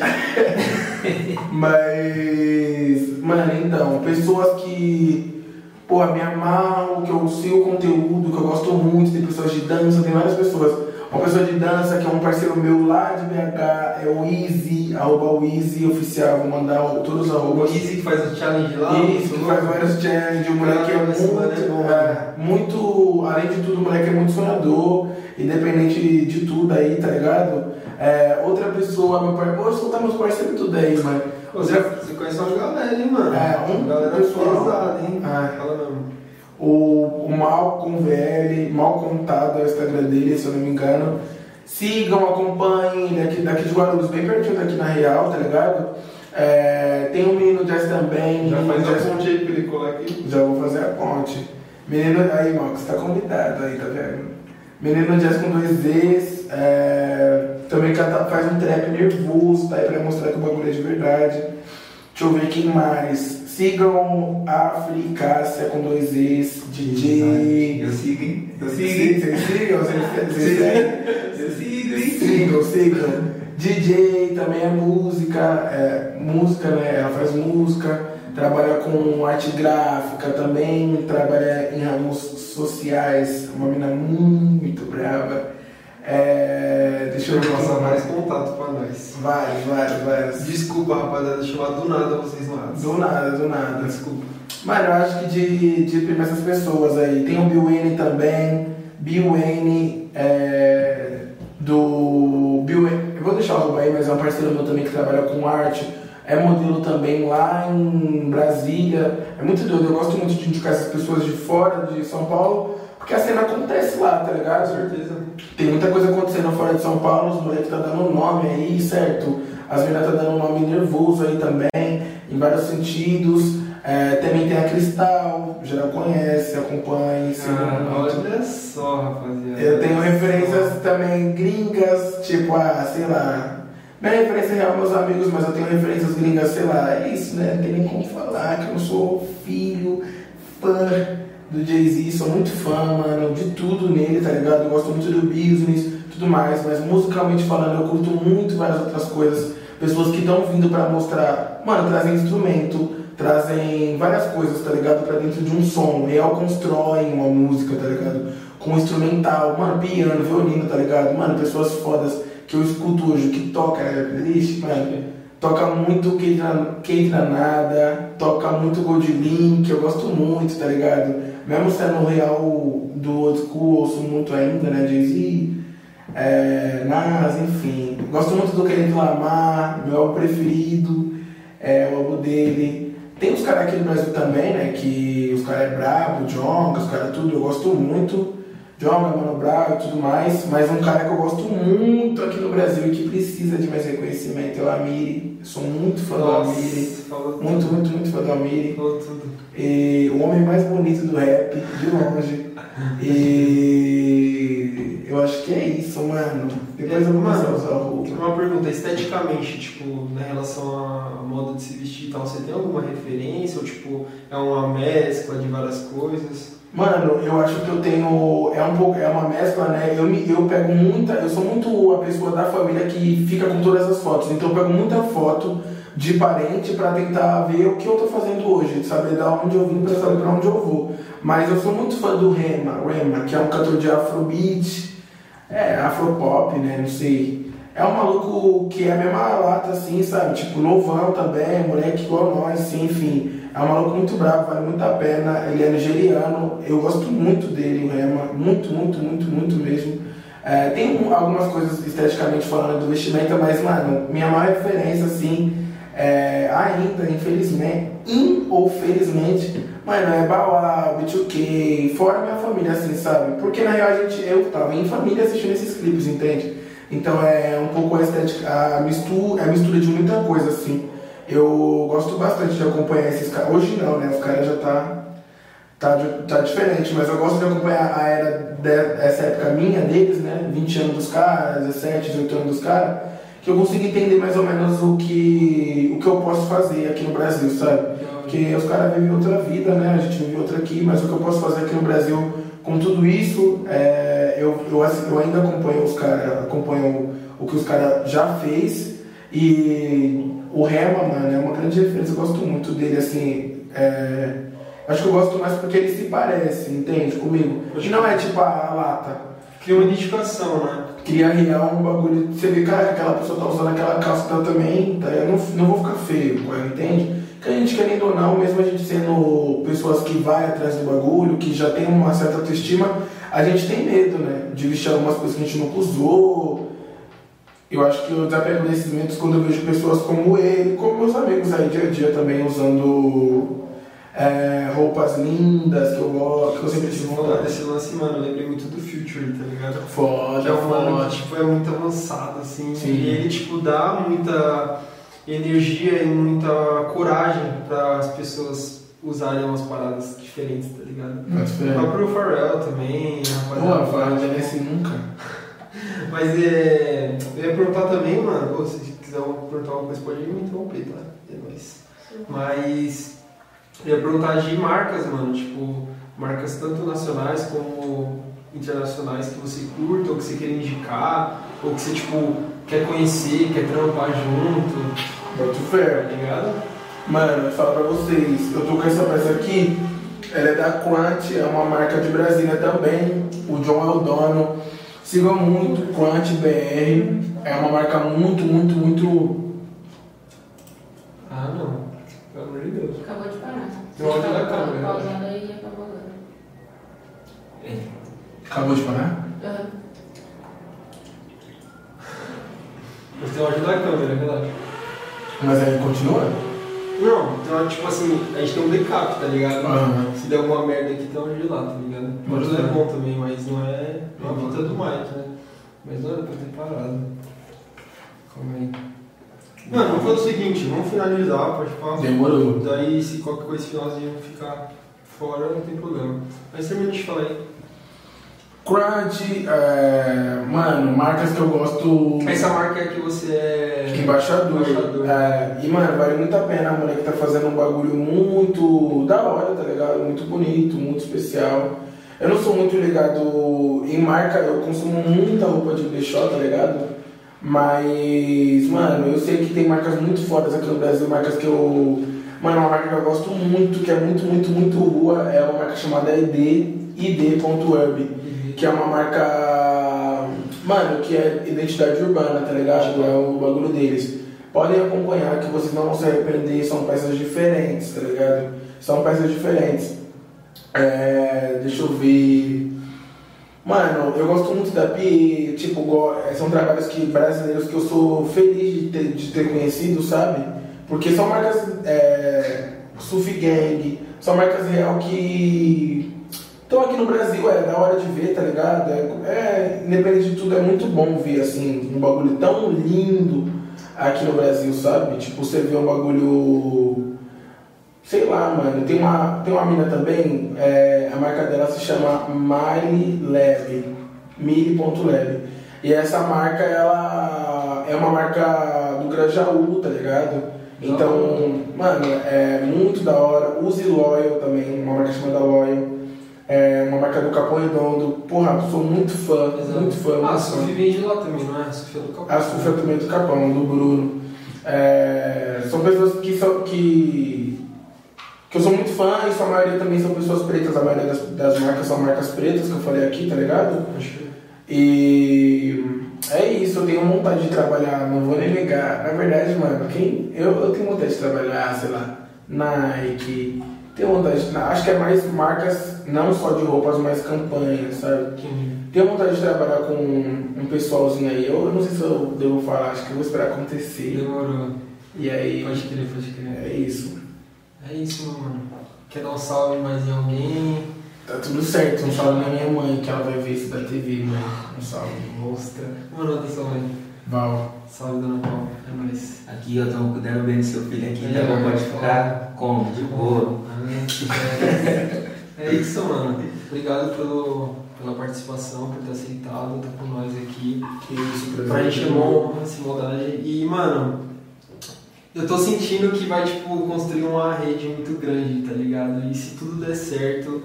Mas, mano, então, pessoas que, pô, me amarram, que eu sei o conteúdo, que eu gosto muito, tem pessoas de dança, tem várias pessoas. Uma pessoa de dança que é um parceiro meu lá de BH é o Easy, arroba o Easy oficial, vou mandar o- todos os o arrobas. Easy que faz o challenge lá. Isso, que faz vários challenges, o moleque é muito, moleque é muito, além de tudo, o moleque é muito sonhador, independente de tudo aí, tá ligado? É, outra pessoa, meu pai, vou soltar meus parceiros tudo aí, mano. Pô, Você, você conhece uma galera, hein, mano? É, um galera pessoal. pesada, hein? É. Fala mesmo. O, o Malcom VL, mal contado é o Instagram dele, se eu não me engano. Sigam, acompanhem, ele é aqui, daqui de Guarulhos, bem pertinho daqui na Real, tá ligado? É, tem o Menino Jazz também. Já faz Jazz- a ponte aí colar aqui. Já vou fazer a ponte. Menino, aí, Marcos, tá convidado aí, tá vendo? Menino Jazz com dois Z's, é, também faz um trap nervoso, tá aí pra mostrar que o bagulho é de verdade. Deixa eu ver quem mais. Sigam a Fricácia com dois Z's, DJ. Eu sigo, hein? Eu sigo. Vocês sigam, vocês hein? Sigam, sigam. DJ também é música, é, música, né? Ela faz música, trabalha com arte gráfica também, trabalha em ramos sociais, uma menina muito brava. É, deixa eu Passar mais contato pra nós. Vários, vários, vários. Desculpa, rapaziada, chamar do nada vocês WhatsApp. Do nada, do nada. Desculpa. Mano, eu acho que de, de primeiro essas pessoas aí. Tem o Bill Wayne também. Bill Wayne é, do. Bill Wayne, eu vou deixar o arroba aí, mas é um parceiro meu também que trabalha com arte. É modelo também lá em Brasília. É muito doido, eu gosto muito de indicar essas pessoas de fora de São Paulo, porque a cena acontece lá, tá ligado? Com certeza. Tem muita coisa acontecendo fora de São Paulo, os moleques tá dando nome aí, certo? As meninas tá dando nome nervoso aí também, em vários sentidos. É, também tem a Cristal, geral conhece, acompanha, sigam Ah, olha só, rapaziada. Eu tenho referências só. também gringas, tipo, ah, sei lá. Minha referência é real meus amigos, mas eu tenho referências gringas, sei lá, é isso, né? Não tem nem como falar que eu não sou filho, fã do Jay-Z, sou muito fã, mano, de tudo nele, tá ligado? Eu gosto muito do business, tudo mais, mas musicalmente falando, eu curto muito várias outras coisas. Pessoas que estão vindo pra mostrar, mano, trazem instrumento, trazem várias coisas, tá ligado? Pra dentro de um som. Real constroem uma música, tá ligado? Com instrumental, mano, piano, violino, tá ligado? Mano, pessoas fodas que eu escuto hoje, que toca minha playlist, mano. Toca muito Kate Nada, toca muito Gold Link, eu gosto muito, tá ligado? Mesmo sendo real do old school, ouço muito ainda, né? Jay-Z, é, Nas, enfim. Gosto muito do Kendrick Lamar, meu álbum preferido, é o álbum dele. Tem os caras aqui no Brasil também, né? Que os caras é brabo, Jonga, os caras tudo, eu gosto muito. Jonga, Mano Brown e tudo mais. Mas um cara que eu gosto muito aqui no Brasil e que precisa de mais reconhecimento é o Amiri. Sou muito fã do Nossa, Amiri. falou Muito, muito, muito fã do Amiri. Falou tudo. E o homem mais bonito do rap, de longe. E eu acho que é isso, mano. Depois eu vou a usar o roupa. Uma pergunta, esteticamente, tipo, na relação à moda de se vestir e tal, você tem alguma referência? Ou tipo, é uma mescla de várias coisas? Mano, eu acho que eu tenho. É um pouco. É uma mescla, né? Eu, me, eu pego muita. Eu sou muito a pessoa da família que fica com todas as fotos. Então eu pego muita foto de parente pra tentar ver o que eu tô fazendo hoje, saber da onde eu vim pra saber pra onde eu vou. Mas eu sou muito fã do Rema, Rema, que é um cantor de afrobeat, é, afropop, né? Não sei. É um maluco que é a mesma lata, assim, sabe? Tipo, novão também, moleque igual nós, assim, enfim. É um maluco muito bravo, vale muito a pena. Ele é nigeriano, eu gosto muito dele, o Rema, muito, muito, muito, muito mesmo. É, tem um- algumas coisas esteticamente falando do vestimenta, mas, mano, minha maior referência, assim, é, ainda, infelizmente, in ou felizmente, mano, é Bauá, B2K, fora minha família, assim, sabe? Porque na real a gente, eu tava em família assistindo esses clipes, entende? Então é um pouco a estética, a mistura, a mistura de muita coisa, assim. Eu gosto bastante de acompanhar esses caras. Hoje não, né? Os caras já tá, tá, tá diferente, mas eu gosto de acompanhar a era dessa época minha deles, né? 20 anos dos caras, 17, 18 anos dos caras, que eu consigo entender mais ou menos o que, o que eu posso fazer aqui no Brasil, sabe? Porque os caras vivem outra vida, né? A gente vive outra aqui, mas o que eu posso fazer aqui no Brasil com tudo isso, é, eu, eu, eu ainda acompanho os caras, acompanho o que os caras já fez e o Rema, mano, é uma grande referência, eu gosto muito dele, assim, é, acho que eu gosto mais porque ele se parece, entende, comigo. E não é tipo a lata, Cria uma identificação, né? cria real um bagulho. Você vê, cara, aquela pessoa tá usando aquela calça tá, também, tá? eu não, não vou ficar feio ela, entende? Que a gente, querendo ou não, mesmo a gente sendo pessoas que vai atrás do bagulho, que já tem uma certa autoestima, a gente tem medo, né? De vestir algumas coisas que a gente nunca usou. Eu acho que eu desapego desses medos quando eu vejo pessoas como ele, como meus amigos aí dia a dia também usando é, roupas lindas que eu gosto, que eu sempre tive vontade. desse lance, mano, eu lembrei muito do Future, tá ligado? Foda, Que é um mano que tipo, é muito avançado, assim. Sim. E ele, tipo, dá muita energia e muita coragem para as pessoas usarem umas paradas diferentes, tá ligado? Mas, O é. próprio Pharrell também, Pô, rapaziada. fala de nesse nunca. Mas é. Eu ia perguntar também, mano, se quiser perguntar alguma coisa, pode me interromper, tá? É nóis. Mas eu ia perguntar de marcas, mano, tipo, marcas tanto nacionais como internacionais que você curta, ou que você quer indicar, ou que você, tipo, quer conhecer, quer trampar junto, Muito tá fair. ligado? Mano, eu falo pra vocês, eu tô com essa peça aqui, ela é da Quant, é uma marca de Brasília também, o John é o dono. Sigam muito Quant BR, é uma marca muito, muito, muito. Ah, não. Pelo amor de Deus. Acabou de parar. Eu olho Tava câmera. Pausando aí e acabou agora. Acabou de parar? Aham. Você tem uma ajuda da câmera, relaxa. Mas aí continua? Não, então, tipo assim, a gente tem um backup, tá ligado? Aham. Se der alguma merda aqui, tá onde lá, tá ligado? Pode ajuda é ser. bom também, mas não é não é a vida do Mike, né? Mas não era pra ter parado. Calma aí. Mano, vamos fazer o seguinte, vamos finalizar, pode falar. Demorou. Daí, se qualquer coisa finalzinho ficar fora, não tem problema. Mas termina de falar aí. Crunch, é, mano, marcas que eu gosto. Essa marca é que você é. Embaixador. Embaixador. É, e, mano, vale muito a pena. A mulher que tá fazendo um bagulho muito da hora, tá ligado? Muito bonito, muito especial. Eu não sou muito ligado em marca, eu consumo muita roupa de brechó, tá ligado? Mas, mano, eu sei que tem marcas muito fodas aqui no Brasil, marcas que eu. Mano, uma marca que eu gosto muito, que é muito, muito, muito rua, é uma marca chamada ID, ID.urb que é uma marca, mano, que é identidade urbana, tá ligado? É o bagulho deles. Podem acompanhar que vocês não vão se arrepender, são peças diferentes, tá ligado? São peças diferentes. É, deixa eu ver. Mano, eu gosto muito da Pi, tipo, são trabalhos que, brasileiros que eu sou feliz de ter, de ter conhecido, sabe? Porque são marcas é, Sufi Gang, são marcas real que estão aqui no Brasil, é da hora de ver, tá ligado? É, é, independente de tudo, é muito bom ver, assim, um bagulho tão lindo aqui no Brasil, sabe? Tipo, você vê um bagulho Sei lá, mano. Tem uma, tem uma mina também, é, a marca dela se chama Mile Leve, Mili.leve. E essa marca, ela é uma marca do Grajaú, tá ligado? Então, mano, é muito da hora. Use Loyal também, uma marca chamada Loyal. É, uma marca do Capão Redondo. Porra, sou muito fã, Exato. muito fã. Ah, a. Sufi vem de lá também, não é? A Sufi é do Capão. A Sufia também do Capão, do Bruno. É, são pessoas que são. Que, que eu sou muito fã e sua maioria também são pessoas pretas. A maioria das, das marcas são marcas pretas que eu falei aqui, tá ligado? Que- E é isso, eu tenho vontade de trabalhar, não vou nem negar. Na verdade, mano, quem, eu, eu tenho vontade de trabalhar, sei lá, Nike, tenho vontade, de- acho que é mais marcas, não só de roupas, mas campanhas, sabe? que- Tenho vontade de trabalhar com um pessoalzinho aí, eu, eu não sei se eu devo falar, acho que eu vou esperar acontecer. Demorou. E aí, Pode crer, pode crer. é isso. É isso, meu mano. Quer dar um salve mais em alguém? Tá tudo certo, um salve na minha mãe, que ela vai ver isso da TV, mãe. Um salve. Mostra. Mano, salve aí. Val. Salve, dona Paula. É nóis. Aqui, ó, estamos cuidando bem do seu filho aqui, tá É, bom? Pode é. ficar como? De boa. É isso, mano. Obrigado pelo, pela participação, por ter aceitado, tá com nós aqui. Que isso, Pra gente é uma honra, essa. E, mano, eu tô sentindo que vai, tipo, construir uma rede muito grande, tá ligado? E se tudo der certo,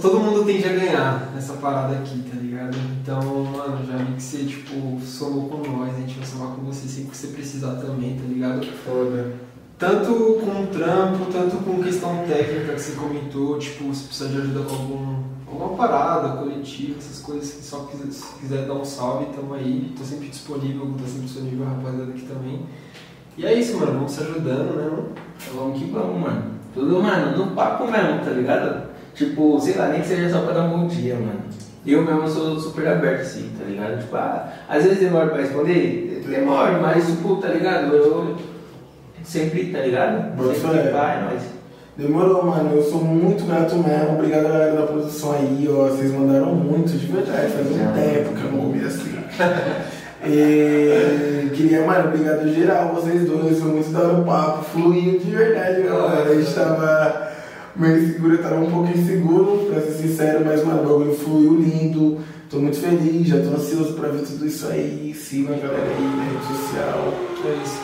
todo mundo tende a ganhar nessa parada aqui, tá ligado? Então, mano, já vi que você, tipo, somou com nós, a gente vai somar com você sempre que você precisar também, tá ligado? Foda. Tanto com trampo, tanto com questão técnica que você comentou, tipo, se precisar de ajuda com algum, alguma parada, coletiva, essas coisas que só quiser, se quiser dar um salve, tamo aí. Tô sempre disponível, tá sempre disponível, a rapaziada aqui também. E é isso, mano, vamos se ajudando, né? mano? Vamos que vamos, mano. Tudo, mano, no papo mesmo, tá ligado? Tipo, sei lá, nem que seja só pra dar um bom dia, mano. Eu mesmo sou super aberto, assim, tá ligado? Tipo, ah, às vezes demora pra responder, demora, mas, tipo, tá ligado? Eu sempre, tá ligado? Boa sempre fé. vai, nós. Demorou, mano. Eu sou muito grato mesmo. Obrigado, galera da produção aí, ó. Vocês mandaram muito, de verdade. Faz um tempo que eu não comia assim. E queria, mano, obrigado geral, vocês dois. Foi muito da hora o papo. Fluiu de verdade, galera. A gente tava meio seguro, eu tava um pouco inseguro, pra ser sincero, mas, o bagulho fluiu lindo. Tô muito feliz, já tô ansioso pra ver tudo isso aí. Siga a galera aí na rede social. É isso.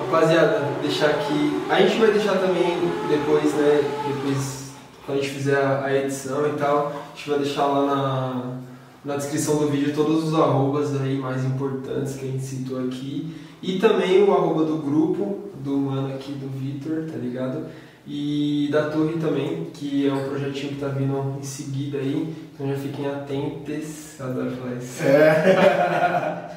Rapaziada, deixar aqui. A gente vai deixar também depois, né? Depois, quando a gente fizer a edição e tal, a gente vai deixar lá na, na descrição do vídeo todos os arrobas aí mais importantes que a gente citou aqui. E também o arroba do grupo, do mano aqui do Vitor, tá ligado? E da Torre também, que é um projetinho que tá vindo em seguida aí. Então já fiquem atentos. Adoro falar isso. É.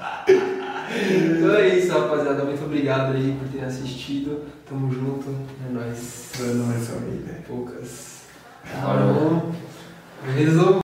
Então é isso, rapaziada. Muito obrigado aí por terem assistido. Tamo junto. É nóis. Pra nós, família. Poucas. Falou. Resolve.